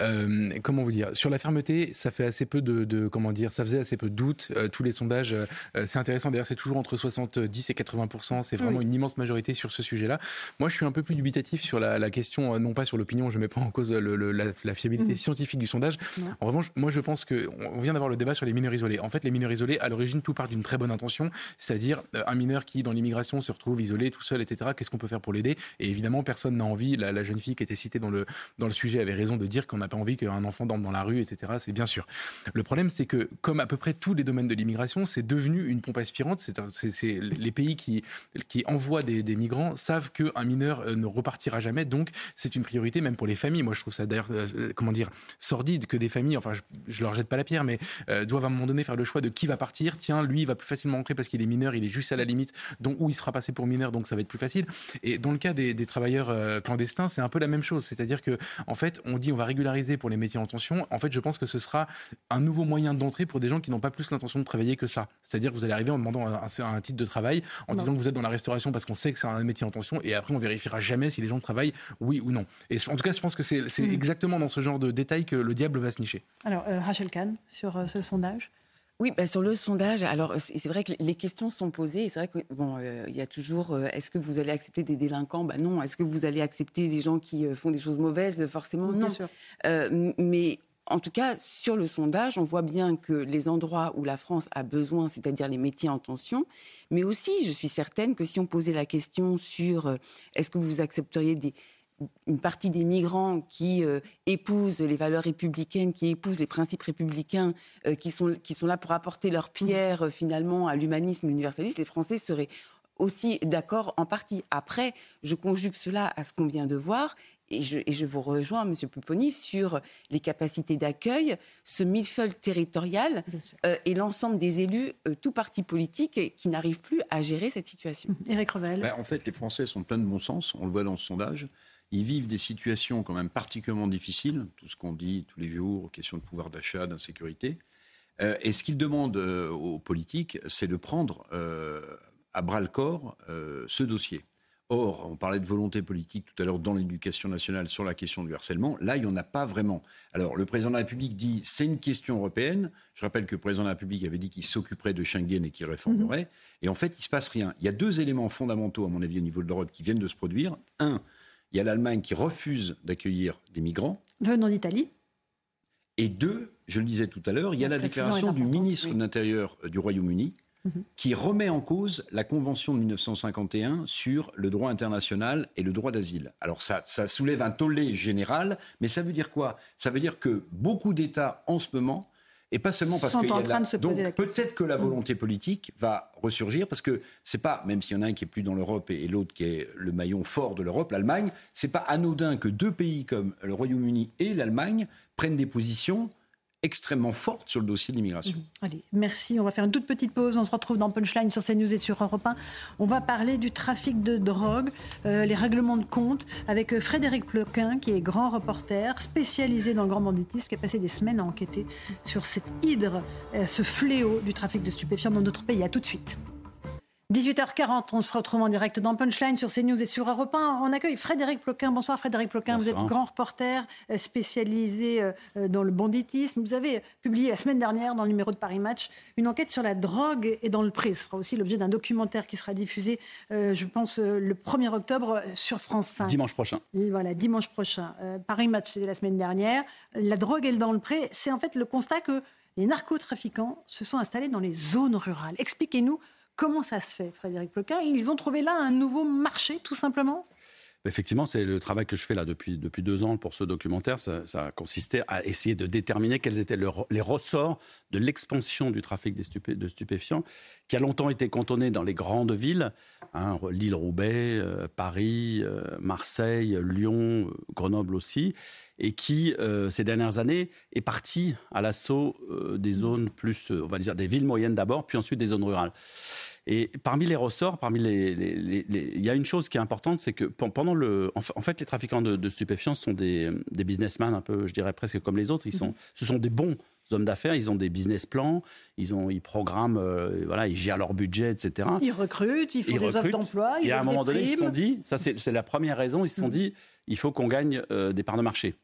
Euh, comment vous dire? Sur la fermeté, ça fait assez peu de, comment dire Ça faisait assez peu de doutes. Euh, tous les sondages, euh, c'est intéressant. D'ailleurs, c'est toujours entre 70 et 80% C'est vraiment une immense majorité sur ce sujet-là. Moi, je suis un peu plus dubitatif sur la, question, non pas sur l'opinion. Je mets pas en cause la, fiabilité mmh. scientifique du sondage. En revanche, moi, je pense que on vient d'avoir le débat sur les mineurs isolés. En fait, les mineurs isolés, à l'origine, tout part d'une très bonne intention, c'est-à-dire euh, un mineur qui, dans l'immigration, se retrouve isolé, tout seul, etc. Qu'est-ce qu'on peut faire pour l'aider? Et évidemment, personne n'a envie. La, jeune fille qui était citée dans le dans le sujet avait raison de dire qu'on n'a pas envie qu'un enfant dorme dans la rue, etc. C'est bien sûr. Le problème, c'est que comme à peu près tous les domaines de l'immigration, c'est devenu une pompe aspirante. C'est les pays qui qui envoient des, migrants savent qu'un mineur euh, ne repartira jamais, donc c'est une priorité même pour les familles. Moi, je trouve ça d'ailleurs, euh, comment dire, sordide que des familles, enfin, je, je leur jette pas la pierre, mais euh, doivent à un moment donné faire le choix de qui va partir. Tiens, lui, il va plus facilement entrer parce qu'il est mineur, il est juste à la limite, donc où il sera passé pour mineur, donc ça va être plus facile. Et dans le cas des, travailleurs euh, clandestins, c'est un peu la même chose. C'est-à-dire que, en fait, on dit on va régulariser pour les métiers en tension. En fait, je pense que ce sera un nouveau moyen d'entrée pour des gens qui n'ont pas plus l'intention de travailler que ça. C'est-à-dire que vous allez arriver en demandant un, titre de travail, en disant que vous êtes dans la restauration parce qu'on sait que c'est un métier en tension, et après on vérifiera jamais si les gens travaillent, oui ou non. Et en tout cas, je pense que c'est mm. exactement dans ce genre de détails que le diable va se nicher. Alors, euh, Rachel Kahn, sur euh, ce sondage oui, bah, sur le sondage, alors c'est vrai que les questions sont posées. C'est vrai que bon, euh, il y a toujours est-ce que vous allez accepter des délinquants? Ben non. Est-ce que vous allez accepter des gens qui font des choses mauvaises? Forcément non. mais en tout cas, sur le sondage, on voit bien que les endroits où la France a besoin, c'est-à-dire les métiers en tension, mais aussi, je suis certaine que si on posait la question sur est-ce que vous accepteriez des, une partie des migrants qui euh, épousent les valeurs républicaines, qui épousent les principes républicains, euh, qui, sont, qui sont là pour apporter leur pierre euh, finalement à l'humanisme universaliste, les Français seraient aussi d'accord en partie. Après, je conjugue cela à ce qu'on vient de voir et je, et je, vous rejoins, M. Pupponi, sur les capacités d'accueil, ce millefeuille territorial et l'ensemble des élus, tout parti politique, qui n'arrivent plus à gérer cette situation. Éric Revel. Ben, en fait, les Français sont pleins de bon sens, on le voit dans ce sondage. Ils vivent des situations quand même particulièrement difficiles, tout ce qu'on dit tous les jours, question de pouvoir d'achat, d'insécurité. Euh, et ce qu'ils demandent euh, aux politiques, c'est de prendre euh, à bras le corps ce dossier. Or, on parlait de volonté politique tout à l'heure dans l'éducation nationale sur la question du harcèlement. Là, il n'y en a pas vraiment. Alors, le président de la République dit c'est une question européenne. Je rappelle que le président de la République avait dit qu'il s'occuperait de Schengen et qu'il réformerait. Et en fait, il ne se passe rien. Il y a deux éléments fondamentaux, à mon avis, au niveau de l'Europe qui viennent de se produire. Un, il y a l'Allemagne qui refuse d'accueillir des migrants. Venant d'Italie. Et deux, je le disais tout à l'heure, il y a la, déclaration du ministre de l'Intérieur du Royaume-Uni mhm. qui remet en cause la Convention de 1951 sur le droit international et le droit d'asile. Alors ça, ça soulève un tollé général, mais ça veut dire quoi? Ça veut dire que beaucoup d'États en ce moment et pas seulement parce qu'il y a de donc peut-être que la mm. volonté politique va ressurgir parce que c'est pas même s'il y en a un qui est plus dans l'Europe et, l'autre qui est le maillon fort de l'Europe, l'Allemagne, c'est pas anodin que deux pays comme le Royaume-Uni et l'Allemagne prennent des positions extrêmement forte sur le dossier de l'immigration. Mhm. Allez, merci. On va faire une toute petite pause. On se retrouve dans Punchline sur CNews et sur Europe 1. On va parler du trafic de drogue, euh, les règlements de compte, avec euh, Frédéric Ploquin, qui est grand reporter, spécialisé dans le grand banditisme, qui a passé des semaines à enquêter sur cette hydre, euh, ce fléau du trafic de stupéfiants dans notre pays. À tout de suite. 18h40, on se retrouve en direct dans Punchline sur CNews et sur Europe 1. On accueille Frédéric Ploquin. Bonsoir Frédéric Ploquin, vous êtes grand reporter euh, spécialisé euh, dans le banditisme. Vous avez publié la semaine dernière dans le numéro de Paris Match une enquête sur la drogue et dans le prix. Ce sera aussi l'objet d'un documentaire qui sera diffusé, euh, je pense, le 1er octobre sur France 5. Dimanche prochain. Voilà, dimanche prochain. Paris Match, c'était la semaine dernière. La drogue et le dans le pré, c'est en fait le constat que les narcotrafiquants se sont installés dans les zones rurales. Expliquez-nous Comment ça se fait, Frédéric Ploquin Ils ont trouvé là un nouveau marché, tout simplement? Effectivement, c'est le travail que je fais là depuis, depuis deux ans pour ce documentaire. Ça, a consisté à essayer de déterminer quels étaient les ressorts de l'expansion du trafic de stupéfiants, qui a longtemps été cantonné dans les grandes villes, hein, Lille-Roubaix, euh, Paris, euh, Marseille, Lyon, euh, Grenoble aussi, et qui, ces dernières années, est parti à l'assaut des zones plus, on va dire, des villes moyennes d'abord, puis ensuite des zones rurales. Et parmi les ressorts, parmi les, il y a une chose qui est importante, c'est que pendant le, en fait, les trafiquants de, stupéfiants sont des, des, businessmen un peu, je dirais presque comme les autres. Ils sont, mhm. ce sont des bons hommes d'affaires, ils ont des business plans, ils, ont, ils programment, euh, voilà, ils gèrent leur budget, etc. Ils recrutent, ils font des offres d'emploi, ils Et à un moment donné, ils se sont dit, ça c'est la première raison, ils se sont mhm. dit, il faut qu'on gagne euh, des parts de marché.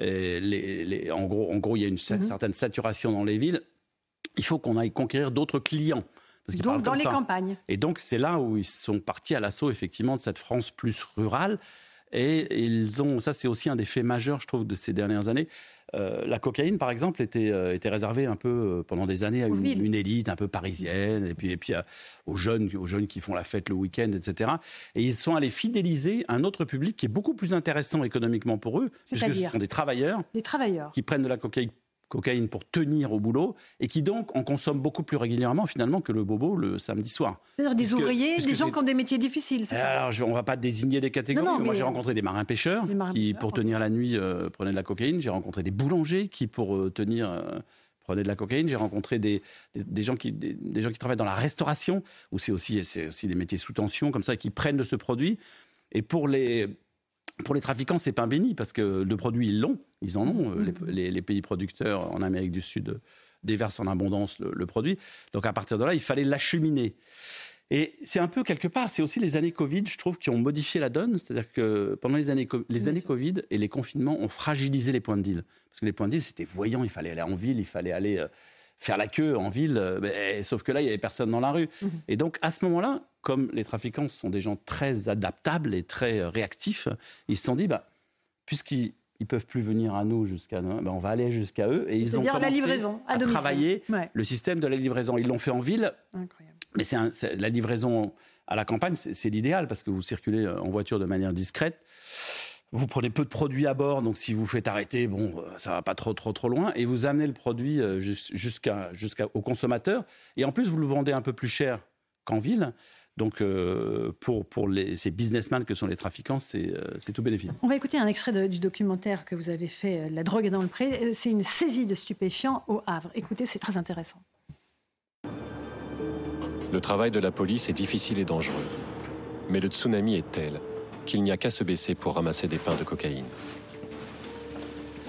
Et les, en, gros, en gros, il y a une mhm. certaine saturation dans les villes. Il faut qu'on aille conquérir d'autres clients. Donc dans les campagnes. Et donc c'est là où ils sont partis à l'assaut effectivement de cette France plus rurale. Et ils ont, ça c'est aussi un des faits majeurs, je trouve, de ces dernières années. Euh, la cocaïne, par exemple, était, euh, était réservée un peu euh, pendant des années à une, une, élite un peu parisienne, et puis, et puis aux jeunes, aux jeunes qui font la fête le week-end, etc. Et ils sont allés fidéliser un autre public qui est beaucoup plus intéressant économiquement pour eux, puisque ce sont des travailleurs, des travailleurs qui prennent de la cocaïne cocaïne pour tenir au boulot et qui donc en consomment beaucoup plus régulièrement finalement que le bobo le samedi soir. C'est-à-dire des ouvriers, des gens qui ont des métiers difficiles. Alors on ne va pas désigner des catégories. Moi j'ai rencontré des marins pêcheurs qui pour tenir la nuit euh, prenaient de la cocaïne. J'ai rencontré des boulangers qui pour euh, tenir euh, prenaient de la cocaïne. J'ai rencontré des, des, gens qui, des, gens qui travaillent dans la restauration, où c'est aussi, aussi des métiers sous tension, comme ça, qui prennent de ce produit. Et pour les, pour les trafiquants, c'est pain béni parce que le produit, ils l'ont, ils en ont. Euh, mm. Les, pays producteurs en Amérique du Sud déversent en abondance le, produit. Donc à partir de là, il fallait l'acheminer. Et c'est un peu quelque part, c'est aussi les années Covid, je trouve, qui ont modifié la donne. C'est-à-dire que pendant les années, les années Covid et les confinements ont fragilisé les points de deal. Parce que les points de deal, c'était voyant, il fallait aller en ville, il fallait aller euh, faire la queue en ville, euh, sauf que là, il n'y avait personne dans la rue. Mm-hmm. Et donc, à ce moment-là, comme les trafiquants sont des gens très adaptables et très euh, réactifs, ils se sont dit, bah, puisqu'ils ne peuvent plus venir à nous jusqu'à nous, bah, on va aller jusqu'à eux. Et ils ont commencé la livraison, à, travailler le système de la livraison. Ils l'ont fait en ville, mais c'est la livraison à la campagne, c'est l'idéal parce que vous circulez euh, en voiture de manière discrète. Vous prenez peu de produits à bord, donc si vous faites arrêter, bon, euh, ça va pas trop trop trop loin, et vous amenez le produit jusqu'à jusqu'au consommateur. Et en plus, vous le vendez un peu plus cher qu'en ville. Donc, euh, pour, pour les, ces businessmen que sont les trafiquants, c'est euh, tout bénéfice. On va écouter un extrait du documentaire que vous avez fait, euh, La drogue est dans le pré. C'est une saisie de stupéfiants au Havre. Écoutez, c'est très intéressant. Le travail de la police est difficile et dangereux. Mais le tsunami est tel qu'il n'y a qu'à se baisser pour ramasser des pains de cocaïne.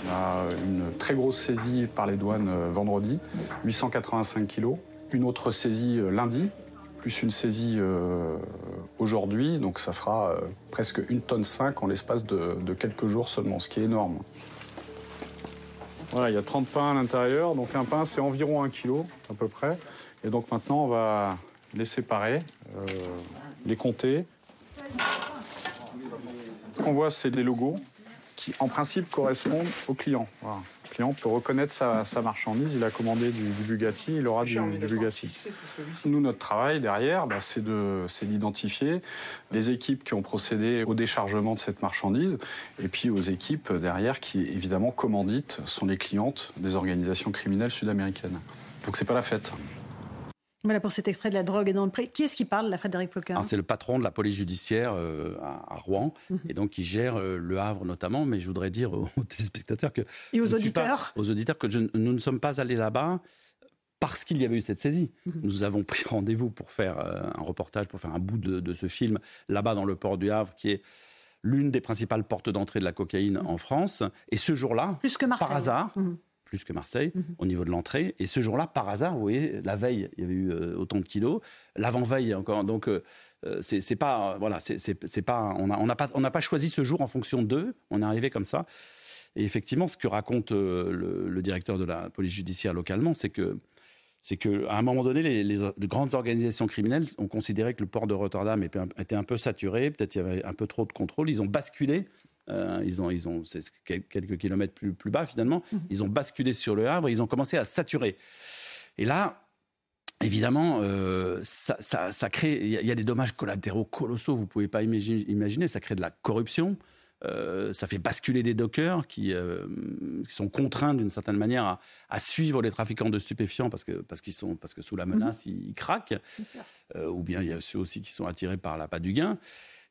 On a une très grosse saisie par les douanes vendredi, 885 kilos. Une autre saisie lundi, plus une saisie euh, aujourd'hui, donc ça fera euh, presque une tonne 5 en l'espace de, quelques jours seulement, ce qui est énorme. Voilà, il y a 30 pains à l'intérieur, donc un pain c'est environ un kilo à peu près. Et donc maintenant on va les séparer, euh, les compter. Ce qu'on voit, c'est des logos qui, en principe, correspondent au client. Le client peut reconnaître sa, marchandise. Il a commandé du, Bugatti, il aura du, Bugatti. Nous, notre travail derrière, bah, c'est d'identifier les équipes qui ont procédé au déchargement de cette marchandise et puis aux équipes derrière qui, évidemment, commandites, sont les clientes des organisations criminelles sud-américaines. Donc, c'est pas la fête. Voilà pour cet extrait de la drogue et dans le pré. Qui est-ce qui parle, la Frédéric Ploquin C'est le patron de la police judiciaire euh, à, Rouen, mhm. et donc qui gère euh, le Havre notamment. Mais je voudrais dire aux téléspectateurs que. Et aux auditeurs Aux auditeurs que nous ne sommes pas allés là-bas parce qu'il y avait eu cette saisie. Mhm. Nous avons pris rendez-vous pour faire euh, un reportage, pour faire un bout de, ce film là-bas dans le port du Havre, qui est l'une des principales portes d'entrée de la cocaïne en France. Et ce jour-là, par hasard, mhm plus que Marseille mhm. au niveau de l'entrée. Et ce jour-là, par hasard, vous voyez, la veille, il y avait eu euh, autant de kilos. L'avant-veille encore. Donc, euh, euh, c'est pas. Voilà, c'est pas. On n'a on pas, on pas choisi ce jour en fonction d'eux. On est arrivé comme ça. Et effectivement, ce que raconte le, directeur de la police judiciaire localement, c'est que c'est qu'à un moment donné, les, les, grandes organisations criminelles ont considéré que le port de Rotterdam était un peu saturé, peut-être il y avait un peu trop de contrôle. Ils ont basculé euh, ils ont, ils ont quelques kilomètres plus, plus bas finalement. Mhm. Ils ont basculé sur le Havre. Ils ont commencé à saturer. Et là, Évidemment, euh, ça, ça, crée. Il y, a des dommages collatéraux colossaux. Vous pouvez pas imaginer. Ça crée de la corruption. Euh, ça fait basculer des dockers qui, qui sont contraints d'une certaine manière à, suivre les trafiquants de stupéfiants parce que parce qu'ils sont parce que sous la menace mhm. ils, craquent. ou bien il y a ceux aussi qui sont attirés par la pas du gain.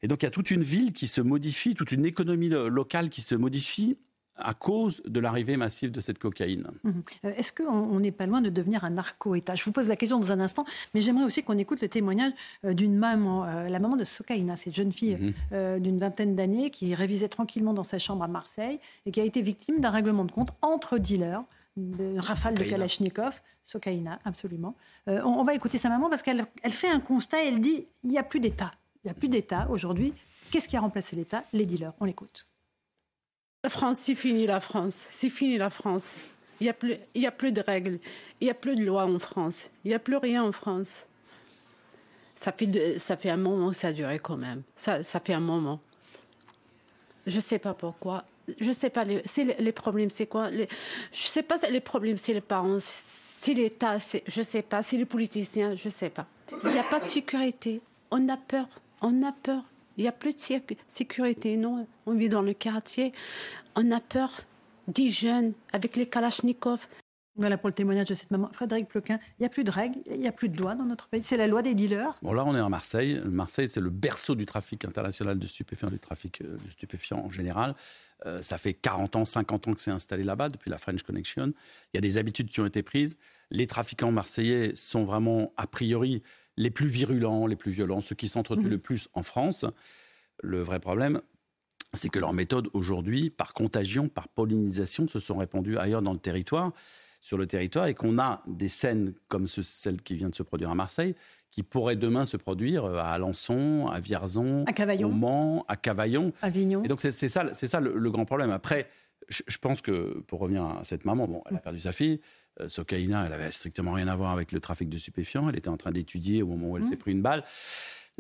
Et donc il y a toute une ville qui se modifie, toute une économie locale qui se modifie à cause de l'arrivée massive de cette cocaïne. Mhm. Euh, est-ce qu'on n'est pas loin de devenir un narco-État? Je vous pose la question dans un instant, mais j'aimerais aussi qu'on écoute le témoignage euh, d'une maman, euh, la maman de Sokaina, cette jeune fille mhm. d'une vingtaine d'années qui révisait tranquillement dans sa chambre à Marseille et qui a été victime d'un règlement de compte entre dealers, de rafale de Kalachnikov, Sokaina, absolument. on, va écouter sa maman parce qu'elle elle fait un constat, elle dit il n'y a plus d'État. Il n'y a plus d'État aujourd'hui. Qu'est-ce qui a remplacé l'État? Les dealers. On l'écoute. La France, c'est fini la France. C'est fini la France. Il n'y a, plus, de règles. Il n'y a plus de loi en France. Il n'y a plus rien en France. Ça fait, ça fait un moment que ça a duré quand même. Ça, fait un moment. Je ne sais pas pourquoi. Je ne sais pas. Les, les, problèmes, c'est quoi les, Je ne sais pas les problèmes, c'est les parents, c'est l'État, je ne sais pas, c'est les politiciens, je ne sais pas. Il n'y a pas de sécurité. On a peur. On a peur. Il n'y a plus de sécurité. Non, on vit dans le quartier. On a peur des jeunes avec les kalachnikovs. Voilà pour le témoignage de cette maman. Frédéric Ploquin, il n'y a plus de règles, il n'y a plus de loi dans notre pays. C'est la loi des dealers. Bon, là, on est à Marseille. Marseille, c'est le berceau du trafic international de stupéfiants, du trafic euh, de stupéfiants en général. Euh, ça fait 40 ans, 50 ans que c'est installé là-bas, depuis la French Connection. Il y a des habitudes qui ont été prises. Les trafiquants marseillais sont vraiment, a priori, les plus virulents, les plus violents, ceux qui s'entretuent mmh. le plus en France. Le vrai problème, c'est que leurs méthodes aujourd'hui, par contagion, par pollinisation, se sont répandues ailleurs dans le territoire, sur le territoire, et qu'on a des scènes comme celle qui vient de se produire à Marseille, qui pourraient demain se produire euh, à Alençon, à Vierzon, à au Mans, à Cavaillon. À Avignon. Et donc c'est ça, ça le, grand problème. Après, je, je, pense que pour revenir à cette maman, bon, elle a perdu sa fille. Euh, Sokaina, elle avait strictement rien à voir avec le trafic de stupéfiants. Elle était en train d'étudier au moment où elle mmh. s'est pris une balle.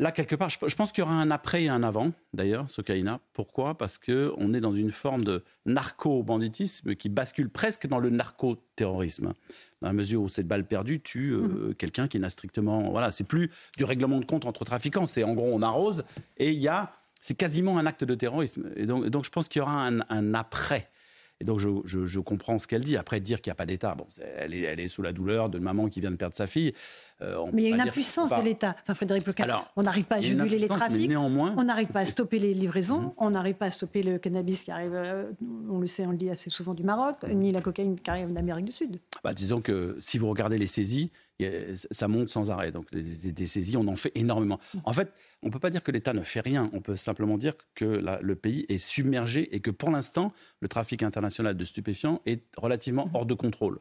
Là, quelque part, je, pense qu'il y aura un après et un avant, d'ailleurs, Sokaina. Pourquoi? Parce qu'on est dans une forme de narco-banditisme qui bascule presque dans le narco-terrorisme. Dans la mesure où cette balle perdue tue euh, mmh. quelqu'un qui n'a strictement. Voilà, c'est plus du règlement de compte entre trafiquants. C'est en gros, on arrose et il y a. C'est quasiment un acte de terrorisme. Et donc, donc je pense qu'il y aura un, un après. Et donc, je, je, comprends ce qu'elle dit. Après, dire qu'il n'y a pas d'État, bon, elle est, elle est sous la douleur d'une maman qui vient de perdre sa fille. Euh, Mais il y a une impuissance de l'État. Enfin, Frédéric on n'arrive pas à juguler les trafics. On n'arrive pas à stopper les livraisons. Mhm. On n'arrive pas à stopper le cannabis qui arrive, euh, on le sait, on le dit assez souvent du Maroc, ni la cocaïne qui arrive d'Amérique du Sud. Bah, disons que si vous regardez les saisies, ça monte sans arrêt. Donc des, saisies, on en fait énormément. En fait, on ne peut pas dire que l'État ne fait rien. On peut simplement dire que le pays est submergé et que pour l'instant, le trafic international de stupéfiants est relativement hors de contrôle.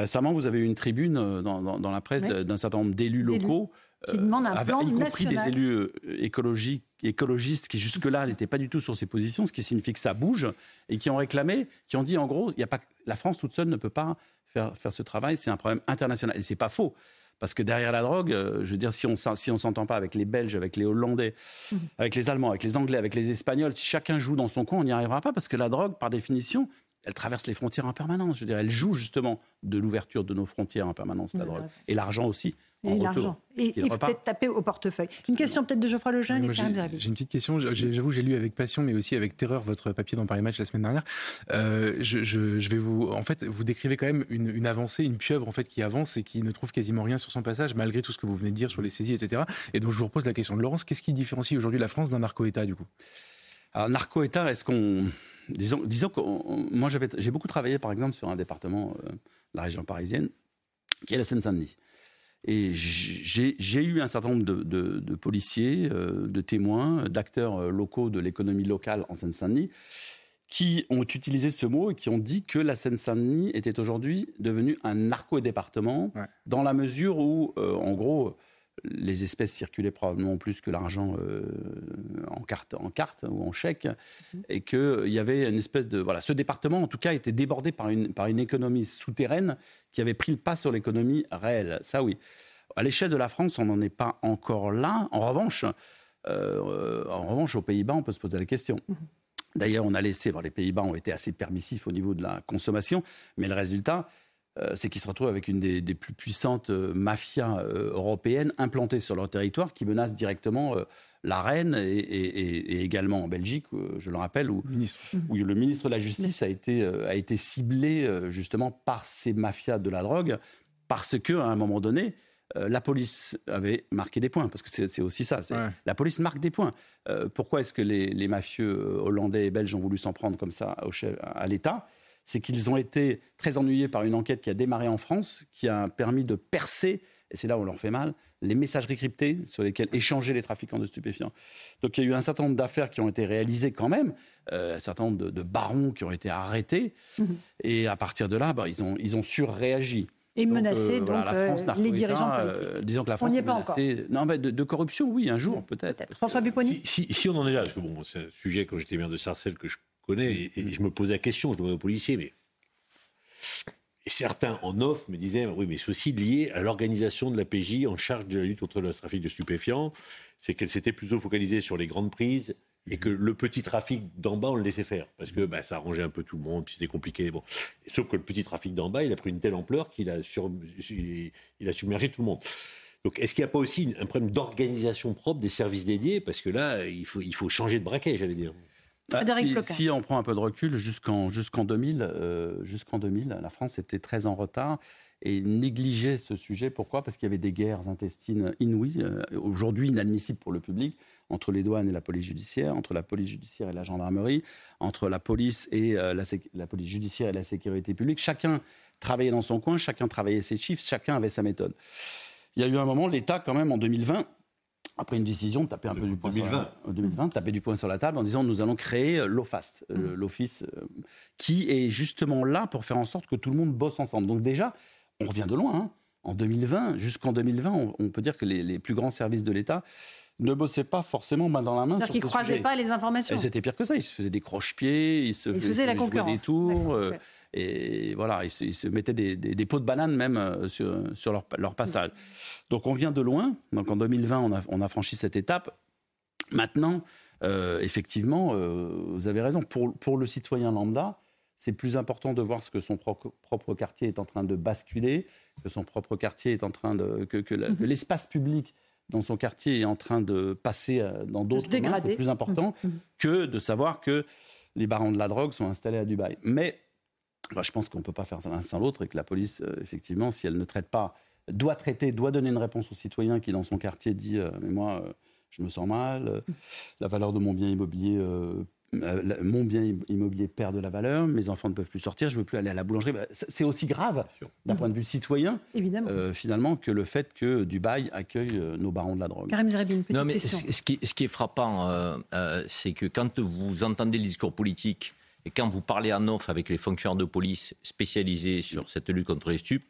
Récemment, vous avez eu une tribune euh, dans, la presse d'un certain nombre d'élus locaux. Qui demandent un plan y compris des élus euh, écologiques, écologistes qui jusque-là n'étaient pas du tout sur ces positions, ce qui signifie que ça bouge, et qui ont réclamé, qui ont dit en gros, y a pas, la France toute seule ne peut pas faire, faire ce travail, c'est un problème international. Et c'est pas faux. Parce que derrière la drogue, je veux dire, si on si on s'entend pas avec les Belges, avec les Hollandais, mmh. avec les Allemands, avec les Anglais, avec les Espagnols, si chacun joue dans son coin, on n'y arrivera pas parce que la drogue, par définition, elle traverse les frontières en permanence. Je veux dire, elle joue justement de l'ouverture de nos frontières en permanence, la drogue. Et l'argent aussi. Et l'argent. Et, peut-être taper au portefeuille. Une question peut-être de Geoffroy Lejeune et J'ai une petite question. J'avoue, j'ai lu avec passion, mais aussi avec terreur votre papier dans Paris Match la semaine dernière. Euh, je, vais vous, en fait, vous décrivez quand même une, avancée, une pieuvre en fait qui avance et qui ne trouve quasiment rien sur son passage, malgré tout ce que vous venez de dire sur les saisies, etc. Et donc je vous repose la question de Laurence. Qu'est-ce qui différencie aujourd'hui la France d'un narco-État du coup? Alors narco-État, est-ce qu'on disons, disons que moi j'ai beaucoup travaillé par exemple sur un département euh, de la région parisienne qui est la Seine-Saint-Denis. Et j'ai eu un certain nombre de, policiers, euh, de témoins, d'acteurs euh, locaux de l'économie locale en Seine-Saint-Denis qui ont utilisé ce mot et qui ont dit que la Seine-Saint-Denis était aujourd'hui devenue un narco-département dans la mesure où, en gros, les espèces circulaient probablement plus que l'argent euh, en carte, en carte ou en chèque, mhm. et qu'il y avait une espèce de voilà, ce département en tout cas était débordé par une par une économie souterraine qui avait pris le pas sur l'économie réelle. Ça oui. À l'échelle de la France, on n'en est pas encore là. En revanche, euh, en revanche, aux Pays-Bas, on peut se poser la question. Mhm. D'ailleurs, on a laissé, les Pays-Bas ont été assez permissifs au niveau de la consommation, mais le résultat, euh, c'est qu'ils se retrouvent avec une des, plus puissantes euh, mafias euh, européennes implantées sur leur territoire qui menacent directement la reine et, également en Belgique, je le rappelle, où, le ministre de la Justice a été, a été ciblé justement par ces mafias de la drogue parce qu'à un moment donné, la police avait marqué des points, parce que c'est aussi ça. La police marque des points. pourquoi est-ce que les, mafieux hollandais et belges ont voulu s'en prendre comme ça à l'État? C'est qu'ils ont été très ennuyés par une enquête qui a démarré en France, qui a permis de percer, et c'est là où on leur fait mal, les messageries cryptées sur lesquelles échanger les trafiquants de stupéfiants. Donc il y a eu un certain nombre d'affaires qui ont été réalisées quand même, euh, un certain nombre de, barons qui ont été arrêtés, mhm. et à partir de là, bah, ils, ont, ils ont surréagi. Et menacé donc, euh, les dirigeants politiques. Euh, disons que la France on est, pas menacée, non, mais de, corruption, oui, un jour peut-être. François Bupponi si, si, on en est là, parce que bon, c'est un sujet quand j'étais maire de Sarcelles que je connais, et, je me pose la question, je demande aux policiers, mais et certains en off me disaient oui, mais c'est aussi lié à l'organisation de la PJ en charge de la lutte contre le trafic de stupéfiants. C'est qu'elle s'était plutôt focalisée sur les grandes prises et que le petit trafic d'en bas, on le laissait faire. Parce que bah, ça arrangeait un peu tout le monde, puis c'était compliqué. Bon. Sauf que le petit trafic d'en bas, il a pris une telle ampleur qu'il a, sur... il a submergé tout le monde. Donc, est-ce qu'il n'y a pas aussi un problème d'organisation propre des services dédiés? Parce que là, il faut, il faut changer de braquet, j'allais dire. Bah, si, on prend un peu de recul, jusqu'en jusqu'en 2000, euh, jusqu'en 2000, la France était très en retard et négligeait ce sujet. Pourquoi? Parce qu'il y avait des guerres intestines inouïes, euh, aujourd'hui inadmissibles pour le public, entre les douanes et la police judiciaire, entre la police judiciaire et la gendarmerie, entre la police et euh, la, la, police judiciaire et la sécurité publique. Chacun travaillait dans son coin, chacun travaillait ses chiffres, chacun avait sa méthode. Il y a eu un moment, l'État, quand même, en 2020, après une décision de taper un peu du poing 2020. Sur la, 2020, taper du poing sur la table en disant nous allons créer euh, l'OFAST, euh, mmh. l'office euh, qui est justement là pour faire en sorte que tout le monde bosse ensemble. Donc déjà, on revient de loin. Hein. En 2020, jusqu'en 2020, on, peut dire que les, plus grands services de l'État ne bossaient pas forcément main dans la main. C'est-à-dire qu'ils ne croisaient pas les informations. C'était pire que ça. Ils se faisaient des croche-pieds, ils se, faisaient, la concurrence. des tours. et voilà, ils se, mettaient des, pots de banane même sur, sur leur, leur passage. Donc on vient de loin. Donc en 2020, on a, franchi cette étape. Maintenant, euh, effectivement, euh, vous avez raison. Pour, le citoyen lambda, c'est plus important de voir ce que son propre, quartier est en train de basculer, que son propre quartier est en train de. que, l'espace public dans son quartier est en train de passer euh, dans d'autres mains, c'est plus important mhm. Mhm. que de savoir que les barons de la drogue sont installés à Dubaï. Mais je pense qu'on ne peut pas faire l'un sans l'autre et que la police, effectivement, si elle ne traite pas doit traiter, doit donner une réponse au citoyen qui, dans son quartier, dit euh, Mais moi, euh, je me sens mal, euh, la valeur de mon bien immobilier. Mon bien immobilier perd de la valeur, mes enfants ne peuvent plus sortir, je ne veux plus aller à la boulangerie. Bah, c'est aussi grave d'un point de vue citoyen, finalement, que le fait que Dubaï accueille nos barons de la drogue. Karim Zerbi, non, mais Ce, qui, ce, qui, est frappant, c'est que quand vous entendez le discours politique et quand vous parlez en off avec les fonctionnaires de police spécialisés sur cette lutte contre les stupes,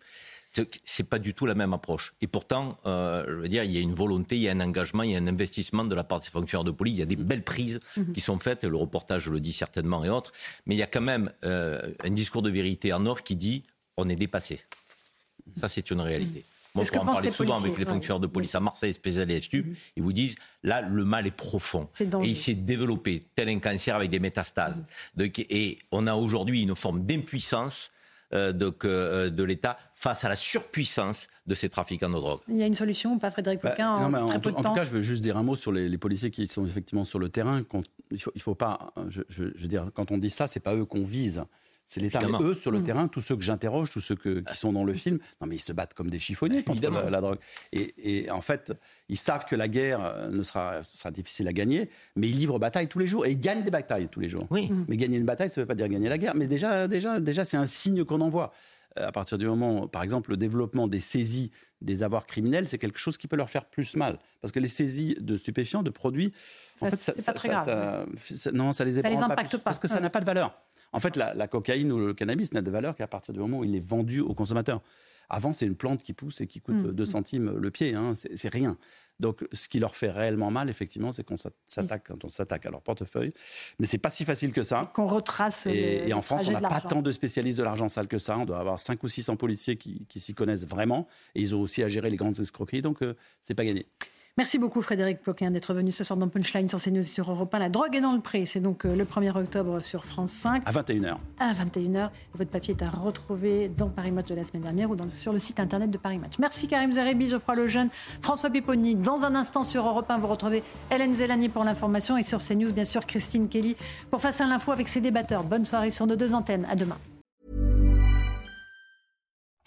c'est pas du tout la même approche. Et pourtant, euh, je veux dire, il y a une volonté, il y a un engagement, il y a un investissement de la part des fonctionnaires de police. Il y a des belles prises mhm. qui sont faites. Le reportage le dit certainement et autres. Mais il y a quand même euh, un discours de vérité en or qui dit on est dépassé. Ça, c'est une réalité. Moi, je en parler souvent avec les fonctionnaires de police à Marseille, spécial et HTU, ils vous disent là, le mal est profond. et il s'est développé tel un cancer avec des métastases. et on a aujourd'hui une forme d'impuissance euh, euh, de l'État face à la surpuissance de ces trafiquants de drogue. Il y a une solution ou pas, Frédéric bah, Poquin en, en, tout, cas, je veux juste dire un mot sur les, policiers qui sont effectivement sur le terrain. il faut, il faut pas, je, je, veux dire, quand on dit ça, c'est pas eux qu'on vise. C'est l'État. eux, sur le mmh. terrain, tous ceux que j'interroge, tous ceux qui sont dans le film, non mais ils se battent comme des chiffonniers contre la, drogue. Et, en fait, ils savent que la guerre euh, ne sera, sera difficile à gagner, mais ils livrent bataille tous les jours et ils gagnent des batailles tous les jours. Oui. Mmh. Mais gagner une bataille, ça ne veut pas dire gagner la guerre. Mais déjà, déjà, déjà, c'est un signe qu'on envoie. Euh, à partir du moment, par exemple, le développement des saisies des avoirs criminels, c'est quelque chose qui peut leur faire plus mal. Parce que les saisies de stupéfiants, de produits, en fait, ça, pas très grave, non, ça les, ça les impacte pas. Parce que ça n'a pas de valeur. En fait, la, cocaïne ou le cannabis n'a de valeur qu'à partir du moment où il est vendu au consommateur. Avant, c'est une plante qui pousse et qui coûte 2 mm. centimes le pied. Hein, c'est rien. Donc, ce qui leur fait réellement mal, effectivement, c'est qu'on s'attaque quand on s'attaque à leur portefeuille. Mais c'est pas si facile que ça. Qu'on retrace. Et, en France, on n'a pas tant de spécialistes de l'argent sale que ça. On doit avoir 5 ou 600 policiers qui, s'y connaissent vraiment. Et ils ont aussi à gérer les grandes escroqueries. Donc, euh, c'est pas gagné. Merci beaucoup Frédéric Ploquin d'être venu ce soir dans Punchline sur CNews et sur Europe 1. La drogue est dans le pré, c'est donc euh, le 1er octobre sur France 5. À 21h. À 21h. Votre papier est à retrouver dans Paris Match de la semaine dernière ou sur le site internet de Paris Match. Merci Karim Zerebi, Geoffroy Lejeune, François Pipponi. Dans un instant sur Europe 1, vous retrouvez Hélène Zélani pour l'information et sur CNews, bien sûr, Christine Kelly pour Face à l'info avec ses débatteurs. Bonne soirée sur nos deux antennes. À demain.